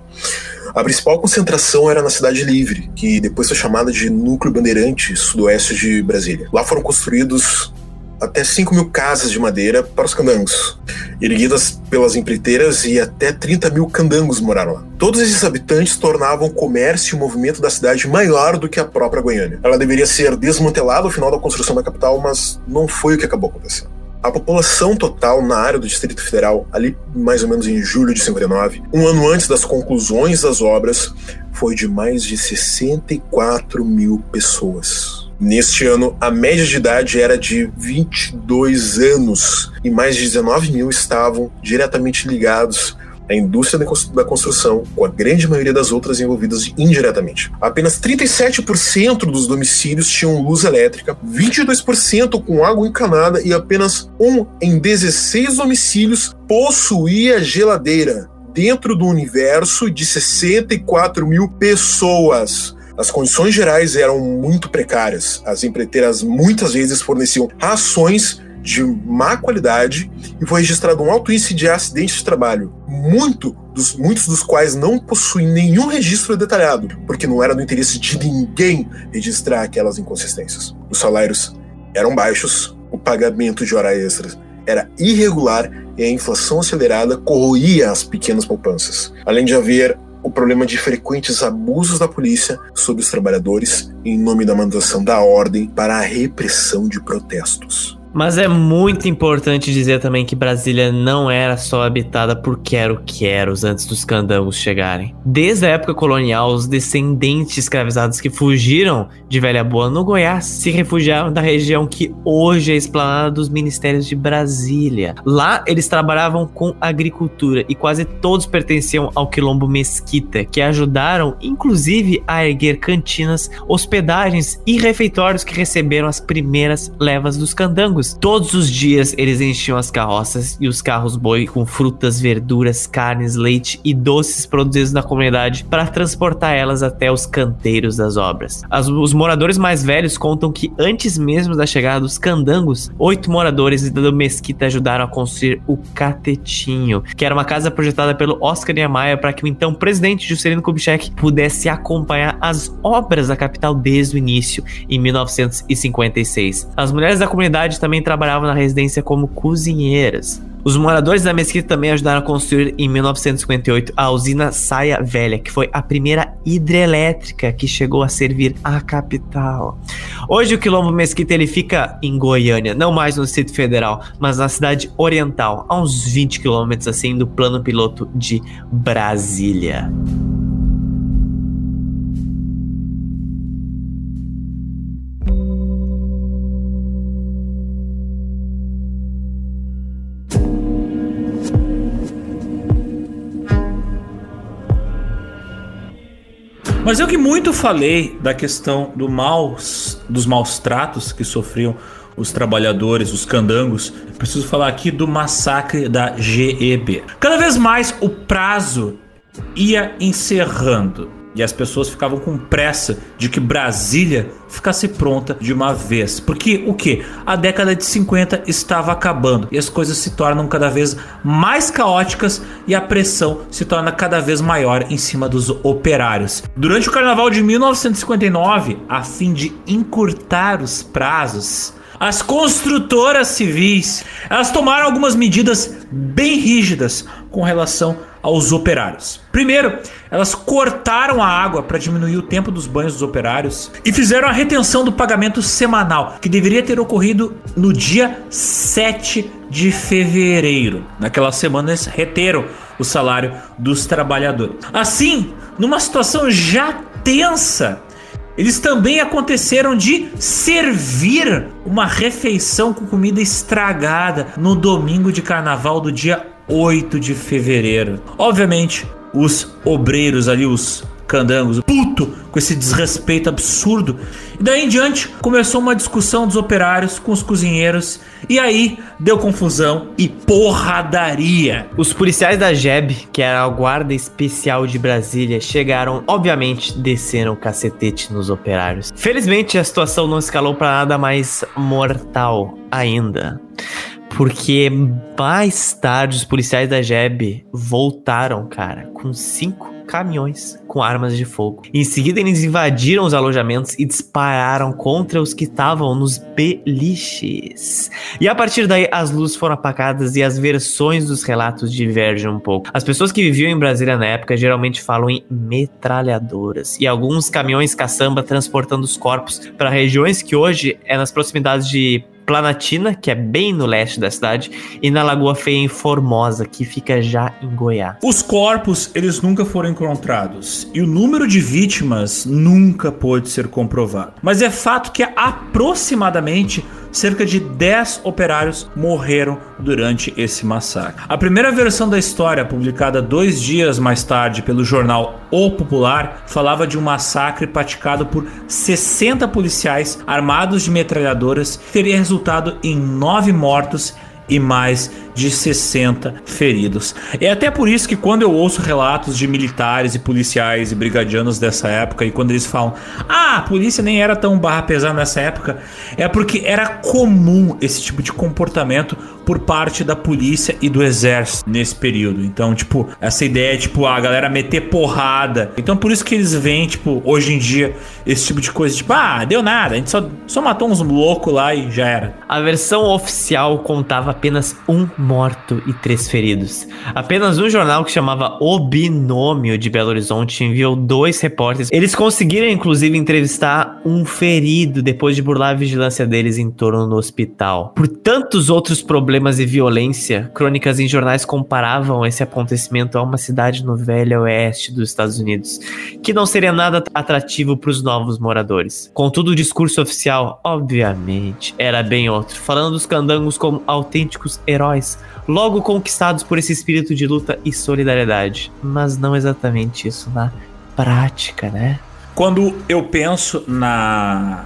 A principal concentração era na Cidade Livre, que depois foi chamada de Núcleo Bandeirante, sudoeste de Brasília. Lá foram construídos até 5 mil casas de madeira para os candangos, erguidas pelas empreiteiras e até 30 mil candangos moraram lá. Todos esses habitantes tornavam o comércio e o movimento da cidade maior do que a própria Goiânia. Ela deveria ser desmantelada ao final da construção da capital, mas não foi o que acabou acontecendo. A população total na área do Distrito Federal, ali mais ou menos em julho de 59, um ano antes das conclusões das obras, foi de mais de 64 mil pessoas. Neste ano, a média de idade era de 22 anos e mais de 19 mil estavam diretamente ligados à indústria da construção, com a grande maioria das outras envolvidas indiretamente. Apenas 37% dos domicílios tinham luz elétrica, 22% com água encanada e apenas um em 16 domicílios possuía geladeira, dentro do universo de 64 mil pessoas. As condições gerais eram muito precárias. As empreiteiras muitas vezes forneciam rações de má qualidade e foi registrado um alto índice de acidentes de trabalho, muito dos, muitos dos quais não possuem nenhum registro detalhado, porque não era do interesse de ninguém registrar aquelas inconsistências. Os salários eram baixos, o pagamento de hora extras era irregular e a inflação acelerada corroía as pequenas poupanças. Além de haver o problema de frequentes abusos da polícia sobre os trabalhadores em nome da manutenção da ordem para a repressão de protestos. Mas é muito importante dizer também que Brasília não era só habitada por quero-queros antes dos candangos chegarem. Desde a época colonial, os descendentes escravizados que fugiram de Velha Boa no Goiás se refugiaram da região que hoje é esplanada dos ministérios de Brasília. Lá eles trabalhavam com agricultura e quase todos pertenciam ao quilombo Mesquita, que ajudaram inclusive a erguer cantinas, hospedagens e refeitórios que receberam as primeiras levas dos candangos Todos os dias eles enchiam as carroças e os carros boi com frutas, verduras, carnes, leite e doces produzidos na comunidade para transportar elas até os canteiros das obras. As, os moradores mais velhos contam que antes mesmo da chegada dos candangos, oito moradores da Mesquita ajudaram a construir o Catetinho, que era uma casa projetada pelo Oscar Niemeyer para que o então presidente Juscelino Kubitschek pudesse acompanhar as obras da capital desde o início, em 1956. As mulheres da comunidade também também trabalhavam na residência como cozinheiras. Os moradores da mesquita também ajudaram a construir em 1958 a usina Saia Velha, que foi a primeira hidrelétrica que chegou a servir a capital. Hoje o Quilombo Mesquita ele fica em Goiânia, não mais no Distrito Federal, mas na cidade oriental, a uns 20 quilômetros assim do plano piloto de Brasília. Mas eu que muito falei da questão do maus, dos maus tratos que sofriam os trabalhadores, os candangos, preciso falar aqui do massacre da GEB. Cada vez mais o prazo ia encerrando. E as pessoas ficavam com pressa de que Brasília ficasse pronta de uma vez. Porque o que? A década de 50 estava acabando e as coisas se tornam cada vez mais caóticas e a pressão se torna cada vez maior em cima dos operários. Durante o carnaval de 1959, a fim de encurtar os prazos, as construtoras civis, elas tomaram algumas medidas bem rígidas com relação aos operários. Primeiro, elas cortaram a água para diminuir o tempo dos banhos dos operários e fizeram a retenção do pagamento semanal, que deveria ter ocorrido no dia 7 de fevereiro. Naquela semana eles reteram o salário dos trabalhadores. Assim, numa situação já tensa, eles também aconteceram de servir uma refeição com comida estragada no domingo de carnaval do dia 8 de fevereiro. Obviamente, os obreiros ali, os candangos, puto com esse desrespeito absurdo. E daí em diante começou uma discussão dos operários com os cozinheiros e aí deu confusão e porradaria. Os policiais da JEB, que era a guarda especial de Brasília, chegaram, obviamente, desceram o cacetete nos operários. Felizmente a situação não escalou para nada mais mortal ainda porque mais tarde os policiais da JEB voltaram, cara, com cinco caminhões com armas de fogo. Em seguida, eles invadiram os alojamentos e dispararam contra os que estavam nos beliches. E a partir daí, as luzes foram apagadas e as versões dos relatos divergem um pouco. As pessoas que viviam em Brasília na época geralmente falam em metralhadoras e alguns caminhões caçamba transportando os corpos para regiões que hoje é nas proximidades de Planatina, que é bem no leste da cidade, e na Lagoa Feia em Formosa, que fica já em Goiás. Os corpos, eles nunca foram encontrados, e o número de vítimas nunca pôde ser comprovado. Mas é fato que aproximadamente cerca de 10 operários morreram durante esse massacre. A primeira versão da história, publicada dois dias mais tarde pelo jornal O Popular, falava de um massacre praticado por 60 policiais armados de metralhadoras, que teria resultado em nove mortos e mais de 60 feridos. É até por isso que quando eu ouço relatos de militares e policiais e brigadianos dessa época e quando eles falam: "Ah, a polícia nem era tão barra pesada nessa época", é porque era comum esse tipo de comportamento por parte da polícia e do exército nesse período. Então, tipo, essa ideia tipo a galera meter porrada. Então, por isso que eles veem, tipo, hoje em dia esse tipo de coisa, tipo, ah, deu nada, a gente só só matou uns loucos lá e já era. A versão oficial contava apenas um morto e três feridos. Apenas um jornal que chamava O Binômio de Belo Horizonte enviou dois repórteres. Eles conseguiram, inclusive, entrevistar um ferido depois de burlar a vigilância deles em torno do hospital. Por tantos outros problemas e violência, crônicas em jornais comparavam esse acontecimento a uma cidade no velho oeste dos Estados Unidos, que não seria nada atrativo para os novos moradores. Contudo, o discurso oficial, obviamente, era bem outro, falando dos candangos como autênticos heróis, logo conquistados por esse espírito de luta e solidariedade. Mas não exatamente isso na prática, né? Quando eu penso na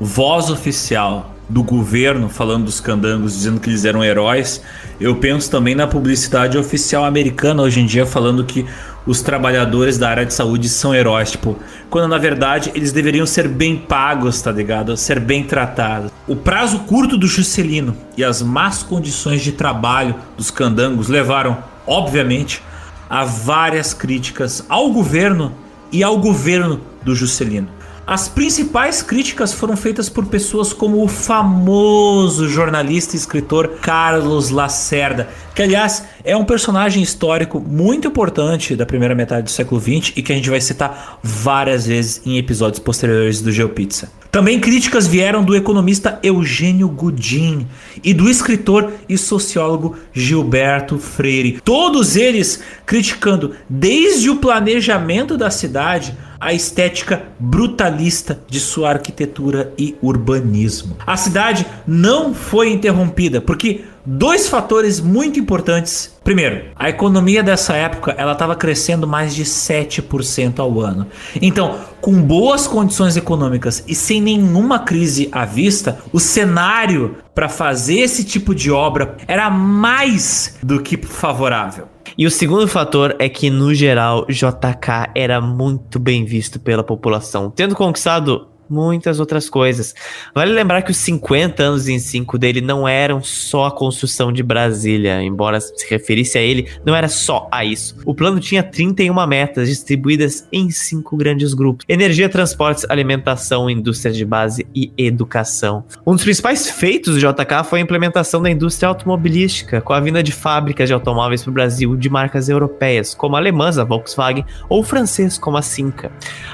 voz oficial do governo falando dos candangos, dizendo que eles eram heróis, eu penso também na publicidade oficial americana hoje em dia falando que os trabalhadores da área de saúde são heróis, tipo, quando na verdade eles deveriam ser bem pagos, tá ligado? Ser bem tratados. O prazo curto do Juscelino e as más condições de trabalho dos candangos levaram, obviamente, a várias críticas ao governo e ao governo do Juscelino. As principais críticas foram feitas por pessoas como o famoso jornalista e escritor Carlos Lacerda, que aliás é um personagem histórico muito importante da primeira metade do século XX e que a gente vai citar várias vezes em episódios posteriores do GeoPizza. Também críticas vieram do economista Eugênio Godin e do escritor e sociólogo Gilberto Freire. Todos eles criticando desde o planejamento da cidade a estética brutalista de sua arquitetura e urbanismo. A cidade não foi interrompida porque dois fatores muito importantes. Primeiro, a economia dessa época ela estava crescendo mais de 7% ao ano. Então, com boas condições econômicas e sem nenhuma crise à vista, o cenário para fazer esse tipo de obra era mais do que favorável. E o segundo fator é que, no geral, JK era muito bem visto pela população, tendo conquistado muitas outras coisas. Vale lembrar que os 50 anos em 5 dele não eram só a construção de Brasília, embora se referisse a ele, não era só a isso. O plano tinha 31 metas distribuídas em cinco grandes grupos: energia, transportes, alimentação, indústria de base e educação. Um dos principais feitos do JK foi a implementação da indústria automobilística, com a vinda de fábricas de automóveis para o Brasil de marcas europeias, como a alemãs, a Volkswagen, ou francês, como a Cinca.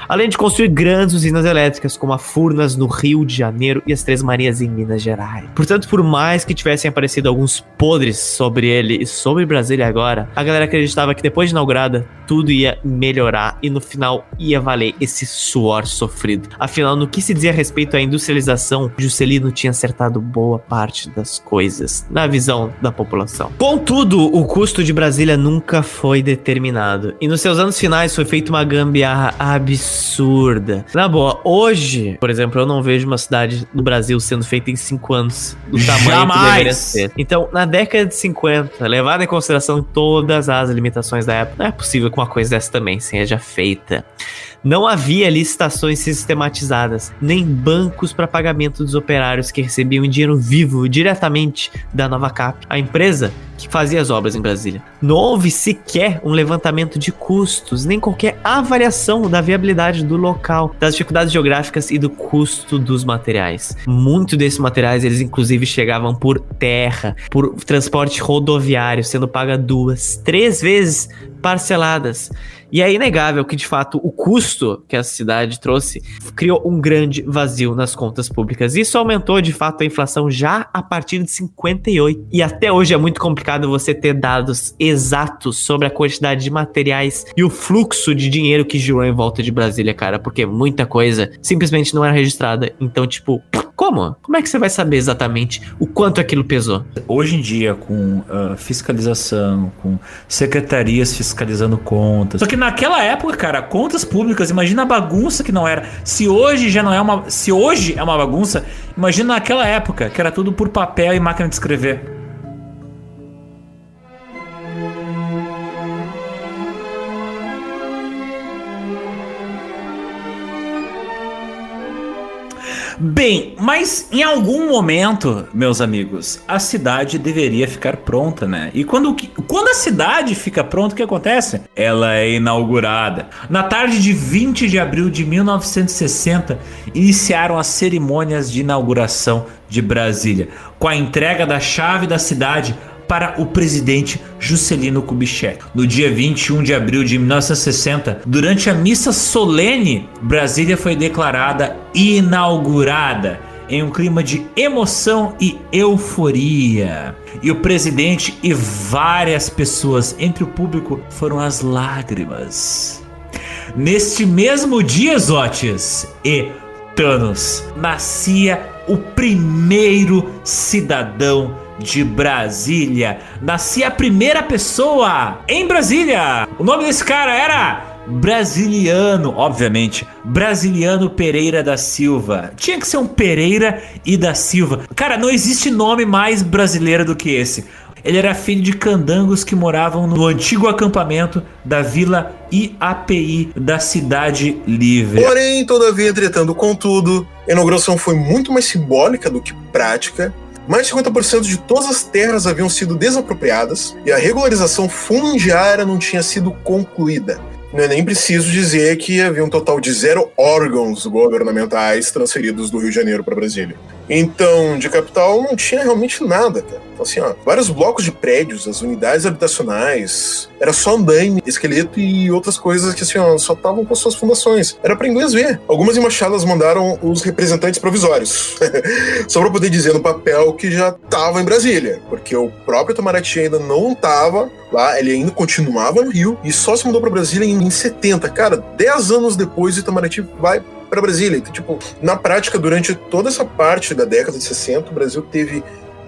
Além de construir grandes usinas elétricas, como a Furnas no Rio de Janeiro e as Três Marias em Minas Gerais. Portanto, por mais que tivessem aparecido alguns podres sobre ele e sobre Brasília agora, a galera acreditava que depois de inaugurada, tudo ia melhorar e no final ia valer esse suor sofrido. Afinal, no que se dizia a respeito à industrialização, Juscelino tinha acertado boa parte das coisas, na visão da população. Contudo, o custo de Brasília nunca foi determinado, e nos seus anos finais foi feita uma gambiarra absurda. Na boa, hoje hoje, por exemplo, eu não vejo uma cidade do Brasil sendo feita em 5 anos do tamanho Jamais. que deveria ser. Então, na década de 50, levado em consideração todas as limitações da época, não é possível que uma coisa dessa também seja feita. Não havia licitações sistematizadas, nem bancos para pagamento dos operários que recebiam dinheiro vivo diretamente da Nova Cap, a empresa que fazia as obras em Brasília. Não houve sequer um levantamento de custos, nem qualquer avaliação da viabilidade do local, das dificuldades geográficas e do custo dos materiais. Muitos desses materiais, eles inclusive chegavam por terra, por transporte rodoviário, sendo paga duas, três vezes parceladas. E é inegável que, de fato, o custo que a cidade trouxe criou um grande vazio nas contas públicas. Isso aumentou, de fato, a inflação já a partir de 58. E até hoje é muito complicado você ter dados exatos sobre a quantidade de materiais e o fluxo de dinheiro que girou em volta de Brasília, cara, porque muita coisa simplesmente não era registrada. Então, tipo, como? Como é que você vai saber exatamente o quanto aquilo pesou? Hoje em dia, com uh, fiscalização, com secretarias fiscalizando contas. Só que naquela época, cara, contas públicas, imagina a bagunça que não era. Se hoje já não é uma. Se hoje é uma bagunça, imagina naquela época, que era tudo por papel e máquina de escrever. Bem, mas em algum momento, meus amigos, a cidade deveria ficar pronta, né? E quando, quando a cidade fica pronta, o que acontece? Ela é inaugurada. Na tarde de 20 de abril de 1960, iniciaram as cerimônias de inauguração de Brasília, com a entrega da chave da cidade para o presidente Juscelino Kubitschek. No dia 21 de abril de 1960, durante a missa solene, Brasília foi declarada inaugurada em um clima de emoção e euforia. E o presidente e várias pessoas entre o público foram as lágrimas. Neste mesmo dia, Zotes e Thanos, nascia o primeiro cidadão de Brasília. Nascia a primeira pessoa em Brasília. O nome desse cara era Brasiliano, obviamente. Brasiliano Pereira da Silva. Tinha que ser um Pereira e da Silva. Cara, não existe nome mais brasileiro do que esse. Ele era filho de candangos que moravam no antigo acampamento da Vila IAPI da Cidade Livre. Porém, todavia, entretanto, contudo, a inauguração foi muito mais simbólica do que prática mais de 50% de todas as terras haviam sido desapropriadas e a regularização fundiária não tinha sido concluída. Não é nem preciso dizer que havia um total de zero órgãos governamentais transferidos do Rio de Janeiro para Brasília. Então, de capital não tinha realmente nada, cara. Então, assim, ó, vários blocos de prédios, as unidades habitacionais, era só andaime, esqueleto e outras coisas que, assim, ó, só estavam com suas fundações. Era para inglês ver. Algumas embaixadas mandaram os representantes provisórios, [laughs] só para poder dizer no papel que já estava em Brasília, porque o próprio Itamaraty ainda não estava lá, ele ainda continuava no Rio e só se mudou para Brasília em, em 70. Cara, 10 anos depois o Itamaraty vai para Brasília. Então, tipo, na prática, durante toda essa parte da década de 60, o Brasil teve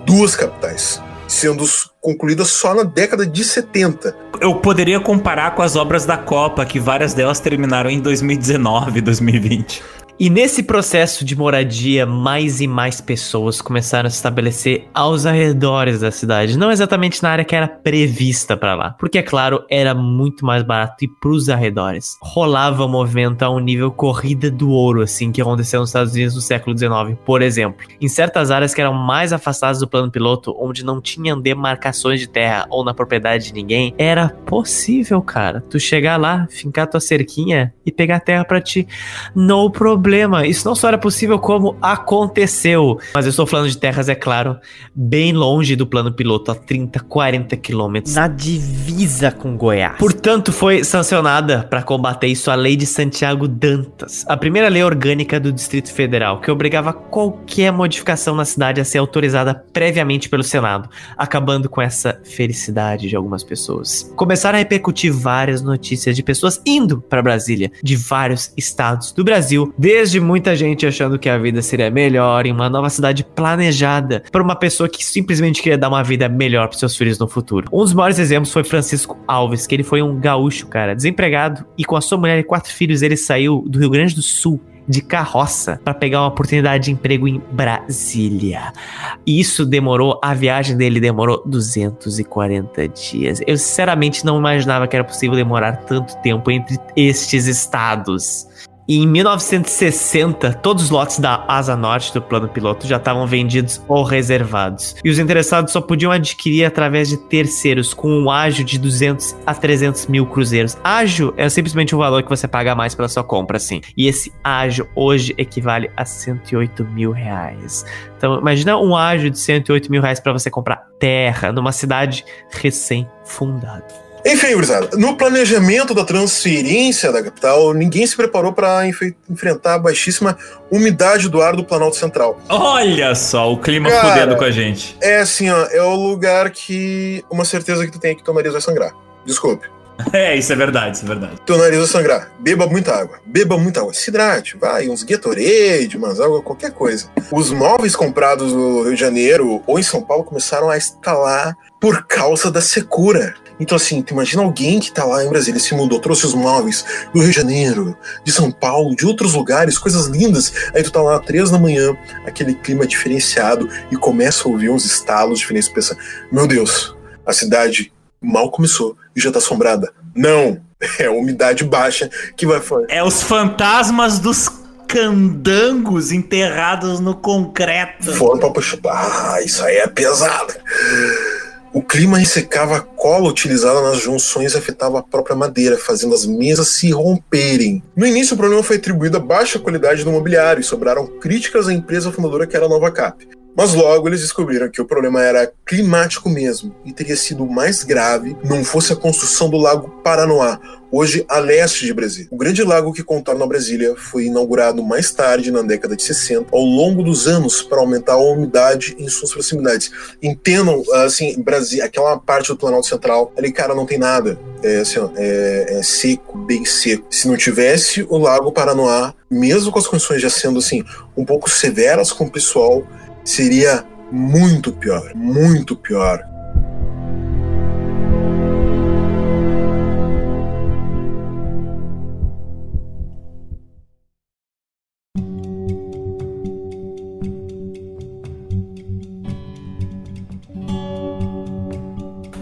duas capitais, sendo concluídas só na década de 70. Eu poderia comparar com as obras da Copa, que várias delas terminaram em 2019, 2020. E nesse processo de moradia, mais e mais pessoas começaram a se estabelecer aos arredores da cidade, não exatamente na área que era prevista para lá, porque é claro, era muito mais barato ir pros arredores. Rolava o movimento a um nível corrida do ouro, assim, que aconteceu nos Estados Unidos no século XIX, por exemplo. Em certas áreas que eram mais afastadas do plano piloto, onde não tinham demarcações de terra ou na propriedade de ninguém, era possível, cara, tu chegar lá, fincar tua cerquinha e pegar terra para ti. No problema problema. Isso não só era possível, como aconteceu. Mas eu estou falando de terras, é claro, bem longe do plano piloto, a 30, 40 quilômetros. Na divisa com Goiás. Portanto, foi sancionada para combater isso a Lei de Santiago Dantas, a primeira lei orgânica do Distrito Federal, que obrigava qualquer modificação na cidade a ser autorizada previamente pelo Senado, acabando com essa felicidade de algumas pessoas. Começaram a repercutir várias notícias de pessoas indo para Brasília, de vários estados do Brasil, Desde muita gente achando que a vida seria melhor em uma nova cidade planejada para uma pessoa que simplesmente queria dar uma vida melhor para seus filhos no futuro. Um dos maiores exemplos foi Francisco Alves, que ele foi um gaúcho, cara, desempregado e com a sua mulher e quatro filhos ele saiu do Rio Grande do Sul de carroça para pegar uma oportunidade de emprego em Brasília. E isso demorou, a viagem dele demorou 240 dias. Eu sinceramente não imaginava que era possível demorar tanto tempo entre estes estados. E em 1960, todos os lotes da Asa Norte do plano piloto já estavam vendidos ou reservados. E os interessados só podiam adquirir através de terceiros com um ágio de 200 a 300 mil cruzeiros. Ágio é simplesmente o valor que você paga mais pela sua compra, assim. E esse ágio hoje equivale a 108 mil reais. Então, imagina um ágio de 108 mil reais para você comprar terra numa cidade recém-fundada. Enfim, gurizada, no planejamento da transferência da capital, ninguém se preparou para enfrentar a baixíssima umidade do ar do Planalto Central. Olha só, o clima Cara, fudendo com a gente. É assim, ó, é o lugar que uma certeza que tu tem é que teu nariz vai sangrar. Desculpe. [laughs] É, isso é verdade, isso é verdade. Teu nariz vai sangrar. Beba muita água. Beba muita água. Se hidrate, vai, uns Gatorade, umas água, qualquer coisa. Os móveis comprados no Rio de Janeiro ou em São Paulo começaram a estalar por causa da secura. Então, assim, tu imagina alguém que tá lá em Brasília, se mudou, trouxe os móveis do Rio de Janeiro, de São Paulo, de outros lugares, coisas lindas. Aí tu tá lá às três da manhã, aquele clima diferenciado, e começa a ouvir uns estalos diferentes. Pensa, meu Deus, a cidade mal começou e já tá assombrada. Não! [laughs] É a umidade baixa que vai fazer. É os fantasmas dos candangos enterrados no concreto. Foram pra puxar. Ah, isso aí é pesado. O clima ressecava a cola utilizada nas junções e afetava a própria madeira, fazendo as mesas se romperem. No início, o problema foi atribuído à baixa qualidade do mobiliário e sobraram críticas à empresa fundadora que era a Nova Cap. Mas logo eles descobriram que o problema era climático mesmo e teria sido mais grave não fosse a construção do Lago Paranoá, hoje a leste de Brasília. O grande lago que contorna Brasília foi inaugurado mais tarde, na década de 60, ao longo dos anos, para aumentar a umidade em suas proximidades. Entendam, assim, Brasília, aquela parte do Planalto Central, ali, cara, não tem nada. É, assim, é, é seco, bem seco. Se não tivesse o Lago Paranoá, mesmo com as condições já sendo, assim, um pouco severas com o pessoal, seria muito pior, muito pior.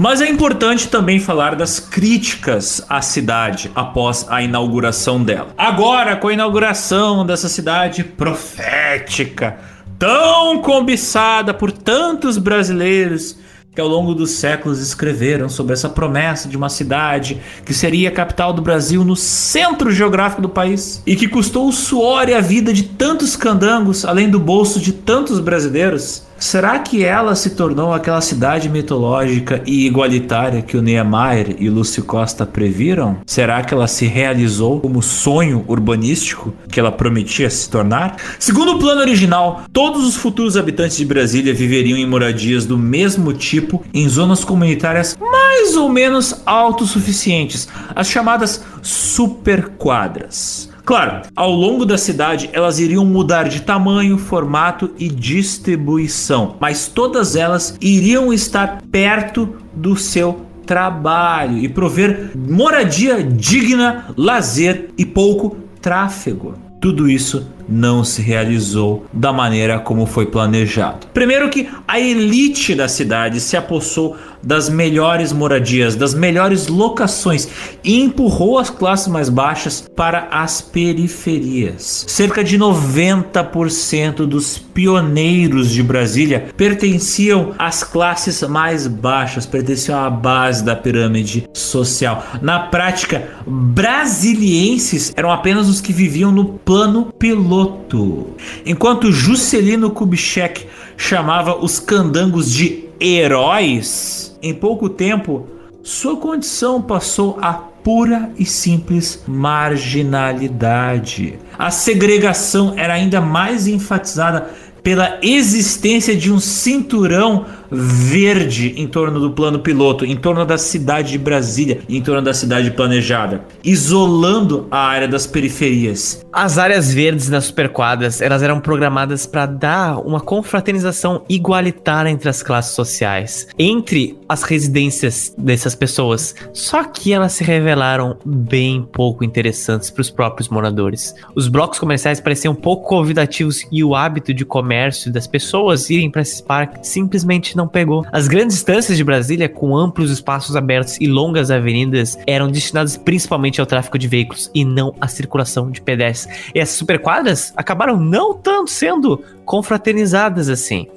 Mas é importante também falar das críticas à cidade após a inauguração dela. Agora, com a inauguração dessa cidade profética, tão cobiçada por tantos brasileiros que ao longo dos séculos escreveram sobre essa promessa de uma cidade que seria a capital do Brasil no centro geográfico do país e que custou o suor e a vida de tantos candangos, além do bolso de tantos brasileiros. Será que ela se tornou aquela cidade mitológica e igualitária que o Niemeyer e Lúcio Costa previram? Será que ela se realizou como sonho urbanístico que ela prometia se tornar? Segundo o plano original, todos os futuros habitantes de Brasília viveriam em moradias do mesmo tipo em zonas comunitárias mais ou menos autossuficientes, as chamadas superquadras. Claro, ao longo da cidade elas iriam mudar de tamanho, formato e distribuição, mas todas elas iriam estar perto do seu trabalho e prover moradia digna, lazer e pouco tráfego. Tudo isso não se realizou da maneira como foi planejado. Primeiro que a elite da cidade se apossou das melhores moradias, das melhores locações e empurrou as classes mais baixas para as periferias. Cerca de 90% dos pioneiros de Brasília pertenciam às classes mais baixas, pertenciam à base da pirâmide social. Na prática, brasilienses eram apenas os que viviam no plano piloto. Enquanto Juscelino Kubitschek chamava os candangos de heróis, em pouco tempo, sua condição passou a pura e simples marginalidade. A segregação era ainda mais enfatizada pela existência de um cinturão verde em torno do plano piloto, em torno da cidade de Brasília, em torno da cidade planejada, isolando a área das periferias. As áreas verdes nas superquadras, elas eram programadas para dar uma confraternização igualitária entre as classes sociais, entre as residências dessas pessoas. Só que elas se revelaram bem pouco interessantes para os próprios moradores. Os blocos comerciais pareciam pouco convidativos e o hábito de comércio das pessoas irem para esses parques simplesmente não não pegou. As grandes distâncias de Brasília, com amplos espaços abertos e longas avenidas, eram destinadas principalmente ao tráfego de veículos e não à circulação de pedestres. E essas superquadras acabaram não tanto sendo confraternizadas assim.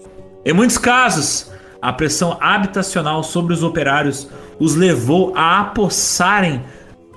Em muitos casos, a pressão habitacional sobre os operários os levou a apossarem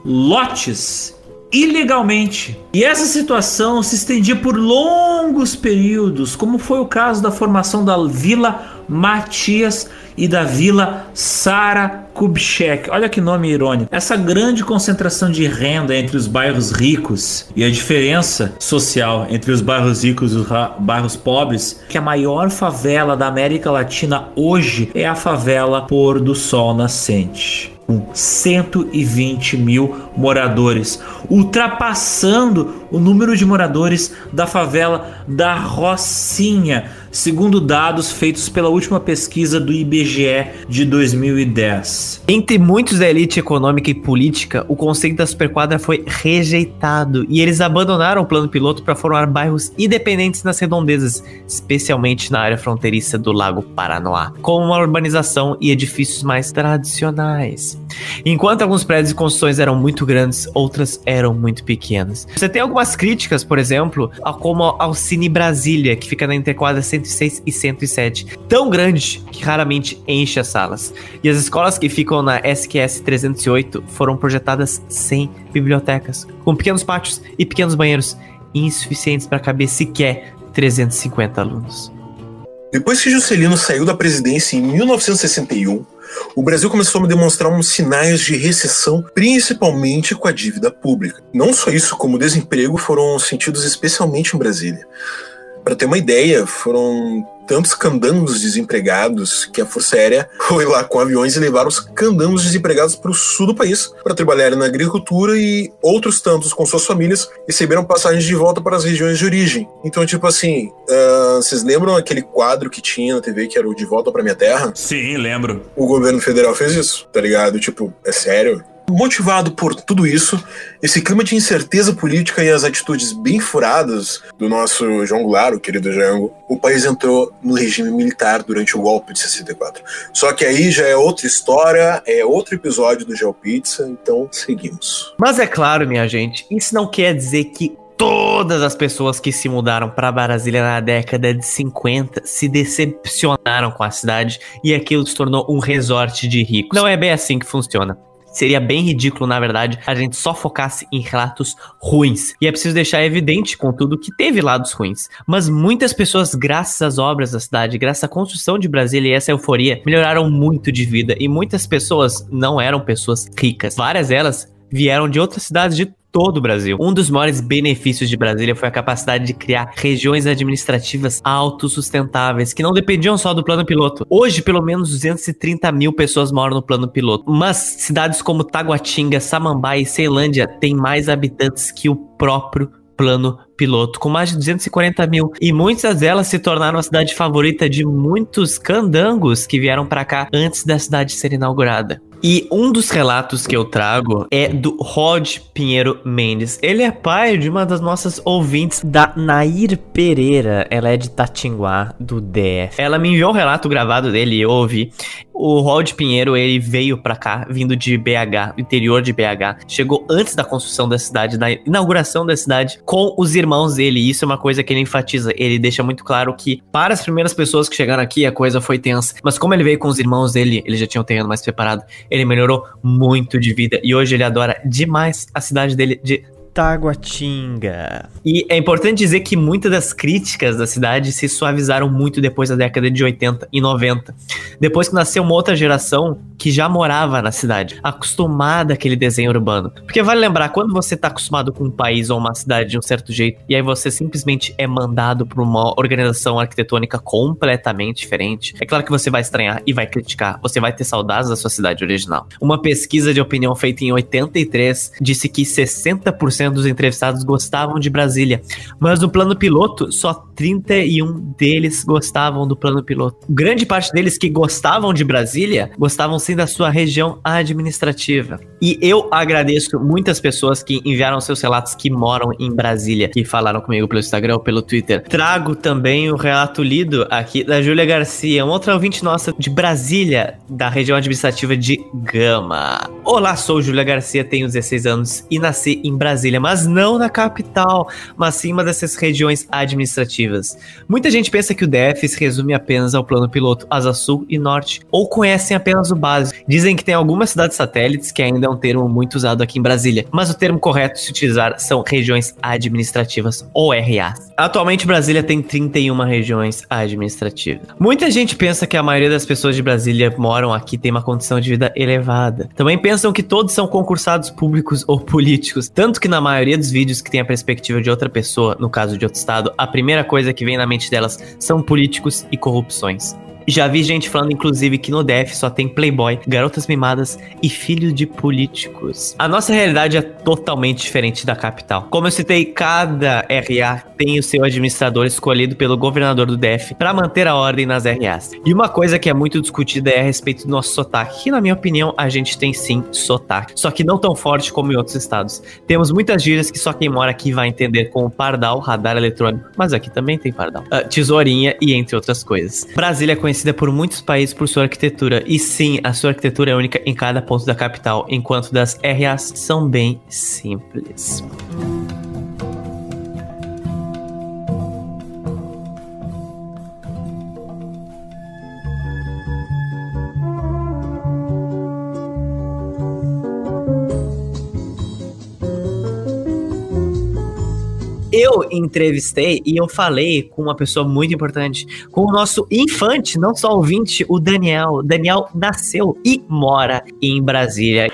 lotes ilegalmente. E essa situação se estendia por longos períodos, como foi o caso da formação da Vila Matias e da Vila Sara Kubitschek. Olha que nome irônico. Essa grande concentração de renda entre os bairros ricos e a diferença social entre os bairros ricos e os bairros pobres, que a maior favela da América Latina hoje é a favela Pôr do Sol Nascente com 120 mil moradores, ultrapassando o número de moradores da favela da Rocinha, segundo dados feitos pela última pesquisa do IBGE de 2010. Entre muitos da elite econômica e política, o conceito da superquadra foi rejeitado e eles abandonaram o plano piloto para formar bairros independentes nas redondezas, especialmente na área fronteiriça do Lago Paranoá, com uma urbanização e edifícios mais tradicionais. Enquanto alguns prédios e construções eram muito grandes, outras eram muito pequenas. Você tem algumas críticas, por exemplo, como ao Cine Brasília, que fica na interquadra 106 e 107, tão grande que raramente enche as salas. E as escolas que ficam na SQS 308 foram projetadas sem bibliotecas, com pequenos pátios e pequenos banheiros, insuficientes para caber sequer 350 alunos. Depois que Juscelino saiu da presidência em 1961, o Brasil começou a demonstrar uns sinais de recessão, principalmente com a dívida pública. Não só isso, como o desemprego foram sentidos especialmente em Brasília. Para ter uma ideia, foram tantos candangos desempregados que a Força Aérea foi lá com aviões e levaram os candangos desempregados para o sul do país para trabalhar na agricultura e outros tantos com suas famílias receberam passagens de volta para as regiões de origem. Então, tipo assim, uh, vocês lembram aquele quadro que tinha na TV que era o De Volta para Minha Terra? Sim, lembro. O governo federal fez isso, tá ligado? Tipo, é sério? Motivado por tudo isso, esse clima de incerteza política e as atitudes bem furadas do nosso João Goulart, o querido Jango, o país entrou no regime militar durante o golpe de 64. Só que aí já é outra história, é outro episódio do GeoPizza, então seguimos. Mas é claro, minha gente, isso não quer dizer que todas as pessoas que se mudaram para Brasília na década de 50 se decepcionaram com a cidade e aquilo se tornou um resort de ricos. Não é bem assim que funciona. Seria bem ridículo, na verdade, a gente só focasse em relatos ruins. E é preciso deixar evidente, contudo, que teve lados ruins. Mas muitas pessoas, graças às obras da cidade, graças à construção de Brasília e essa euforia, melhoraram muito de vida. E muitas pessoas não eram pessoas ricas. Várias delas vieram de outras cidades de todo o Brasil. Um dos maiores benefícios de Brasília foi a capacidade de criar regiões administrativas autossustentáveis, que não dependiam só do plano piloto. Hoje, pelo menos 230 mil pessoas moram no plano piloto. Mas cidades como Taguatinga, Samambaia e Ceilândia têm mais habitantes que o próprio plano piloto, com mais de 240 mil. E muitas delas se tornaram a cidade favorita de muitos candangos que vieram para cá antes da cidade ser inaugurada. E um dos relatos que eu trago é do Rod Pinheiro Mendes. Ele é pai de uma das nossas ouvintes, da Nair Pereira. Ela é de Tatinguá, do DF. Ela me enviou um relato gravado dele e eu ouvi. O Rod Pinheiro, ele veio para cá, vindo de BH, interior de BH. Chegou antes da construção da cidade, da inauguração da cidade, com os irmãos dele. E isso é uma coisa que ele enfatiza. Ele deixa muito claro que, para as primeiras pessoas que chegaram aqui, a coisa foi tensa. Mas como ele veio com os irmãos dele, ele já tinha um terreno mais preparado ele melhorou muito de vida e hoje ele adora demais a cidade dele de Taguatinga. E é importante dizer que muitas das críticas da cidade se suavizaram muito depois da década de 80 e 90. Depois que nasceu uma outra geração que já morava na cidade, acostumada àquele desenho urbano. Porque vale lembrar, quando você está acostumado com um país ou uma cidade de um certo jeito, e aí você simplesmente é mandado para uma organização arquitetônica completamente diferente, é claro que você vai estranhar e vai criticar, você vai ter saudades da sua cidade original. Uma pesquisa de opinião feita em 83 disse que 60% dos entrevistados gostavam de Brasília, mas no plano piloto, só 31 deles gostavam do plano piloto. Grande parte deles que gostavam de Brasília gostavam sim da sua região administrativa. E eu agradeço muitas pessoas que enviaram seus relatos que moram em Brasília, que falaram comigo pelo Instagram pelo Twitter. Trago também o relato lido aqui da Júlia Garcia, uma outra ouvinte nossa de Brasília, da região administrativa de Gama. Olá, sou Júlia Garcia, tenho 16 anos e nasci em Brasília Brasília, mas não na capital, mas sim uma dessas regiões administrativas administrativas. Muita gente pensa que o DF se resume apenas ao plano piloto Asa Sul e Norte, ou conhecem apenas o básico. Dizem que tem algumas cidades satélites, que ainda é um termo muito usado aqui em Brasília, mas o termo correto se utilizar são regiões administrativas, ou RA. Atualmente, Brasília tem 31 regiões administrativas. Muita gente pensa que a maioria das pessoas de Brasília moram aqui tem uma condição de vida elevada. Também pensam que todos são concursados públicos ou políticos, tanto que na maioria dos vídeos que tem a perspectiva de outra pessoa, no caso de outro estado, a primeira coisa que vem na mente delas são políticos e corrupções. Já vi gente falando, inclusive, que no DF só tem playboy, garotas mimadas e filho de políticos. A nossa realidade é totalmente diferente da capital. Como eu citei, cada RA tem o seu administrador escolhido pelo governador do DF para manter a ordem nas RAs. E uma coisa que é muito discutida é a respeito do nosso sotaque, que na minha opinião a gente tem sim sotaque, só que não tão forte como em outros estados. Temos muitas gírias que só quem mora aqui vai entender, como pardal, radar eletrônico, mas aqui também tem pardal, uh, tesourinha e entre outras coisas. Brasília é conhecida por muitos países por sua arquitetura, e sim, a sua arquitetura é única em cada ponto da capital, enquanto das RAs são bem simples. Eu entrevistei e eu falei com uma pessoa muito importante, com o nosso infante, não só ouvinte, o Daniel. Daniel nasceu e mora em Brasília.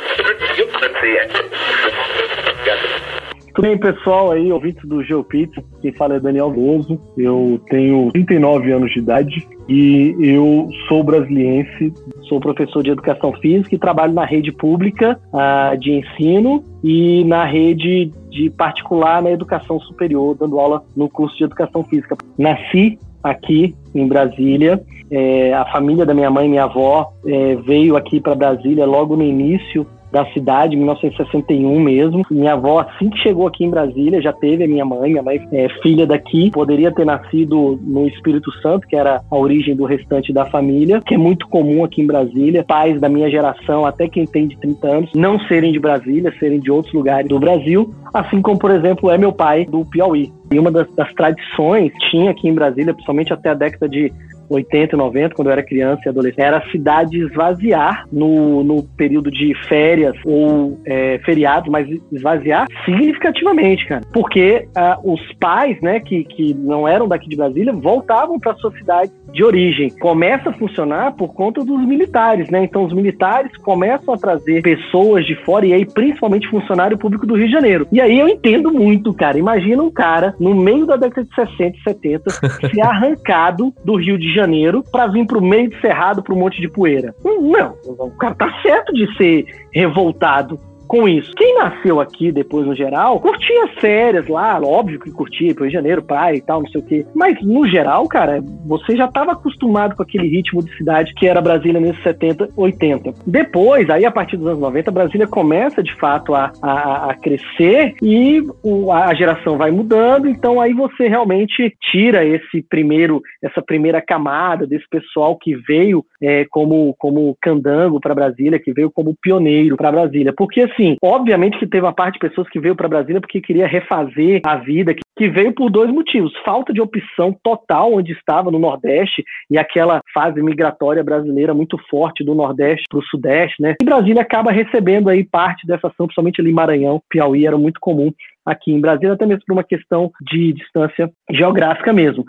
Tudo bem, pessoal aí, ouvintes do GeoPizza, quem fala é Daniel Bozo, eu tenho 39 anos de idade e eu sou brasiliense, sou professor de educação física e trabalho na rede pública uh, de ensino e na rede de particular na educação superior, dando aula no curso de educação física. Nasci aqui em Brasília. É, a família da minha mãe, minha avó, é, veio aqui para Brasília logo no início da cidade, em 1961 mesmo. Minha avó, assim que chegou aqui em Brasília, já teve a minha mãe. Minha mãe é filha daqui, poderia ter nascido no Espírito Santo, que era a origem do restante da família, que é muito comum aqui em Brasília. Pais da minha geração, até quem tem de 30 anos, não serem de Brasília, serem de outros lugares do Brasil, assim como, por exemplo, é meu pai do Piauí. E uma das, das tradições tinha aqui em Brasília, principalmente até a década de 80 e 90, quando eu era criança e adolescente, era a cidade esvaziar no, no período de férias ou é, feriados, mas esvaziar significativamente, cara. Porque uh, os pais, né, que, que não eram daqui de Brasília, voltavam para sua cidade de origem. Começa a funcionar por conta dos militares, né? Então os militares começam a trazer pessoas de fora e aí principalmente funcionário público do Rio de Janeiro. E aí eu entendo muito, cara. Imagina um cara no meio da década de 60 e 70 ser arrancado do Rio de Janeiro para vir pro meio de Cerrado pro monte de poeira. Não, o cara tá certo de ser revoltado com isso. Quem nasceu aqui depois, no geral, curtia férias lá, óbvio que curtia, Rio de Janeiro, praia e tal, não sei o quê. Mas, no geral, cara, você já estava acostumado com aquele ritmo de cidade que era Brasília nesses 70, 80. Depois, aí a partir dos anos 90, Brasília começa de fato a, a, a crescer e o, a geração vai mudando, então aí você realmente tira esse primeiro, essa primeira camada desse pessoal que veio é, como, como candango para Brasília, que veio como pioneiro para Brasília. Porque, assim, assim, obviamente que teve uma parte de pessoas que veio para Brasília porque queria refazer a vida, que veio por dois motivos. Falta de opção total onde estava, no Nordeste, e aquela fase migratória brasileira muito forte do Nordeste para o Sudeste, né? E Brasília acaba recebendo aí parte dessa ação, principalmente ali Maranhão, Piauí, era muito comum aqui em Brasília, até mesmo por uma questão de distância geográfica mesmo.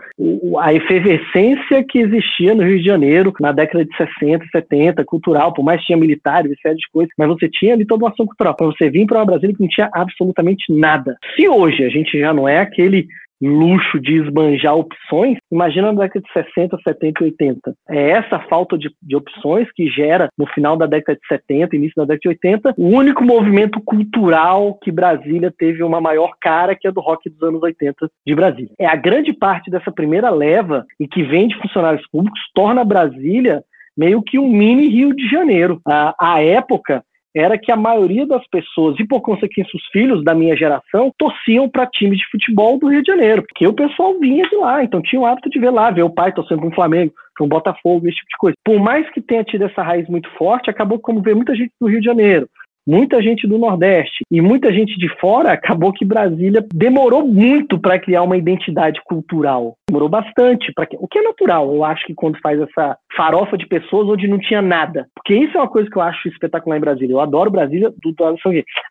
A efervescência que existia no Rio de Janeiro na década de 60, 70, cultural, por mais que tinha militares e série de coisas, mas você tinha ali toda uma ação cultural. Para você vir para uma Brasília que não tinha absolutamente nada. Se hoje a gente já não é aquele luxo de esbanjar opções, imagina na década de 60, 70 e 80. É essa falta de, de, opções que gera, no final da década de 70, início da década de 80, o único movimento cultural que Brasília teve uma maior cara, que é do rock dos anos 80 de Brasília. É a grande parte dessa primeira leva e que vem de funcionários públicos torna Brasília meio que um mini Rio de Janeiro. A, a época era que a maioria das pessoas, e por consequência os filhos da minha geração, torciam para times de futebol do Rio de Janeiro, porque o pessoal vinha de lá, então tinha o hábito de ver lá, ver o pai torcendo para um Flamengo, para um Botafogo, esse tipo de coisa. Por mais que tenha tido essa raiz muito forte, acabou como ver muita gente do Rio de Janeiro. Muita gente do Nordeste e muita gente de fora, acabou que Brasília demorou muito para criar uma identidade cultural. Demorou bastante, para o que é natural, eu acho que quando faz essa farofa de pessoas onde não tinha nada. Porque isso é uma coisa que eu acho espetacular em Brasília. Eu adoro Brasília do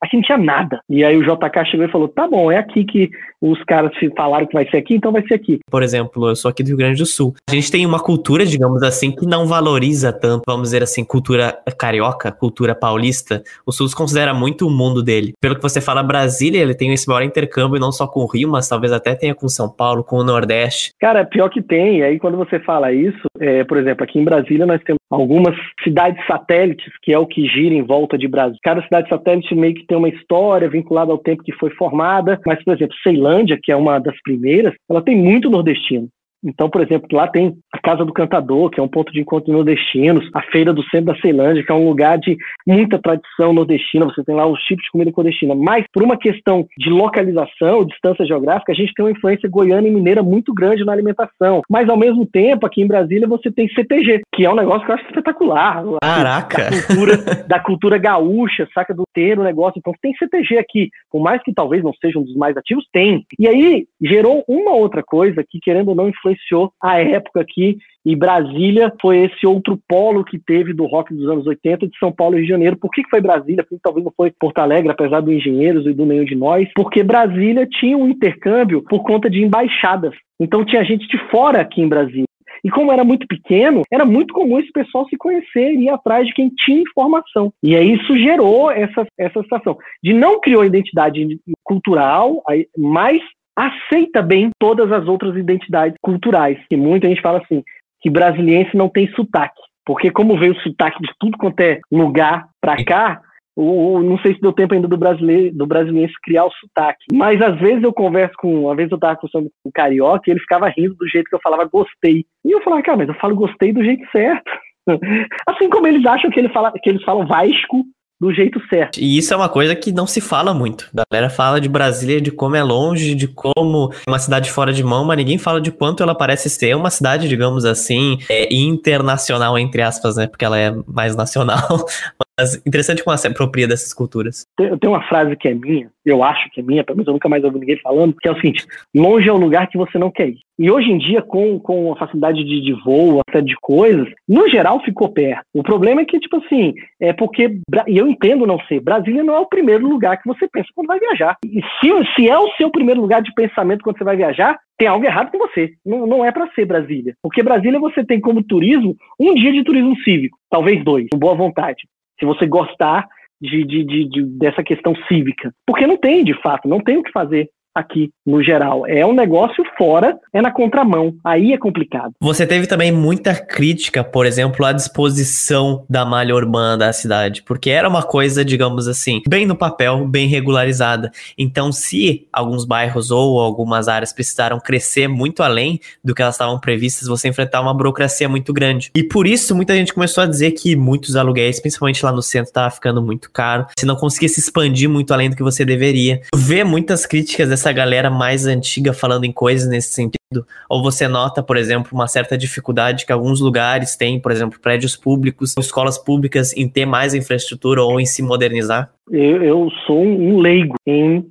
Aqui não tinha nada. E aí o JK chegou e falou: tá bom, é aqui que os caras falaram que vai ser aqui, então vai ser aqui. Por exemplo, eu sou aqui do Rio Grande do Sul. A gente tem uma cultura, digamos assim, que não valoriza tanto, vamos dizer assim, cultura carioca, cultura paulista. O Sul se considera muito o mundo dele. Pelo que você fala, Brasília, ele tem esse maior intercâmbio não só com o Rio, mas talvez até tenha com São Paulo, com o Nordeste. Cara, pior que tem. E aí quando você fala isso, é, por exemplo, aqui em Brasília nós temos algumas cidades satélites, que é o que gira em volta de Brasília. Cada cidade satélite meio que tem uma história vinculada ao tempo que foi formada, mas, por exemplo, Ceilândia, que é uma das primeiras, ela tem muito nordestino. Então, por exemplo, lá tem a Casa do Cantador, que é um ponto de encontro de nordestinos, a Feira do Centro da Ceilândia, que é um lugar de muita tradição nordestina, você tem lá os tipos de comida nordestina. Mas, por uma questão de localização, distância geográfica, a gente tem uma influência goiana e mineira muito grande na alimentação. Mas, ao mesmo tempo, aqui em Brasília, você tem CTG, que é um negócio que eu acho espetacular. Caraca! Da cultura, da cultura gaúcha, saca, do ter o negócio. Então, tem CTG aqui. Por mais que talvez não seja um dos mais ativos, tem. E aí, gerou uma outra coisa que, querendo ou não, influencia influenciou a época aqui. E Brasília foi esse outro polo que teve do rock dos anos 80 de São Paulo e Rio de Janeiro. Por que, que foi Brasília? Porque talvez não foi Porto Alegre, apesar do Engenheiros e do Nenhum de Nós. Porque Brasília tinha um intercâmbio por conta de embaixadas. Então tinha gente de fora aqui em Brasília. E como era muito pequeno, era muito comum esse pessoal se conhecer e ir atrás de quem tinha informação. E aí isso gerou essa, essa situação. De não criou identidade cultural, mas aceita bem todas as outras identidades culturais. E muita gente fala assim, que brasiliense não tem sotaque. Porque como veio o sotaque de tudo quanto é lugar para cá, o, não sei se deu tempo ainda do brasileiro, do brasiliense criar o sotaque. Mas às vezes eu converso com, às vezes eu tava conversando com o carioca e ele ficava rindo do jeito que eu falava gostei. E eu falava, cara, mas eu falo gostei do jeito certo. [laughs] Assim como eles acham que, ele fala, que eles falam Vasco do jeito certo. E isso é uma coisa que não se fala muito. A galera fala de Brasília, de como é longe, de como é uma cidade fora de mão, mas ninguém fala de quanto ela parece ser uma cidade, digamos assim, é, internacional, entre aspas, né? Porque ela é mais nacional. [laughs] Mas interessante como ela se apropria dessas culturas. Tem, tem uma frase que é minha, eu acho que é minha, pelo menos eu nunca mais ouvi ninguém falando, que é o seguinte: longe é o lugar que você não quer ir. E hoje em dia, com, com a facilidade de, de voo, até de coisas, no geral ficou perto. O problema é que, tipo assim, é porque, e eu entendo não ser, Brasília não é o primeiro lugar que você pensa quando vai viajar. E se, se é o seu primeiro lugar de pensamento quando você vai viajar, tem algo errado com você. Não, não é para ser Brasília. Porque Brasília você tem como turismo um dia de turismo cívico, talvez dois, com boa vontade. Se você gostar de, de, de, de, dessa questão cívica. Porque não tem, de fato, não tem o que fazer aqui no geral. É um negócio fora, é na contramão. Aí é complicado. Você teve também muita crítica, por exemplo, à disposição da malha urbana da cidade, porque era uma coisa, digamos assim, bem no papel, bem regularizada. Então, se alguns bairros ou algumas áreas precisaram crescer muito além do que elas estavam previstas, você enfrentar uma burocracia muito grande. E por isso, muita gente começou a dizer que muitos aluguéis, principalmente lá no centro, estavam ficando muito caro. Se não conseguia se expandir muito além do que você deveria. Vê muitas críticas dessa essa galera mais antiga falando em coisas nesse sentido? Ou você nota, por exemplo, uma certa dificuldade que alguns lugares têm, por exemplo, prédios públicos, escolas públicas, em ter mais infraestrutura ou em se modernizar? Eu, eu sou um leigo em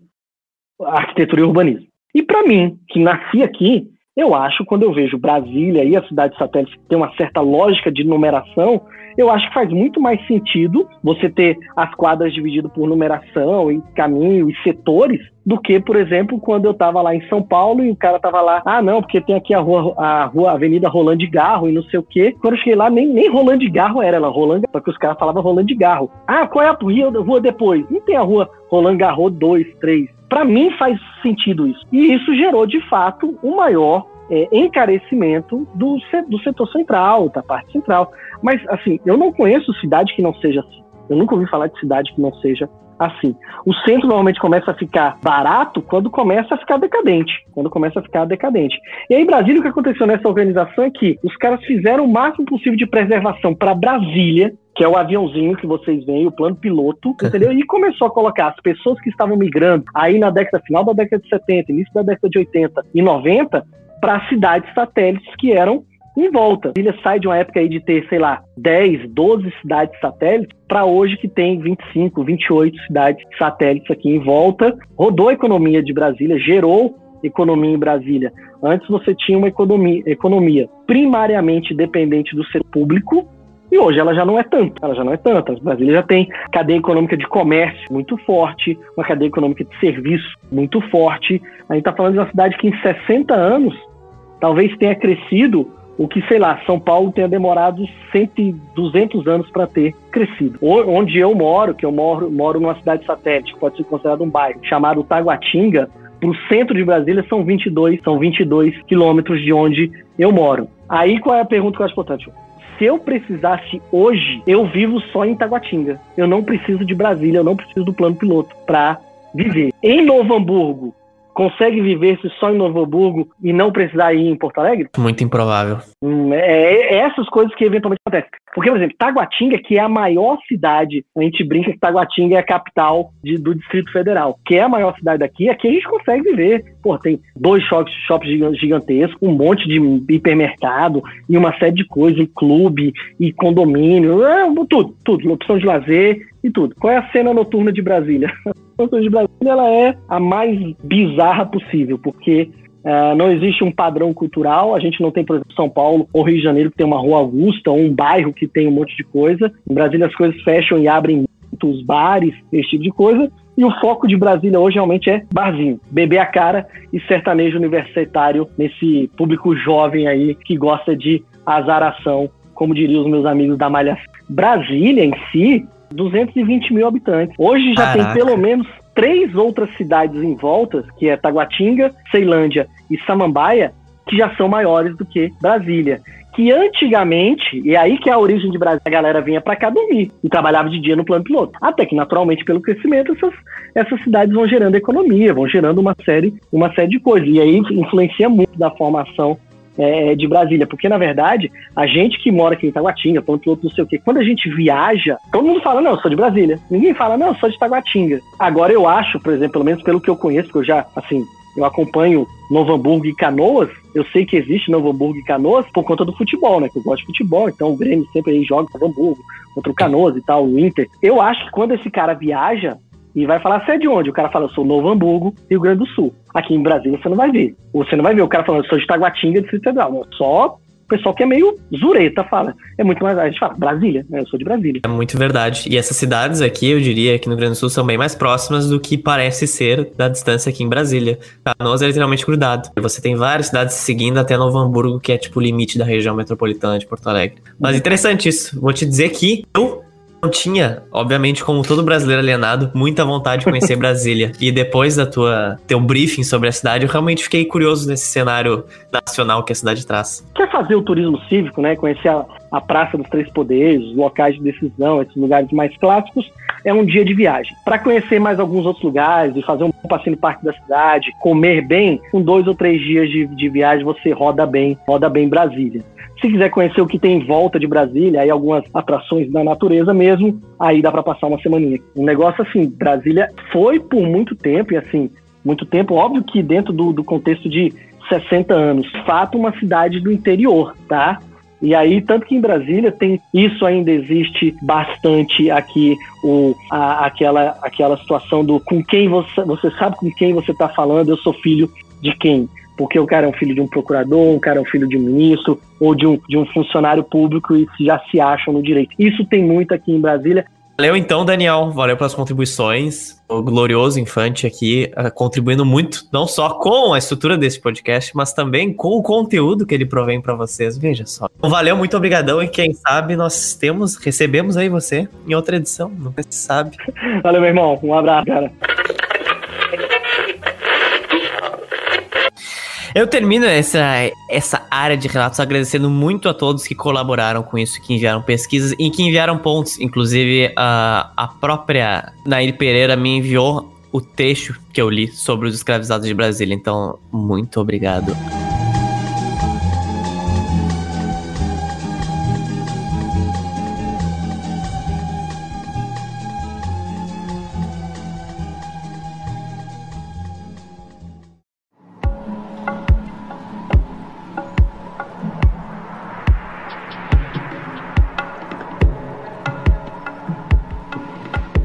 arquitetura e urbanismo. E para mim, que nasci aqui, eu acho, quando eu vejo Brasília e a cidade satélite tem uma certa lógica de numeração, eu acho que faz muito mais sentido você ter as quadras divididas por numeração e caminho e setores do que, por exemplo, quando eu estava lá em São Paulo e o cara tava lá, ah, não, porque tem aqui a rua, a rua Avenida Rolando de Garro e não sei o quê. Quando eu cheguei lá, nem, nem Rolando de Garro era, ela Rolando, porque os caras falavam Rolando de Garro. Ah, qual é a rua depois? Não tem a rua Rolando Garro 2, 3. Para mim faz sentido isso. E isso gerou, de fato, o maior é, encarecimento do, do setor central, da parte central. Mas, assim, eu não conheço cidade que não seja assim. Eu nunca ouvi falar de cidade que não seja assim. O centro normalmente começa a ficar barato quando começa a ficar decadente. Quando começa a ficar decadente. E aí, Brasília, o que aconteceu nessa organização é que os caras fizeram o máximo possível de preservação para Brasília, que é o aviãozinho que vocês veem, o plano piloto, [laughs] entendeu? E começou a colocar as pessoas que estavam migrando aí na década final da década de 70, início da década de 80 e 90, para cidades satélites que eram em volta. Brasília sai de uma época aí de ter, sei lá, 10, 12 cidades satélites para hoje que tem 25, 28 cidades satélites aqui em volta. Rodou a economia de Brasília, gerou economia em Brasília. Antes você tinha uma economia, economia primariamente dependente do setor público, e hoje ela já não é tanto, ela já não é tanta. Brasília já tem cadeia econômica de comércio muito forte, uma cadeia econômica de serviço muito forte. A gente está falando de uma cidade que em 60 anos talvez tenha crescido o que, sei lá, São Paulo tenha demorado 100, 200 anos para ter crescido. Onde eu moro, que eu moro, moro numa cidade satélite, que pode ser considerado um bairro, chamado Taguatinga, para o centro de Brasília são 22, são 22 quilômetros de onde eu moro. Aí qual é a pergunta que eu acho importante? Se eu precisasse hoje, eu vivo só em Taguatinga. Eu não preciso de Brasília, eu não preciso do plano piloto para viver. Em Novo Hamburgo, consegue viver-se só em Novo Hamburgo e não precisar ir em Porto Alegre? Muito improvável. Hum, é, é, essas coisas que eventualmente acontecem. Porque, por exemplo, Taguatinga, que é a maior cidade, a gente brinca que Taguatinga é a capital de, do Distrito Federal, que é a maior cidade daqui, aqui a gente consegue viver. Pô, tem dois shops, shops gigantescos, um monte de hipermercado e uma série de coisas, e clube, e condomínio, é, tudo, tudo, opção de lazer e tudo. Qual é a cena noturna de Brasília? [laughs] De Brasília ela é a mais bizarra possível, porque Uh, não existe um padrão cultural. A gente não tem, por exemplo, São Paulo ou Rio de Janeiro que tem uma rua Augusta ou um bairro que tem um monte de coisa. Em Brasília as coisas fecham e abrem muitos bares, esse tipo de coisa. E o foco de Brasília hoje realmente é barzinho, beber a cara e sertanejo universitário nesse público jovem aí que gosta de azaração, como diriam os meus amigos da Malha. Brasília em si, 220 mil habitantes. Hoje já Caraca. tem pelo menos três outras cidades em volta, que é Taguatinga, Ceilândia e Samambaia, que já são maiores do que Brasília. Que antigamente, e é aí que é a origem de Brasília, a galera vinha para cá dormir e trabalhava de dia no plano piloto. Até que, naturalmente, pelo crescimento, essas, essas cidades vão gerando economia, vão gerando uma série, uma série de coisas. E aí influencia muito da formação é, de Brasília, porque na verdade, a gente que mora aqui em Taguatinga, ponto outro, não sei o quê, quando a gente viaja, todo mundo fala, não, eu sou de Brasília. Ninguém fala, não, eu sou de Taguatinga. Agora eu acho, por exemplo, pelo menos pelo que eu conheço, que eu já, assim, eu acompanho Novo Hamburgo e Canoas, eu sei que existe Novo Hamburgo e Canoas por conta do futebol, né? Que eu gosto de futebol, então o Grêmio sempre aí joga Novo Hamburgo, contra o Canoas e tal, o Inter. Eu acho que quando esse cara viaja, e vai falar, você é de onde? O cara fala, eu sou Novo Hamburgo, Rio Grande do Sul. Aqui em Brasília você não vai ver. Você não vai ver o cara falando, eu sou de Taguatinga, Distrito Federal. Só o pessoal que é meio zureta fala. É muito mais. A gente fala, Brasília, né? Eu sou de Brasília. É muito verdade. E essas cidades aqui, eu diria, aqui no Rio Grande do Sul, são bem mais próximas do que parece ser da distância aqui em Brasília. Canoas é literalmente grudado. Você tem várias cidades seguindo até Novo Hamburgo, que é tipo o limite da região metropolitana de Porto Alegre. Mas interessante isso. Vou te dizer que eu tinha, obviamente, como todo brasileiro alienado, muita vontade de conhecer [laughs] Brasília. E depois da tua teu briefing sobre a cidade, eu realmente fiquei curioso nesse cenário nacional que a cidade traz. Quer fazer o turismo cívico, né? Conhecer a, a Praça dos Três Poderes, os locais de decisão, esses lugares mais clássicos, é um dia de viagem. Para conhecer mais alguns outros lugares e fazer um passeio no parque da cidade, comer bem, com dois ou três dias de, de viagem você roda bem, roda bem Brasília. Se quiser conhecer o que tem em volta de Brasília, aí algumas atrações da natureza mesmo, aí dá para passar uma semaninha. Um negócio assim, Brasília foi por muito tempo, e assim, muito tempo, óbvio que dentro do, do contexto de 60 anos, fato uma cidade do interior, tá? E aí, tanto que em Brasília tem isso ainda existe bastante aqui, o, a, aquela, aquela situação do com quem você, você sabe com quem você está falando, eu sou filho de quem porque o cara é um filho de um procurador, o cara é um filho de um ministro ou de um, de um funcionário público e já se acham no direito. Isso tem muito aqui em Brasília. Valeu então, Daniel. Valeu pelas contribuições. O glorioso Infante aqui uh, contribuindo muito, não só com a estrutura desse podcast, mas também com o conteúdo que ele provém para vocês. Veja só. Então, valeu, muito obrigadão. E quem sabe nós temos, recebemos aí você em outra edição. Não sabe. Valeu, meu irmão. Um abraço, cara. Eu termino essa, essa área de relatos agradecendo muito a todos que colaboraram com isso, que enviaram pesquisas e que enviaram pontos. Inclusive, a, a própria Nair Pereira me enviou o texto que eu li sobre os escravizados de Brasília. Então, muito obrigado.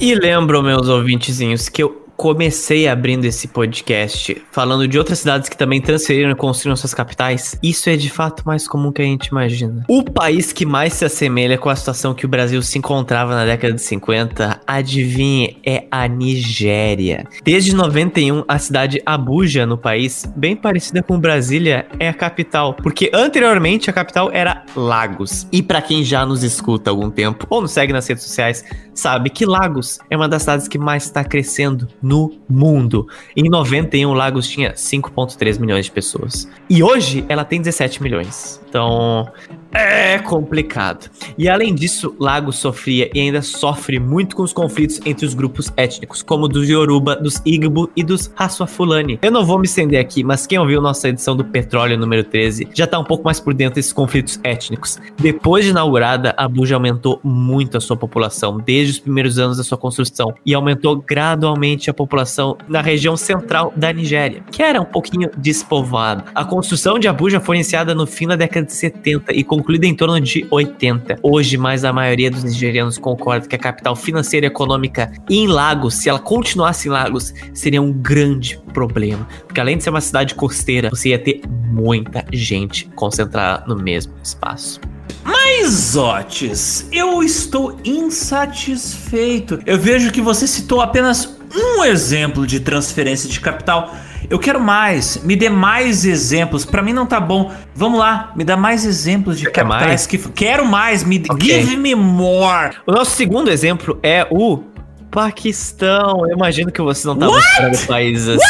E lembro, meus ouvintezinhos, que eu comecei abrindo esse podcast falando de outras cidades que também transferiram e construíram suas capitais, isso é de fato mais comum que a gente imagina. O país que mais se assemelha com a situação que o Brasil se encontrava na década de 50, adivinhe, é a Nigéria. Desde 91, a cidade Abuja no país, bem parecida com Brasília, é a capital, porque anteriormente a capital era Lagos. E para quem já nos escuta há algum tempo ou nos segue nas redes sociais, sabe que Lagos é uma das cidades que mais está crescendo no mundo. Em 91, Lagos tinha 5,3 milhões de pessoas. E hoje ela tem 17 milhões. Então, é complicado. E além disso, Lagos sofria e ainda sofre muito com os conflitos entre os grupos étnicos, como dos Yoruba, dos Igbo e dos Haswafulani. Eu não vou me estender aqui, mas quem ouviu nossa edição do Petróleo número 13 já tá um pouco mais por dentro desses conflitos étnicos. Depois de inaugurada, Abuja aumentou muito a sua população desde os primeiros anos da sua construção e aumentou gradualmente a população na região central da Nigéria, que era um pouquinho despovoada. A construção de Abuja foi iniciada no fim da década de 70 e concluída em torno de 80. Hoje, mais a maioria dos nigerianos concorda que a capital financeira e econômica em Lagos, se ela continuasse em Lagos, seria um grande problema. Porque além de ser uma cidade costeira, você ia ter muita gente concentrada no mesmo espaço. Mas, Otis, eu estou insatisfeito. Eu vejo que você citou apenas um exemplo de transferência de capital. Eu quero mais, me dê mais exemplos. Para mim não tá bom. Vamos lá, me dá mais exemplos de Você capitais que quero mais, me Ok. give me more. O nosso segundo exemplo é o Paquistão. Eu imagino que você não tá What? fora do país assim.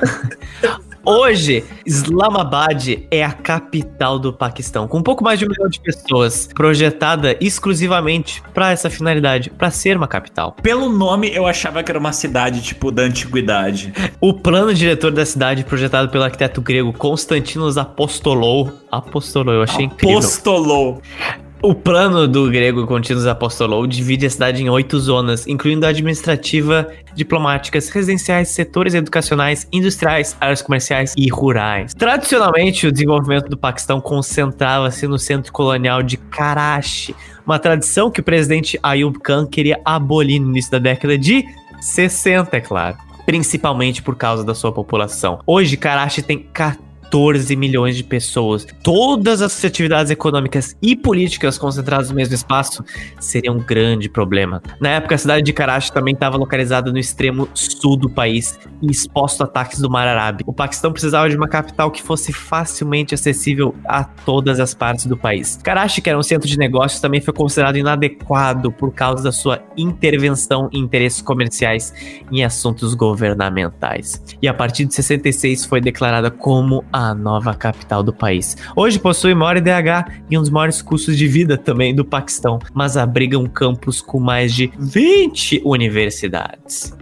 [laughs] Hoje, Islamabad é a capital do Paquistão, com um pouco mais de um milhão de pessoas, projetada exclusivamente para essa finalidade, para ser uma capital. Pelo nome eu achava que era uma cidade tipo da antiguidade. O plano diretor da cidade, projetado pelo arquiteto grego Constantinos Apostolou, Apostolou, eu achei incrível. Apostolou. O plano do grego Contínuos Apostolou divide a cidade em oito zonas, incluindo a administrativa, diplomáticas, residenciais, setores educacionais, industriais, áreas comerciais e rurais. Tradicionalmente, o desenvolvimento do Paquistão concentrava-se no centro colonial de Karachi, uma tradição que o presidente Ayub Khan queria abolir no início da década de 60, é claro. Principalmente por causa da sua população. Hoje, Karachi tem 14 milhões de pessoas. Todas as atividades econômicas e políticas concentradas no mesmo espaço seria um grande problema. Na época, a cidade de Karachi também estava localizada no extremo sul do país e exposto a ataques do Mar Arábigo. O Paquistão precisava de uma capital que fosse facilmente acessível a todas as partes do país. Karachi, que era um centro de negócios, também foi considerado inadequado por causa da sua intervenção em interesses comerciais em assuntos governamentais. E a partir de 66 foi declarada como a nova capital do país. Hoje possui maior IDH e um dos maiores custos de vida também do Paquistão, mas abriga um campus com mais de 20 universidades.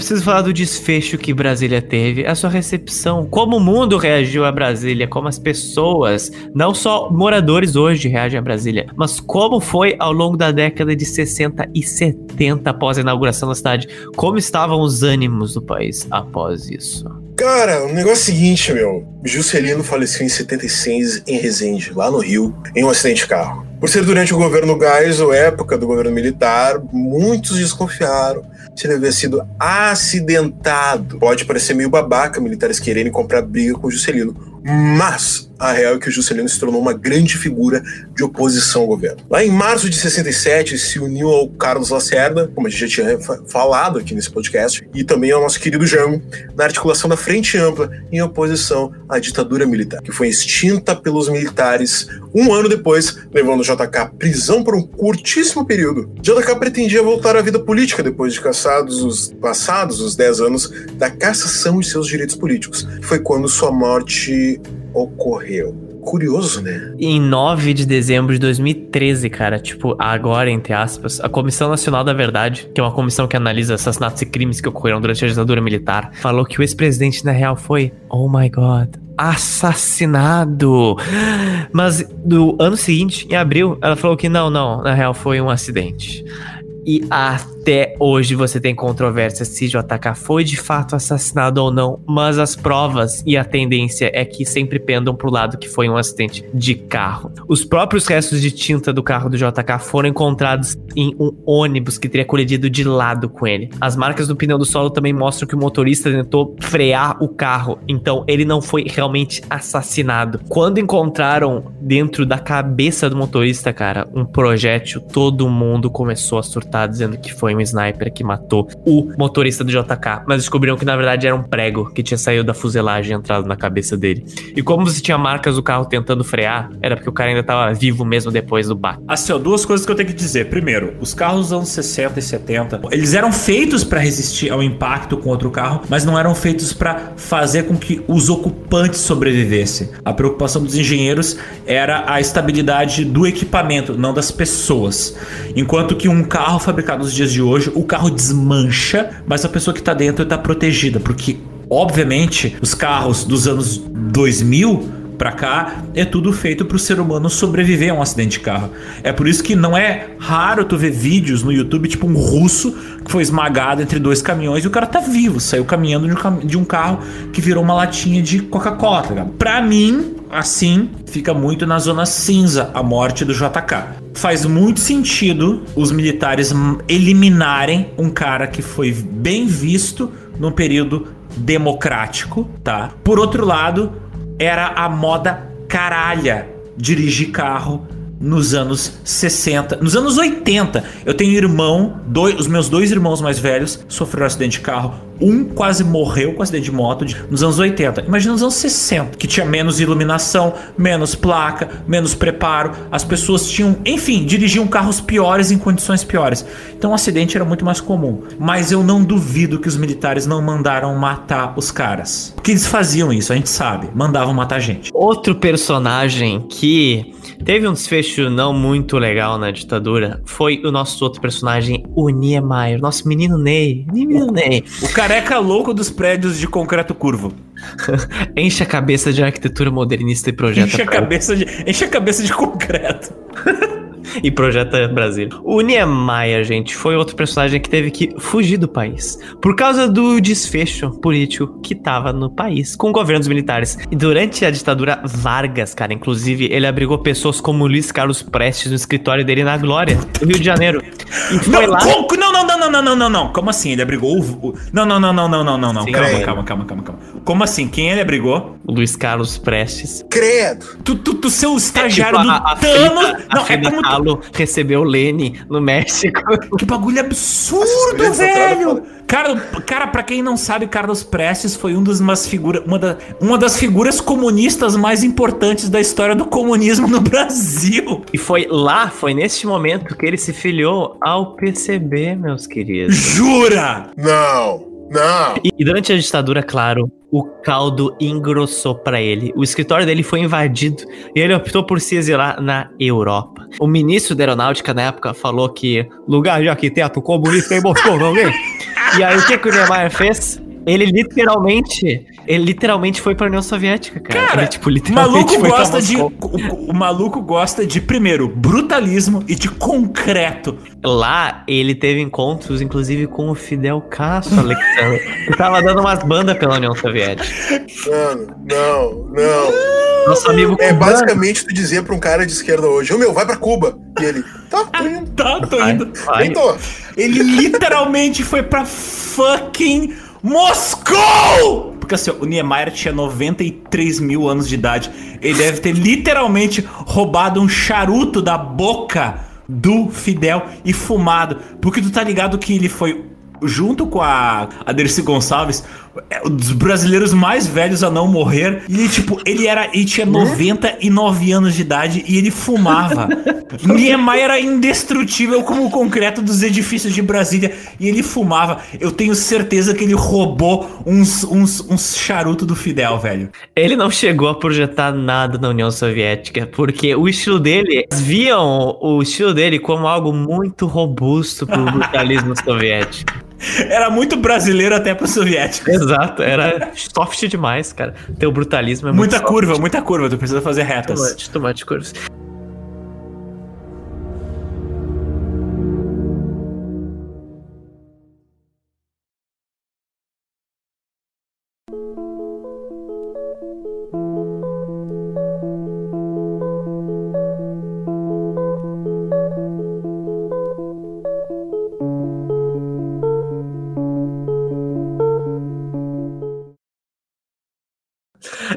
Preciso falar do desfecho que Brasília teve, a sua recepção, como o mundo reagiu a Brasília, como as pessoas, não só moradores hoje reagem a Brasília, mas como foi ao longo da década de 60 e 70 após a inauguração da cidade, como estavam os ânimos do país após isso. Cara, o negócio é o seguinte, meu. Juscelino faleceu em 76 em Resende, lá no Rio, em um acidente de carro. Por ser durante o governo Geisel, época do governo militar, muitos desconfiaram se havia sido acidentado. Pode parecer meio babaca militares quererem comprar briga com Juscelino, mas a real é que o Juscelino se tornou uma grande figura de oposição ao governo. Lá em março de 67, se uniu ao Carlos Lacerda, como a gente já tinha fa- falado aqui nesse podcast, e também ao nosso querido Jango, na articulação da Frente Ampla em oposição à ditadura militar, que foi extinta pelos militares um ano depois, levando JK à prisão por um curtíssimo período. JK pretendia voltar à vida política depois de cassados os passados os 10 anos da cassação de seus direitos políticos. Foi quando sua morte ocorreu. Curioso, né? Em 9 de dezembro de 2013, cara, tipo, agora, entre aspas, a Comissão Nacional da Verdade, que é uma comissão que analisa assassinatos e crimes que ocorreram durante a ditadura militar, falou que o ex-presidente, na real, foi, oh my god, assassinado. Mas no ano seguinte, em abril, ela falou que não, não, na real foi um acidente. E até hoje você tem controvérsia se JK foi de fato assassinado ou não, mas as provas e a tendência é que sempre pendam pro lado que foi um acidente de carro. Os próprios restos de tinta do carro do JK foram encontrados em um ônibus que teria colidido de lado com ele. As marcas do pneu do solo também mostram que o motorista tentou frear o carro, então ele não foi realmente assassinado. Quando encontraram dentro da cabeça do motorista, cara, um projétil, todo mundo começou a surtar dizendo que foi um sniper que matou o motorista do JK, mas descobriram que na verdade era um prego que tinha saído da fuselagem e entrado na cabeça dele. E como você tinha marcas do carro tentando frear, era porque o cara ainda tava vivo mesmo depois do baque. Assim, ó, duas coisas que eu tenho que dizer. Primeiro, os carros dos anos 60 e 70, eles eram feitos para resistir ao impacto com outro carro, mas não eram feitos para fazer com que os ocupantes sobrevivessem. A preocupação dos engenheiros era a estabilidade do equipamento, não das pessoas. Enquanto que um carro fabricado nos dias de hoje, o carro desmancha, mas a pessoa que está dentro está protegida, porque obviamente os carros dos anos 2000 para cá é tudo feito para o ser humano sobreviver a um acidente de carro. É por isso que não é raro tu ver vídeos no YouTube tipo um russo que foi esmagado entre dois caminhões e o cara tá vivo, saiu caminhando de um carro que virou uma latinha de Coca-Cola. Tá para mim, assim, fica muito na zona cinza a morte do JK. Faz muito sentido os militares eliminarem um cara que foi bem visto num período democrático, tá? Por outro lado, era a moda caralha dirigir carro nos anos 60, nos anos 80. Eu tenho irmão, dois, os meus dois irmãos mais velhos sofreram um acidente de carro. Um quase morreu com acidente de moto nos anos 80. Imagina nos anos 60, que tinha menos iluminação, menos placa, menos preparo. As pessoas tinham, enfim, dirigiam carros piores em condições piores. Então o acidente era muito mais comum. Mas eu não duvido que os militares não mandaram matar os caras. Porque eles faziam isso, a gente sabe. Mandavam matar gente. Outro personagem que teve um desfecho não muito legal na ditadura foi o nosso outro personagem, o Niemeyer, nosso menino Ney. Menino Ney. O careca louco dos prédios de concreto curvo. [laughs] enche a cabeça de arquitetura modernista e projeta. Enche a, cabeça de, enche a cabeça de concreto. [laughs] [laughs] e projeta Brasil. O Niemeyer, gente, foi outro personagem que teve que fugir do país por causa do desfecho político que tava no país com governos militares. E durante a ditadura Vargas, cara, inclusive, ele abrigou pessoas como Luiz Carlos Prestes no escritório dele na Glória, no Rio de Janeiro. E foi não, lá. Não, não, não, não, não, não, não, não. Como assim? Ele abrigou o. Não, não, não, não, não, não, não, não. Calma, calma, calma, calma, calma. Como assim? Quem ele abrigou? O Luiz Carlos Prestes. Credo! Tu, tu, tu seu estagiário é, tipo, do a, a Thanos. Frida, não, é como. Kahlo recebeu Lene no México. Que bagulho absurdo, velho! Cara, cara, pra quem não sabe, Carlos Prestes foi um dos umas figura, uma, da, uma das figuras comunistas mais importantes da história do comunismo no Brasil. E foi lá, foi neste momento que ele se filiou ao PCB, meus queridos. Jura? Não! Não. E, e durante a ditadura, claro, o caldo engrossou para ele. O escritório dele foi invadido e ele optou por se exilar na Europa. O ministro da Aeronáutica na época falou que lugar de arquiteto comunista em Moscou, não vem? E aí o que, que o Niemeyer fez? Ele literalmente, ele literalmente foi pra União Soviética, cara. Cara, ele, tipo, literalmente maluco gosta de, o, o, maluco gosta de primeiro brutalismo e de concreto. Lá ele teve encontros, inclusive com o Fidel Castro, Alexandre, que tava dando umas bandas pela União Soviética. Mano, não, não. Nosso amigo É cubano. basicamente tu dizer pra um cara de esquerda hoje, ô meu, vai pra Cuba. E ele, tá, tô indo. tá, tô indo. Vai, vai. tô. Ele literalmente foi pra fucking Moscou! Porque assim, o Niemeyer tinha 93 mil anos de idade. Ele deve ter literalmente roubado um charuto da boca do Fidel e fumado. Porque tu tá ligado que ele foi junto com a, a Dercy Gonçalves, é, dos brasileiros mais velhos a não morrer. E ele, tipo, ele era. Ele tinha 99 anos de idade e ele fumava. [laughs] Niemeyer era indestrutível como o concreto dos edifícios de Brasília. E ele fumava. Eu tenho certeza que ele roubou uns, uns, uns charutos do Fidel, velho. Ele não chegou a projetar nada na União Soviética, porque o estilo dele. Viam o estilo dele como algo muito robusto pro brutalismo [laughs] soviético. [laughs] Era muito brasileiro até pro soviético. Exato, era soft demais, cara. Teu brutalismo é muito Muita soft. curva, muita curva. Tu precisa fazer retas. Tomate, tomate curvas.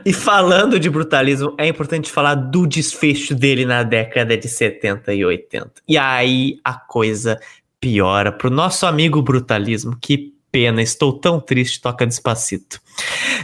E falando de brutalismo, é importante falar do desfecho dele na década de 70 e 80. E aí a coisa piora pro nosso amigo brutalismo. Que pena, estou tão triste, toca despacito.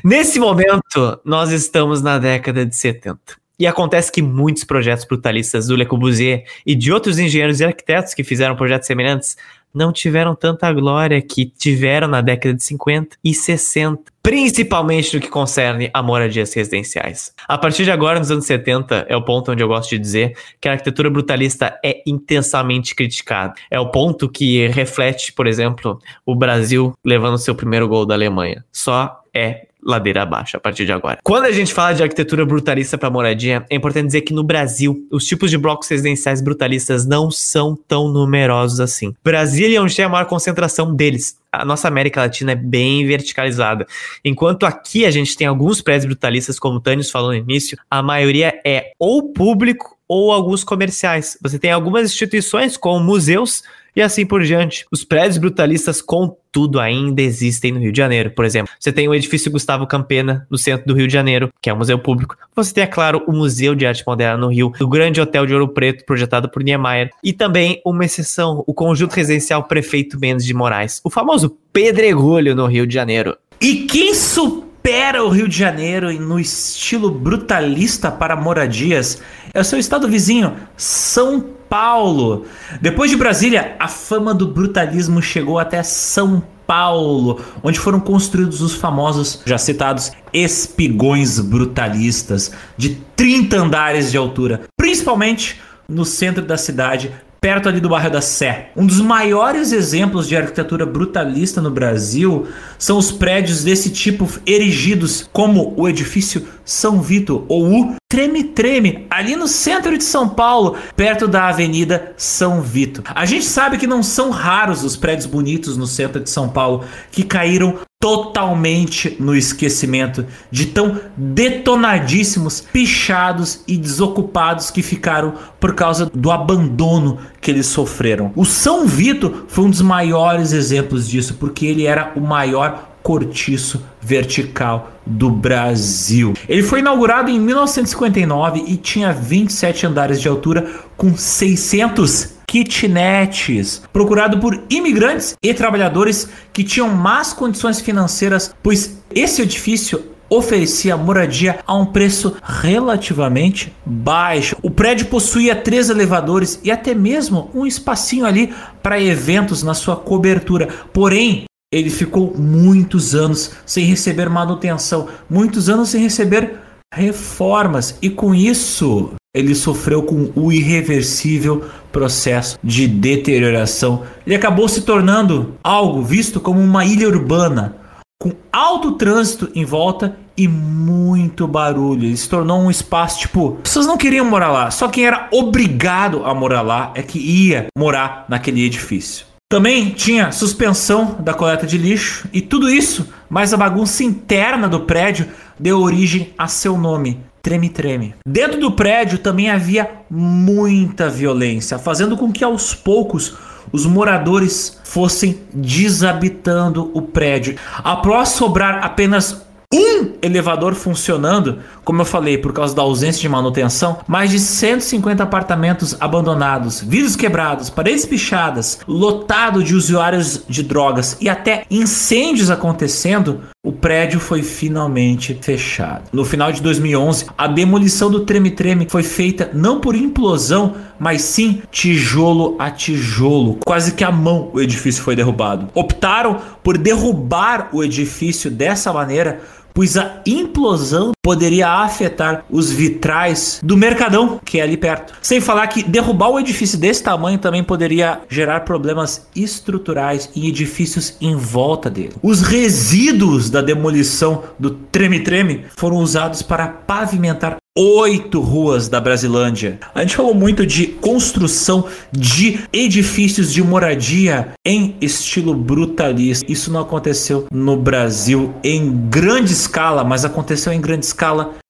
Nesse momento, nós estamos na década de 70. E acontece que muitos projetos brutalistas do Le Corbusier e de outros engenheiros e arquitetos que fizeram projetos semelhantes não tiveram tanta glória que tiveram na década de 50 e 60, principalmente no que concerne a moradias residenciais. A partir de agora, nos anos 70, é o ponto onde eu gosto de dizer que a arquitetura brutalista é intensamente criticada. É o ponto que reflete, por exemplo, o Brasil levando seu primeiro gol da Alemanha. Só é ladeira abaixo a partir de agora. Quando a gente fala de arquitetura brutalista para moradia, é importante dizer que no Brasil, os tipos de blocos residenciais brutalistas não são tão numerosos assim. Brasília é onde tem a maior concentração deles. A nossa América Latina é bem verticalizada. Enquanto aqui a gente tem alguns prédios brutalistas, como o Tânis falou no início, a maioria é ou público ou alguns comerciais. Você tem algumas instituições, como museus, e assim por diante. Os prédios brutalistas, contudo, ainda existem no Rio de Janeiro. Por exemplo, você tem o edifício Gustavo Campena, no centro do Rio de Janeiro, que é um museu público. Você tem, é claro, o Museu de Arte Moderna no Rio, o Grande Hotel de Ouro Preto, projetado por Niemeyer, e também uma exceção, o Conjunto Residencial Prefeito Mendes de Moraes, o famoso Pedregulho no Rio de Janeiro. E quem supera o Rio de Janeiro no estilo brutalista para moradias é o seu estado vizinho, São Paulo. Depois de Brasília, a fama do brutalismo chegou até São Paulo, onde foram construídos os famosos, já citados, espigões brutalistas de 30 andares de altura, principalmente no centro da cidade, perto ali do bairro da Sé. Um dos maiores exemplos de arquitetura brutalista no Brasil são os prédios desse tipo erigidos, como o edifício São Vito ou o Treme Treme, ali no centro de São Paulo, perto da Avenida São Vito. A gente sabe que não são raros os prédios bonitos no centro de São Paulo que caíram totalmente no esquecimento de tão detonadíssimos, pichados e desocupados que ficaram por causa do abandono que eles sofreram. O São Vito foi um dos maiores exemplos disso, porque ele era o maior cortiço vertical do Brasil. Ele foi inaugurado em 1959 e tinha 27 andares de altura com 600 kitnets, procurado por imigrantes e trabalhadores que tinham más condições financeiras, pois esse edifício oferecia moradia a um preço relativamente baixo. O prédio possuía três elevadores e até mesmo um espacinho ali para eventos na sua cobertura. Porém, ele ficou muitos anos sem receber manutenção, muitos anos sem receber reformas e com isso ele sofreu com o irreversível processo de deterioração. Ele acabou se tornando algo visto como uma ilha urbana, com alto trânsito em volta e muito barulho. Ele se tornou um espaço tipo, as pessoas não queriam morar lá, só quem era obrigado a morar lá é que ia morar naquele edifício. Também tinha suspensão da coleta de lixo e tudo isso, mais a bagunça interna do prédio, deu origem a seu nome, Treme Treme. Dentro do prédio também havia muita violência, fazendo com que aos poucos os moradores fossem desabitando o prédio. Após sobrar apenas um elevador funcionando, como eu falei, por causa da ausência de manutenção, mais de 150 apartamentos abandonados, vidros quebrados, paredes pichadas, lotado de usuários de drogas e até incêndios acontecendo, o prédio foi finalmente fechado. No final de 2011, a demolição do treme-treme foi feita não por implosão, mas sim tijolo a tijolo. Quase que a mão o edifício foi derrubado. Optaram por derrubar o edifício dessa maneira pois a implosão poderia afetar os vitrais do Mercadão, que é ali perto. Sem falar que derrubar um edifício desse tamanho também poderia gerar problemas estruturais em edifícios em volta dele. Os resíduos da demolição do treme-treme foram usados para pavimentar oito ruas da Brasilândia. A gente falou muito de construção de edifícios de moradia em estilo brutalista. Isso não aconteceu no Brasil em grande escala, mas aconteceu em grande escala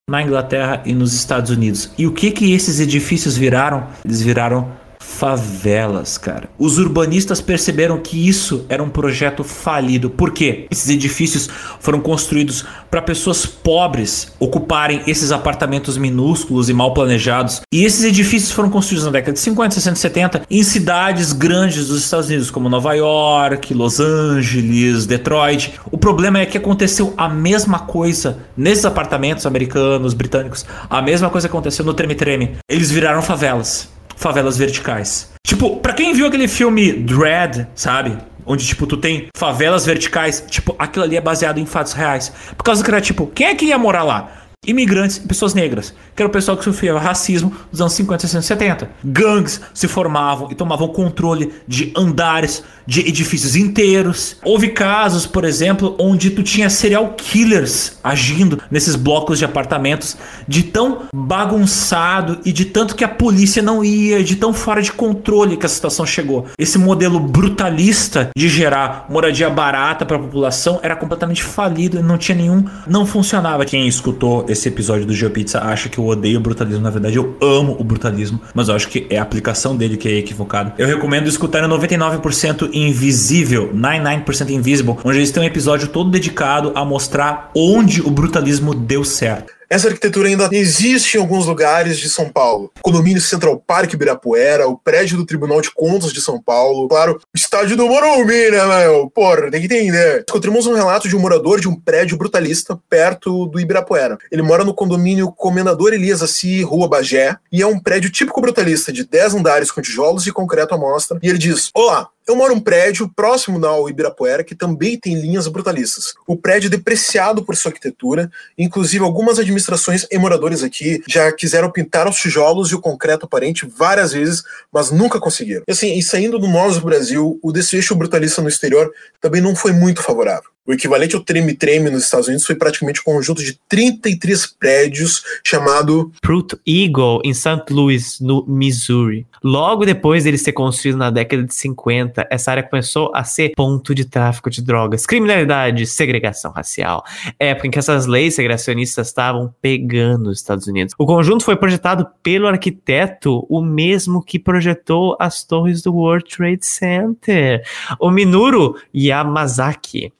na Inglaterra e nos Estados Unidos. E o que que esses edifícios viraram? Eles viraram favelas, cara. Os urbanistas perceberam que isso era um projeto falido. Por quê? Esses edifícios foram construídos para pessoas pobres ocuparem esses apartamentos minúsculos e mal planejados. E esses edifícios foram construídos na década de 50, 60, 70 em cidades grandes dos Estados Unidos, como Nova York, Los Angeles, Detroit. O problema é que aconteceu a mesma coisa nesses apartamentos americanos, britânicos. A mesma coisa aconteceu no Treme Treme. Eles viraram favelas favelas verticais. Tipo, pra quem viu aquele filme Dread, sabe? Onde, tipo, tu tem favelas verticais, tipo, aquilo ali é baseado em fatos reais. Por causa que era, tipo, quem é que ia morar lá? Imigrantes e pessoas negras, que era o pessoal que sofria racismo nos anos 50, 60 70. Gangues se formavam e tomavam controle de andares, de edifícios inteiros. Houve casos, por exemplo, onde tu tinha serial killers agindo nesses blocos de apartamentos, de tão bagunçado e de tanto que a polícia não ia, de tão fora de controle que a situação chegou. Esse modelo brutalista de gerar moradia barata para a população era completamente falido, não tinha nenhum, não funcionava. Quem escutou esse episódio do GeoPizza acha que eu odeio o brutalismo. Na verdade, eu amo o brutalismo, mas eu acho que é a aplicação dele que é equivocada. Eu recomendo escutar o 99% Invisível, 99% Invisible, onde eles têm um episódio todo dedicado a mostrar onde o brutalismo deu certo. Essa arquitetura ainda existe em alguns lugares de São Paulo. O condomínio Central Park Ibirapuera, o prédio do Tribunal de Contas de São Paulo, claro, o estádio do Morumbi, né, meu? Porra, tem que entender. Encontramos um relato de um morador de um prédio brutalista perto do Ibirapuera. Ele mora no condomínio Comendador Elias Assi, Rua Bagé, e é um prédio típico brutalista de 10 andares com tijolos e concreto à mostra. E ele diz: Olá, eu moro em um prédio próximo ao Ibirapuera que também tem linhas brutalistas. O prédio é depreciado por sua arquitetura, inclusive algumas administrações e moradores aqui já quiseram pintar os tijolos e o concreto aparente várias vezes, mas nunca conseguiram. E assim, e saindo do nosso Brasil, o desfecho brutalista no exterior também não foi muito favorável. O equivalente ao treme-treme nos Estados Unidos foi praticamente um conjunto de 33 prédios chamado Fruit Eagle em St. Louis, no Missouri. Logo depois dele ser construído na década de 50, essa área começou a ser ponto de tráfico de drogas, criminalidade, segregação racial. Época em que essas leis segregacionistas estavam pegando os Estados Unidos. O conjunto foi projetado pelo arquiteto, o mesmo que projetou as torres do World Trade Center, o Minoru Yamazaki.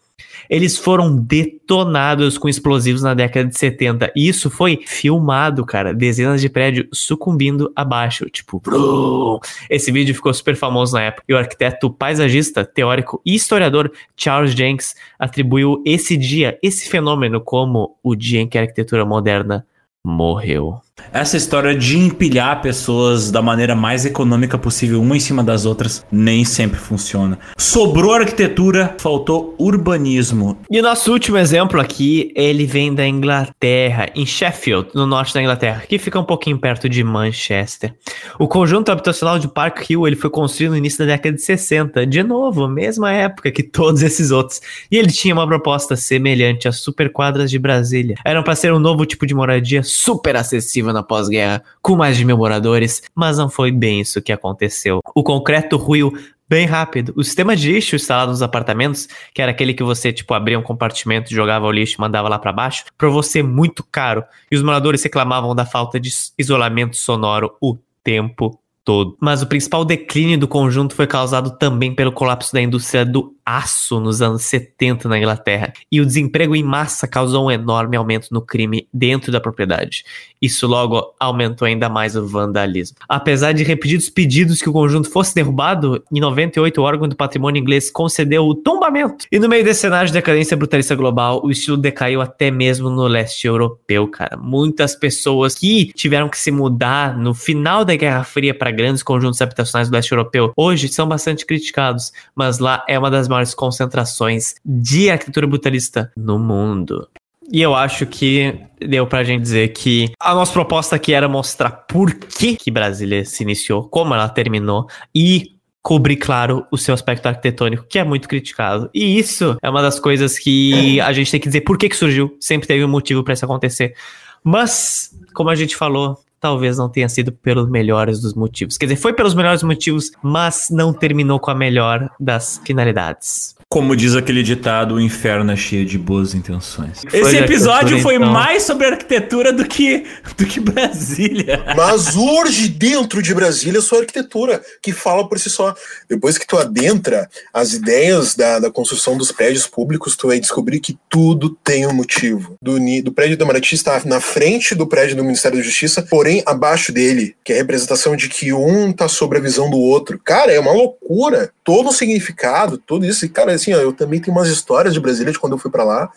Eles foram detonados com explosivos na década de 70. E isso foi filmado, cara. Dezenas de prédios sucumbindo abaixo. Tipo, brum. esse vídeo ficou super famoso na época. E o arquiteto paisagista, teórico e historiador Charles Jenks atribuiu esse dia, esse fenômeno, como o dia em que a arquitetura moderna morreu. Essa história de empilhar pessoas da maneira mais econômica possível, uma em cima das outras, nem sempre funciona. Sobrou arquitetura, faltou urbanismo. E o nosso último exemplo aqui, ele vem da Inglaterra, em Sheffield, no norte da Inglaterra, que fica um pouquinho perto de Manchester. O conjunto habitacional de Park Hill ele foi construído no início da década de 60, de novo, mesma época que todos esses outros. E ele tinha uma proposta semelhante às superquadras de Brasília. Eram para ser um novo tipo de moradia super acessível na pós-guerra, com mais de mil moradores, mas não foi bem isso que aconteceu. O concreto ruiu bem rápido. O sistema de lixo instalado nos apartamentos, que era aquele que você, tipo, abria um compartimento, jogava o lixo e mandava lá para baixo, provou ser muito caro. E os moradores reclamavam da falta de isolamento sonoro o tempo todo. Mas o principal declínio do conjunto foi causado também pelo colapso da indústria do aço nos anos 70 na Inglaterra. E o desemprego em massa causou um enorme aumento no crime dentro da propriedade. Isso logo aumentou ainda mais o vandalismo. Apesar de repetidos pedidos que o conjunto fosse derrubado, em 98 o órgão do patrimônio inglês concedeu o tombamento. E no meio desse cenário de decadência brutalista global, o estilo decaiu até mesmo no leste europeu, cara. Muitas pessoas que tiveram que se mudar no final da Guerra Fria para grandes conjuntos habitacionais do leste europeu, hoje são bastante criticados, mas lá é uma das maiores concentrações de arquitetura brutalista no mundo. E eu acho que deu pra gente dizer que a nossa proposta aqui era mostrar por que, que Brasília se iniciou, como ela terminou e cobrir, claro, o seu aspecto arquitetônico, que é muito criticado. E isso é uma das coisas que a gente tem que dizer por que, que surgiu. Sempre teve um motivo para isso acontecer. Mas, como a gente falou, talvez não tenha sido pelos melhores dos motivos. Quer dizer, foi pelos melhores motivos, mas não terminou com a melhor das finalidades. Como diz aquele ditado, o inferno é cheio de boas intenções. Foi Esse de episódio foi então. mais sobre arquitetura do que, do que Brasília. Mas urge dentro de Brasília a sua arquitetura, que fala por si só. Depois que tu adentra as ideias da, da construção dos prédios públicos, tu vai descobrir que tudo tem um motivo. Do, ni- do prédio do Itamaraty está na frente do prédio do Ministério da Justiça, porém abaixo dele, que é a representação de que um tá sobre a visão do outro. Cara, é uma loucura. Todo o significado, tudo isso. E, cara, assim, ó, eu também tenho umas histórias de Brasília de quando eu fui pra lá.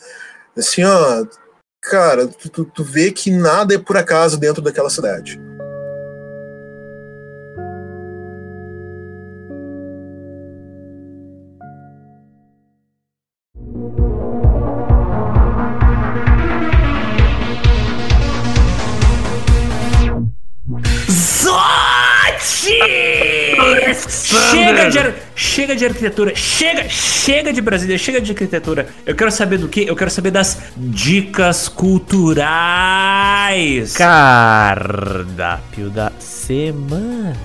Assim, ó, cara, tu, tu, tu vê que nada é por acaso dentro daquela cidade. Chega de, chega de arquitetura, chega, chega de Brasília, chega de arquitetura. Eu quero saber do que? Eu quero saber das dicas culturais. Cardápio da semana.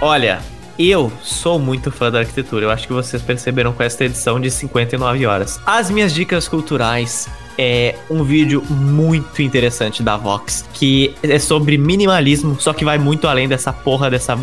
Olha, eu sou muito fã da arquitetura. Eu acho que vocês perceberam com esta edição de 59 horas. As minhas dicas culturais é um vídeo muito interessante da Vox, que é sobre minimalismo, só que vai muito além dessa porra dessa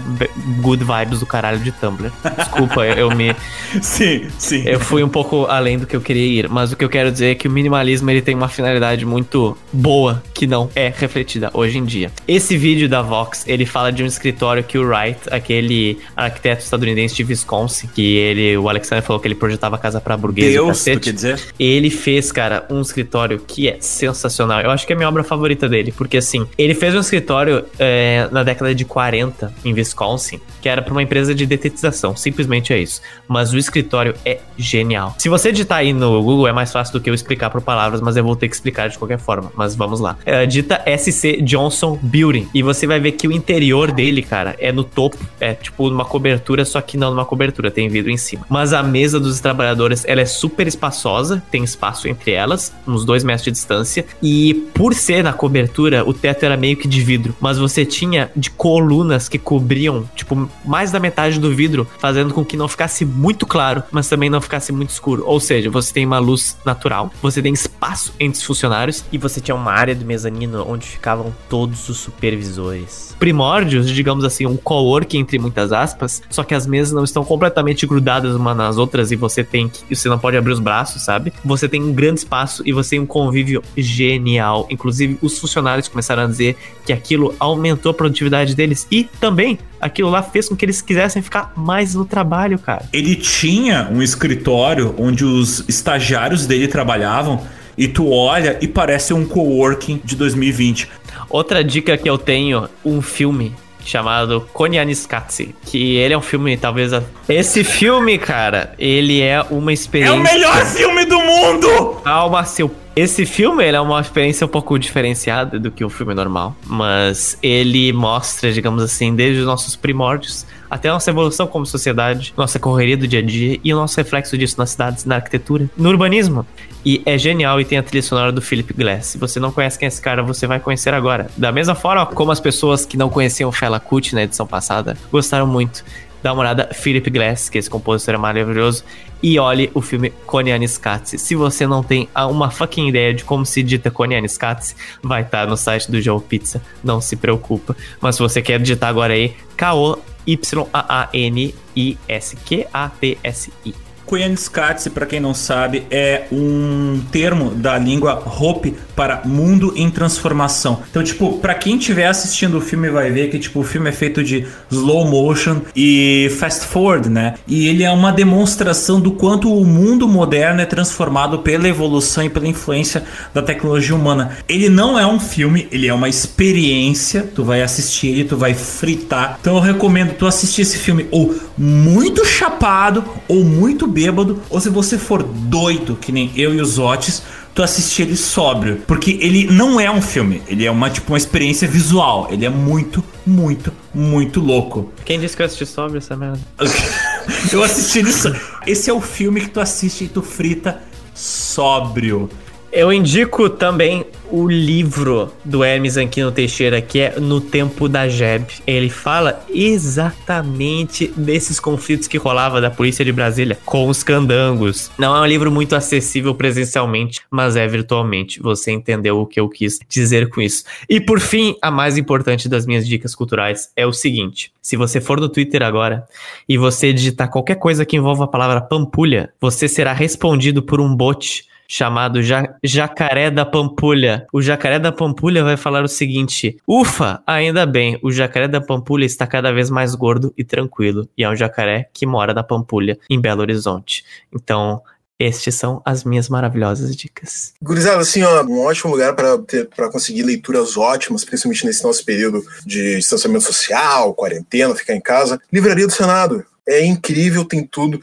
good vibes do caralho de Tumblr. Desculpa, eu, eu me [laughs] Sim, sim. eu fui um pouco além do que eu queria ir, mas o que eu quero dizer é que o minimalismo ele tem uma finalidade muito boa que não é refletida hoje em dia. Esse vídeo da Vox, ele fala de um escritório que o Wright, aquele arquiteto estadunidense de Wisconsin, que ele, o Alexander falou que ele projetava casa para burguês e Deus, cacete. quer dizer? Ele fez, cara, um escritório que é sensacional. Eu acho que é a minha obra favorita dele, porque assim, ele fez um escritório é, na década de 40 em Wisconsin, que era para uma empresa de detetização. Simplesmente é isso. Mas o escritório é genial. Se você digitar aí no Google, é mais fácil do que eu explicar por palavras, mas eu vou ter que explicar de qualquer forma. Mas vamos lá. É, dita SC Johnson Building. E você vai ver que o interior dele, cara, é no topo. É tipo numa cobertura, só que não numa cobertura, tem vidro em cima. Mas a mesa dos trabalhadores, ela é super espaçosa, tem espaço entre elas, uns dois metros de distância. E por ser na cobertura, o teto era meio que de vidro. Mas você tinha de colunas que cobriam, tipo, mais da metade do vidro, fazendo com que não ficasse muito claro, mas também não ficasse muito escuro. Ou seja, você tem uma luz natural, você tem espaço entre os funcionários e você tinha uma área do mezanino onde ficavam todos os supervisores. Primórdios, digamos assim, um coworking entre muitas aspas, só que as mesas não estão completamente grudadas uma nas outras e você tem que, você não pode abrir os braços, sabe? Você tem um grande espaço e você tem um convívio genial. Inclusive, os funcionários começaram a dizer que aquilo aumentou a produtividade deles e também aquilo lá fez com que eles quisessem ficar mais no trabalho, cara. Ele tinha um escritório onde os estagiários dele trabalhavam e tu olha e parece um coworking de 2020. Outra dica que eu tenho, um filme chamado Konyanisqatsi, que ele é um filme, talvez... a- Esse filme, cara, ele é uma É experiência... o melhor filme do mundo! Calma, seu... Esse filme, é uma experiência um pouco diferenciada do que o filme normal, mas ele mostra, digamos assim, desde os nossos primórdios até a nossa evolução como sociedade, nossa correria do dia a dia e o nosso reflexo disso nas cidades, na arquitetura, no urbanismo. E é genial e tem a trilha sonora do Philip Glass. Se você não conhece quem é esse cara, você vai conhecer agora. Da mesma forma como as pessoas que não conheciam Fela Kuti na edição passada gostaram muito. Dá uma olhada Philip Glass, que esse compositor é maravilhoso, e olhe o filme Konianiskatsi. Se você não tem uma fucking ideia de como se dita Konianiskatsi, vai estar tá no site do Joe Pizza, não se preocupa. Mas se você quer digitar agora aí, K-O-Y-A-A-N-I-S-Q-A-T-S-I. Koyaanisqatsi, para quem não sabe, é um termo da língua Hopi para mundo em transformação. Então, tipo, para quem estiver assistindo o filme vai ver que tipo o filme é feito de slow motion e fast forward, né? E ele é uma demonstração do quanto o mundo moderno é transformado pela evolução e pela influência da tecnologia humana. Ele não é um filme, ele é uma experiência. Tu vai assistir ele, tu vai fritar. Então eu recomendo tu assistir esse filme ou muito chapado ou muito bêbado, ou se você for doido, que nem eu e os Otis, tu assistir ele sóbrio. Porque ele não é um filme, ele é uma, tipo, uma experiência visual. Ele é muito, muito, muito louco. Quem disse que eu assisti sóbrio essa merda? [laughs] eu assisti ele só... Esse é o filme que tu assiste e tu frita sóbrio. Eu indico também o livro do Hermes Anquino Teixeira, que é No Tempo da Jeb. Ele fala exatamente desses conflitos que rolava da polícia de Brasília com os candangos. Não é um livro muito acessível presencialmente, mas é virtualmente. Você entendeu o que eu quis dizer com isso. E por fim, a mais importante das minhas dicas culturais é o seguinte: se você for no Twitter agora e você digitar qualquer coisa que envolva a palavra pampulha, você será respondido por um bot chamado ja Jacaré da Pampulha. O Jacaré da Pampulha vai falar o seguinte: Ufa, ainda bem, o Jacaré da Pampulha está cada vez mais gordo e tranquilo. E é um jacaré que mora na Pampulha, em Belo Horizonte. Então, estes são as minhas maravilhosas dicas. Gurizada, assim, ó, um ótimo lugar para conseguir leituras ótimas, principalmente nesse nosso período de distanciamento social, quarentena, ficar em casa. Livraria do Senado. É incrível, tem tudo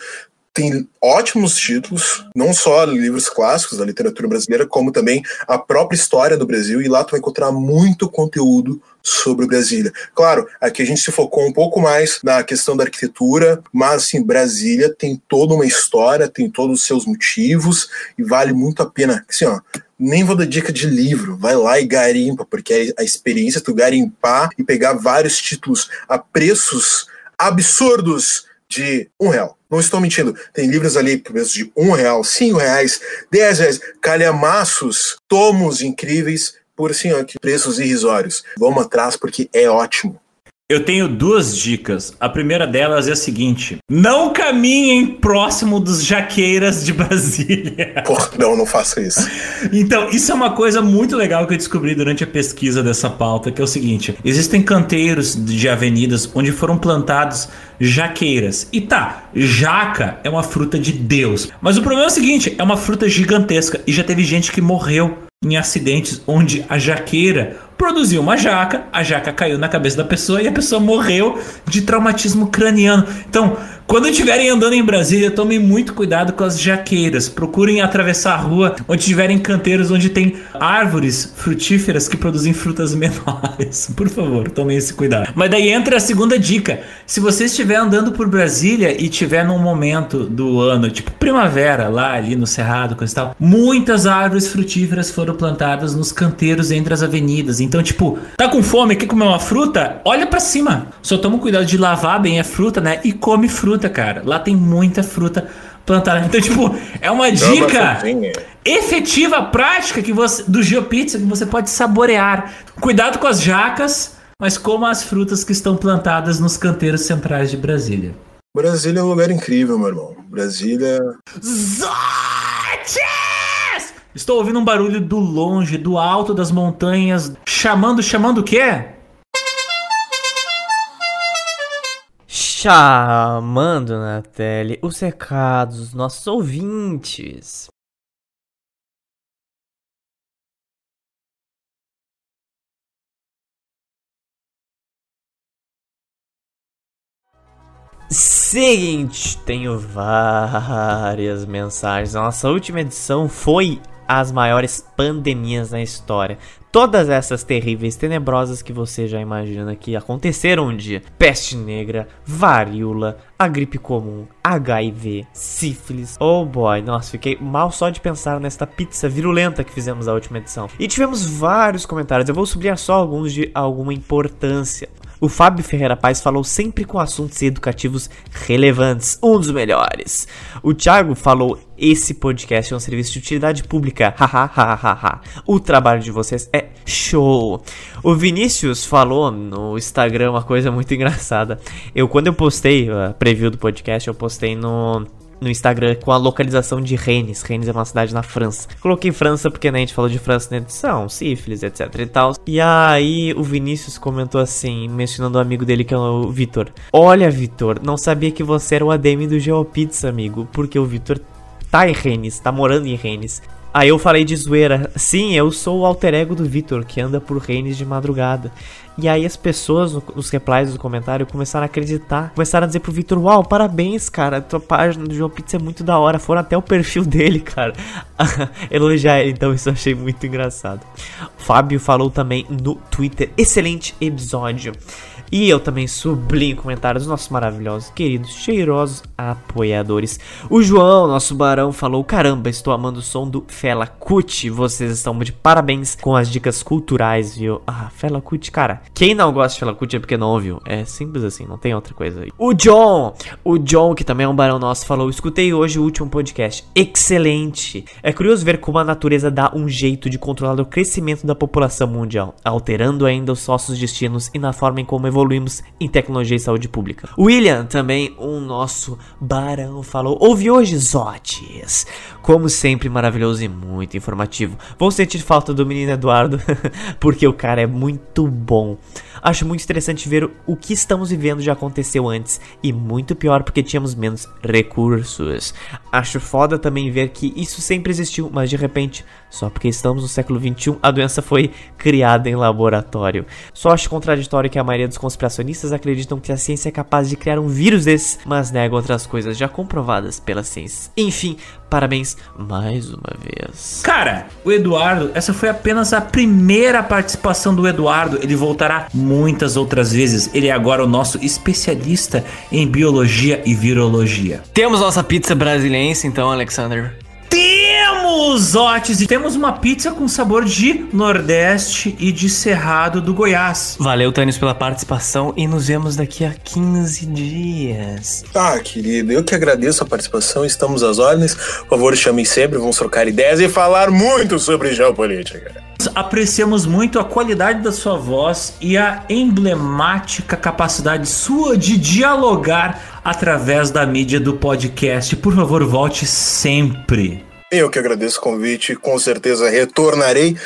tem ótimos títulos, não só livros clássicos da literatura brasileira, como também a própria história do Brasil, e lá tu vai encontrar muito conteúdo sobre Brasília. Claro, aqui a gente se focou um pouco mais na questão da arquitetura, mas assim, Brasília tem toda uma história, tem todos os seus motivos, e vale muito a pena. Assim, ó, nem vou dar dica de livro, vai lá e garimpa, porque a experiência é tu garimpar e pegar vários títulos a preços absurdos de um real. Não estou mentindo. Tem livros ali por preço de um real, cinco reais, dez reais, calhamaços, tomos incríveis por assim, ó, preços irrisórios. Vamos atrás porque é ótimo. Eu tenho duas dicas. A primeira delas é a seguinte: não caminhem próximo dos jaqueiras de Brasília. [laughs] Porra, não, não faça isso. Então, isso é uma coisa muito legal que eu descobri durante a pesquisa dessa pauta, que é o seguinte: existem canteiros de avenidas onde foram plantados jaqueiras. E tá, jaca é uma fruta de Deus. Mas o problema é o seguinte: é uma fruta gigantesca e já teve gente que morreu em acidentes onde a jaqueira produziu uma jaca, a jaca caiu na cabeça da pessoa e a pessoa morreu de traumatismo craniano. Então, quando estiverem andando em Brasília, tomem muito cuidado com as jaqueiras. Procurem atravessar a rua onde tiverem canteiros onde tem árvores frutíferas que produzem frutas [laughs] menores. Por favor, tomem esse cuidado. Mas daí entra a segunda dica. Se você estiver andando por Brasília e tiver num momento do ano, tipo primavera, lá ali no Cerrado, coisa e tal, muitas árvores frutíferas foram plantadas nos canteiros entre as avenidas. Então, tipo, tá com fome, quer comer uma fruta? Olha para cima. Só toma cuidado de lavar bem a fruta, né? E come fruta, cara. Lá tem muita fruta plantada. Então, tipo, é uma dica efetiva, prática que você do GeoPizza que você pode saborear. Cuidado com as jacas, mas coma as frutas que estão plantadas nos canteiros centrais de Brasília. Brasília é um lugar incrível, meu irmão. Brasília. Zotes! Estou ouvindo um barulho do longe, do alto das montanhas, chamando, chamando o quê? Chamando na tele os recados dos nossos ouvintes. Seguinte, tenho várias mensagens. A nossa última edição foi as maiores pandemias na história. Todas essas terríveis, tenebrosas que você já imagina que aconteceram um dia: peste negra, varíola, a gripe comum, HIV, sífilis. Oh boy, nossa, fiquei mal só de pensar nesta pizza virulenta que fizemos na última edição. E tivemos vários comentários, eu vou sublinhar só alguns de alguma importância. O Fábio Ferreira Paz falou sempre com assuntos educativos relevantes, um dos melhores. O Thiago falou: esse podcast é um serviço de utilidade pública. [laughs] Hahaha. o trabalho de vocês é show. O Vinícius falou no Instagram uma coisa muito [laughs] engraçada. Eu, quando eu postei a preview do podcast, eu postei no no Instagram com a localização de Rennes. Rennes é uma cidade na França. Coloquei França porque né, a gente falou de França na edição, sífilis, etc e tal. E aí o Vinícius comentou assim, mencionando um amigo dele que é o Vitor. Olha, Vitor, não sabia que você era o ADM do Geopizza, amigo, porque o Vitor tá em Rennes, tá morando em Rennes. Aí eu falei de zoeira. Sim, eu sou o alter ego do Vitor, que anda por Rennes de madrugada. E aí as pessoas nos replies do comentário começaram a acreditar. Começaram a dizer pro Vitor, uau, parabéns, cara. A tua página do João Pizza é muito da hora. Foram até o perfil dele, cara. [laughs] Elogiar ele, então isso eu achei muito engraçado. Fábio falou também no Twitter, excelente episódio. E eu também sublinho comentários dos nossos maravilhosos, queridos, cheirosos apoiadores. O João, nosso barão, falou: Caramba, estou amando o som do Fela Kuti. Vocês estão de parabéns com as dicas culturais, viu? Ah, Fela Kuti, cara. Quem não gosta de Fela Kuti é porque não ouviu. É simples assim, não tem outra coisa aí. O John, o John, que também é um barão nosso, falou: Escutei hoje o último podcast. Excelente. É curioso ver como a natureza dá um jeito de controlar o crescimento da população mundial, alterando ainda os nossos destinos e na forma em como evoluímos evoluímos em tecnologia e saúde pública. William, também um nosso barão, falou: Ouvi hoje, Zotes. Como sempre, maravilhoso e muito informativo. Vou sentir falta do menino Eduardo, [laughs] porque o cara é muito bom. Acho muito interessante ver o que estamos vivendo já aconteceu antes, e muito pior porque tínhamos menos recursos. Acho foda também ver que isso sempre existiu, mas de repente, só porque estamos no século 21, a doença foi criada em laboratório. Só acho contraditório que a maioria dos conspiracionistas acreditam que a ciência é capaz de criar um vírus desse, mas negam outras coisas já comprovadas pela ciência. Enfim, parabéns mais uma vez. Cara, o Eduardo, essa foi apenas a primeira participação do Eduardo. Ele voltará muitas outras vezes. Ele é agora o nosso especialista em biologia e virologia. Temos nossa pizza brasiliense, então, Alexander. Temos, Otis, e temos uma pizza com sabor de Nordeste e de Cerrado do Goiás. Valeu, Tânis, pela participação e nos vemos daqui a 15 dias. Ah, querido, eu que agradeço a participação, estamos às ordens. Por favor, chamem sempre, vamos trocar ideias e falar muito sobre geopolítica. Apreciamos muito a qualidade da sua voz e a emblemática capacidade sua de dialogar através da mídia do podcast. Por favor, volte sempre. Eu que agradeço o convite, com certeza retornarei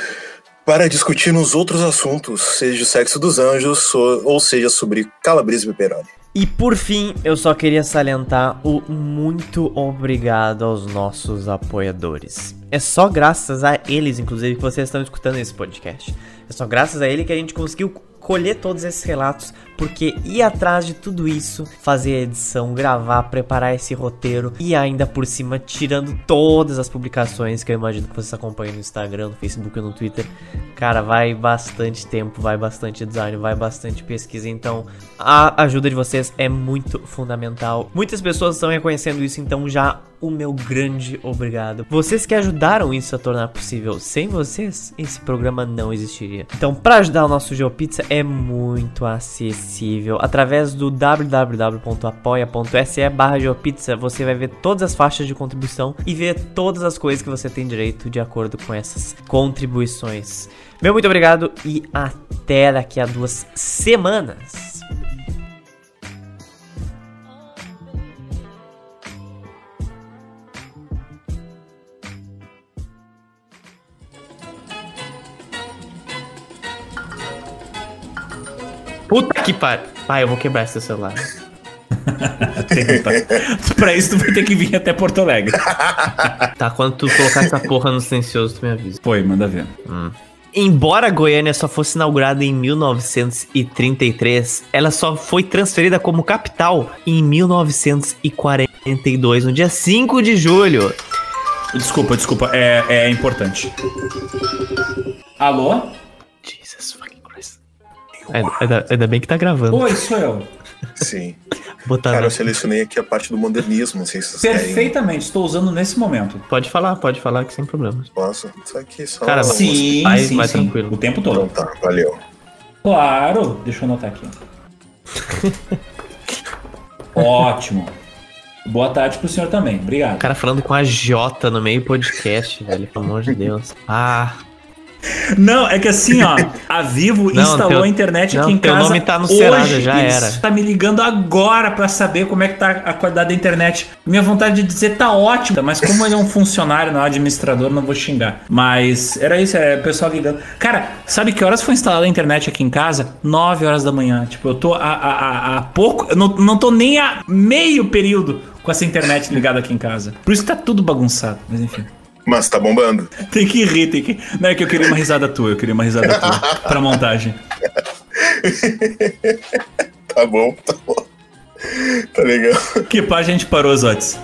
para discutir nos outros assuntos, seja o sexo dos anjos ou seja sobre Calabresa e Pepperoni. E por fim, eu só queria salientar o muito obrigado aos nossos apoiadores. É só graças a eles, inclusive, que vocês estão escutando esse podcast. É só graças a ele que a gente conseguiu colher todos esses relatos, porque ir atrás de tudo isso, fazer a edição, gravar, preparar esse roteiro e ainda por cima tirando todas as publicações que eu imagino que vocês acompanham no Instagram, no Facebook ou no Twitter, cara, vai bastante tempo, vai bastante design, vai bastante pesquisa, então a ajuda de vocês é muito fundamental. Muitas pessoas estão reconhecendo isso, então já o meu grande obrigado. Vocês que ajudaram isso a tornar possível. Sem vocês, esse programa não existiria. Então, para ajudar o nosso GeoPizza é muito acessível. Através do www.apoia.se barra GeoPizza, você vai ver todas as faixas de contribuição e ver todas as coisas que você tem direito de acordo com essas contribuições. Meu muito obrigado e até daqui a duas semanas. Puta que pariu. Pai, eu vou quebrar esse celular. [laughs] pra isso tu vai ter que vir até Porto Alegre. [laughs] tá, quando tu colocar essa porra no silencioso, tu me avisa. Foi, manda ver. Hum. Embora Goiânia só fosse inaugurada em 1933, ela só foi transferida como capital em 1942, no dia 5 de julho. Desculpa, desculpa, é, é importante. Alô? Fucking Ainda, ainda, bem que tá gravando. Oi, sou eu. Sim. [laughs] Botar Cara, eu selecionei aqui a parte do modernismo, não sei se vocês Perfeitamente, querem. estou usando nesse momento. Pode falar, pode falar que sem problemas. Posso? Isso aqui só. Cara, sim, mais, sim, mais sim. tranquilo. O tempo todo. Então tá, valeu. Claro, deixa eu anotar aqui. [laughs] Ótimo. Boa tarde pro senhor também. Obrigado. O cara falando com a Jota no meio do podcast, velho. Pelo amor de Deus. Ah. Não, é que assim, ó, a Vivo Não, instalou teu- a internet não, aqui em teu casa. nome tá no hoje, Serasa, já era. Tá me ligando agora pra saber como é que tá a qualidade da internet. Minha vontade de dizer tá ótimo, mas como ele é um funcionário, não é um administrador, não vou xingar. Mas era isso, é o pessoal ligando. Cara, sabe que horas foi instalada a internet aqui em casa? 9 horas da manhã. Tipo, eu tô há, há, há- há pouco, eu não, não tô nem há meio período com essa internet ligada aqui em casa. Por isso que tá tudo bagunçado, mas enfim. Mas tá bombando. Tem que rir, tem que. Não é que eu queria uma risada tua, eu queria uma risada tua [laughs] pra montagem. Tá bom, tá bom. Tá legal. Que pá a gente parou, Zotes?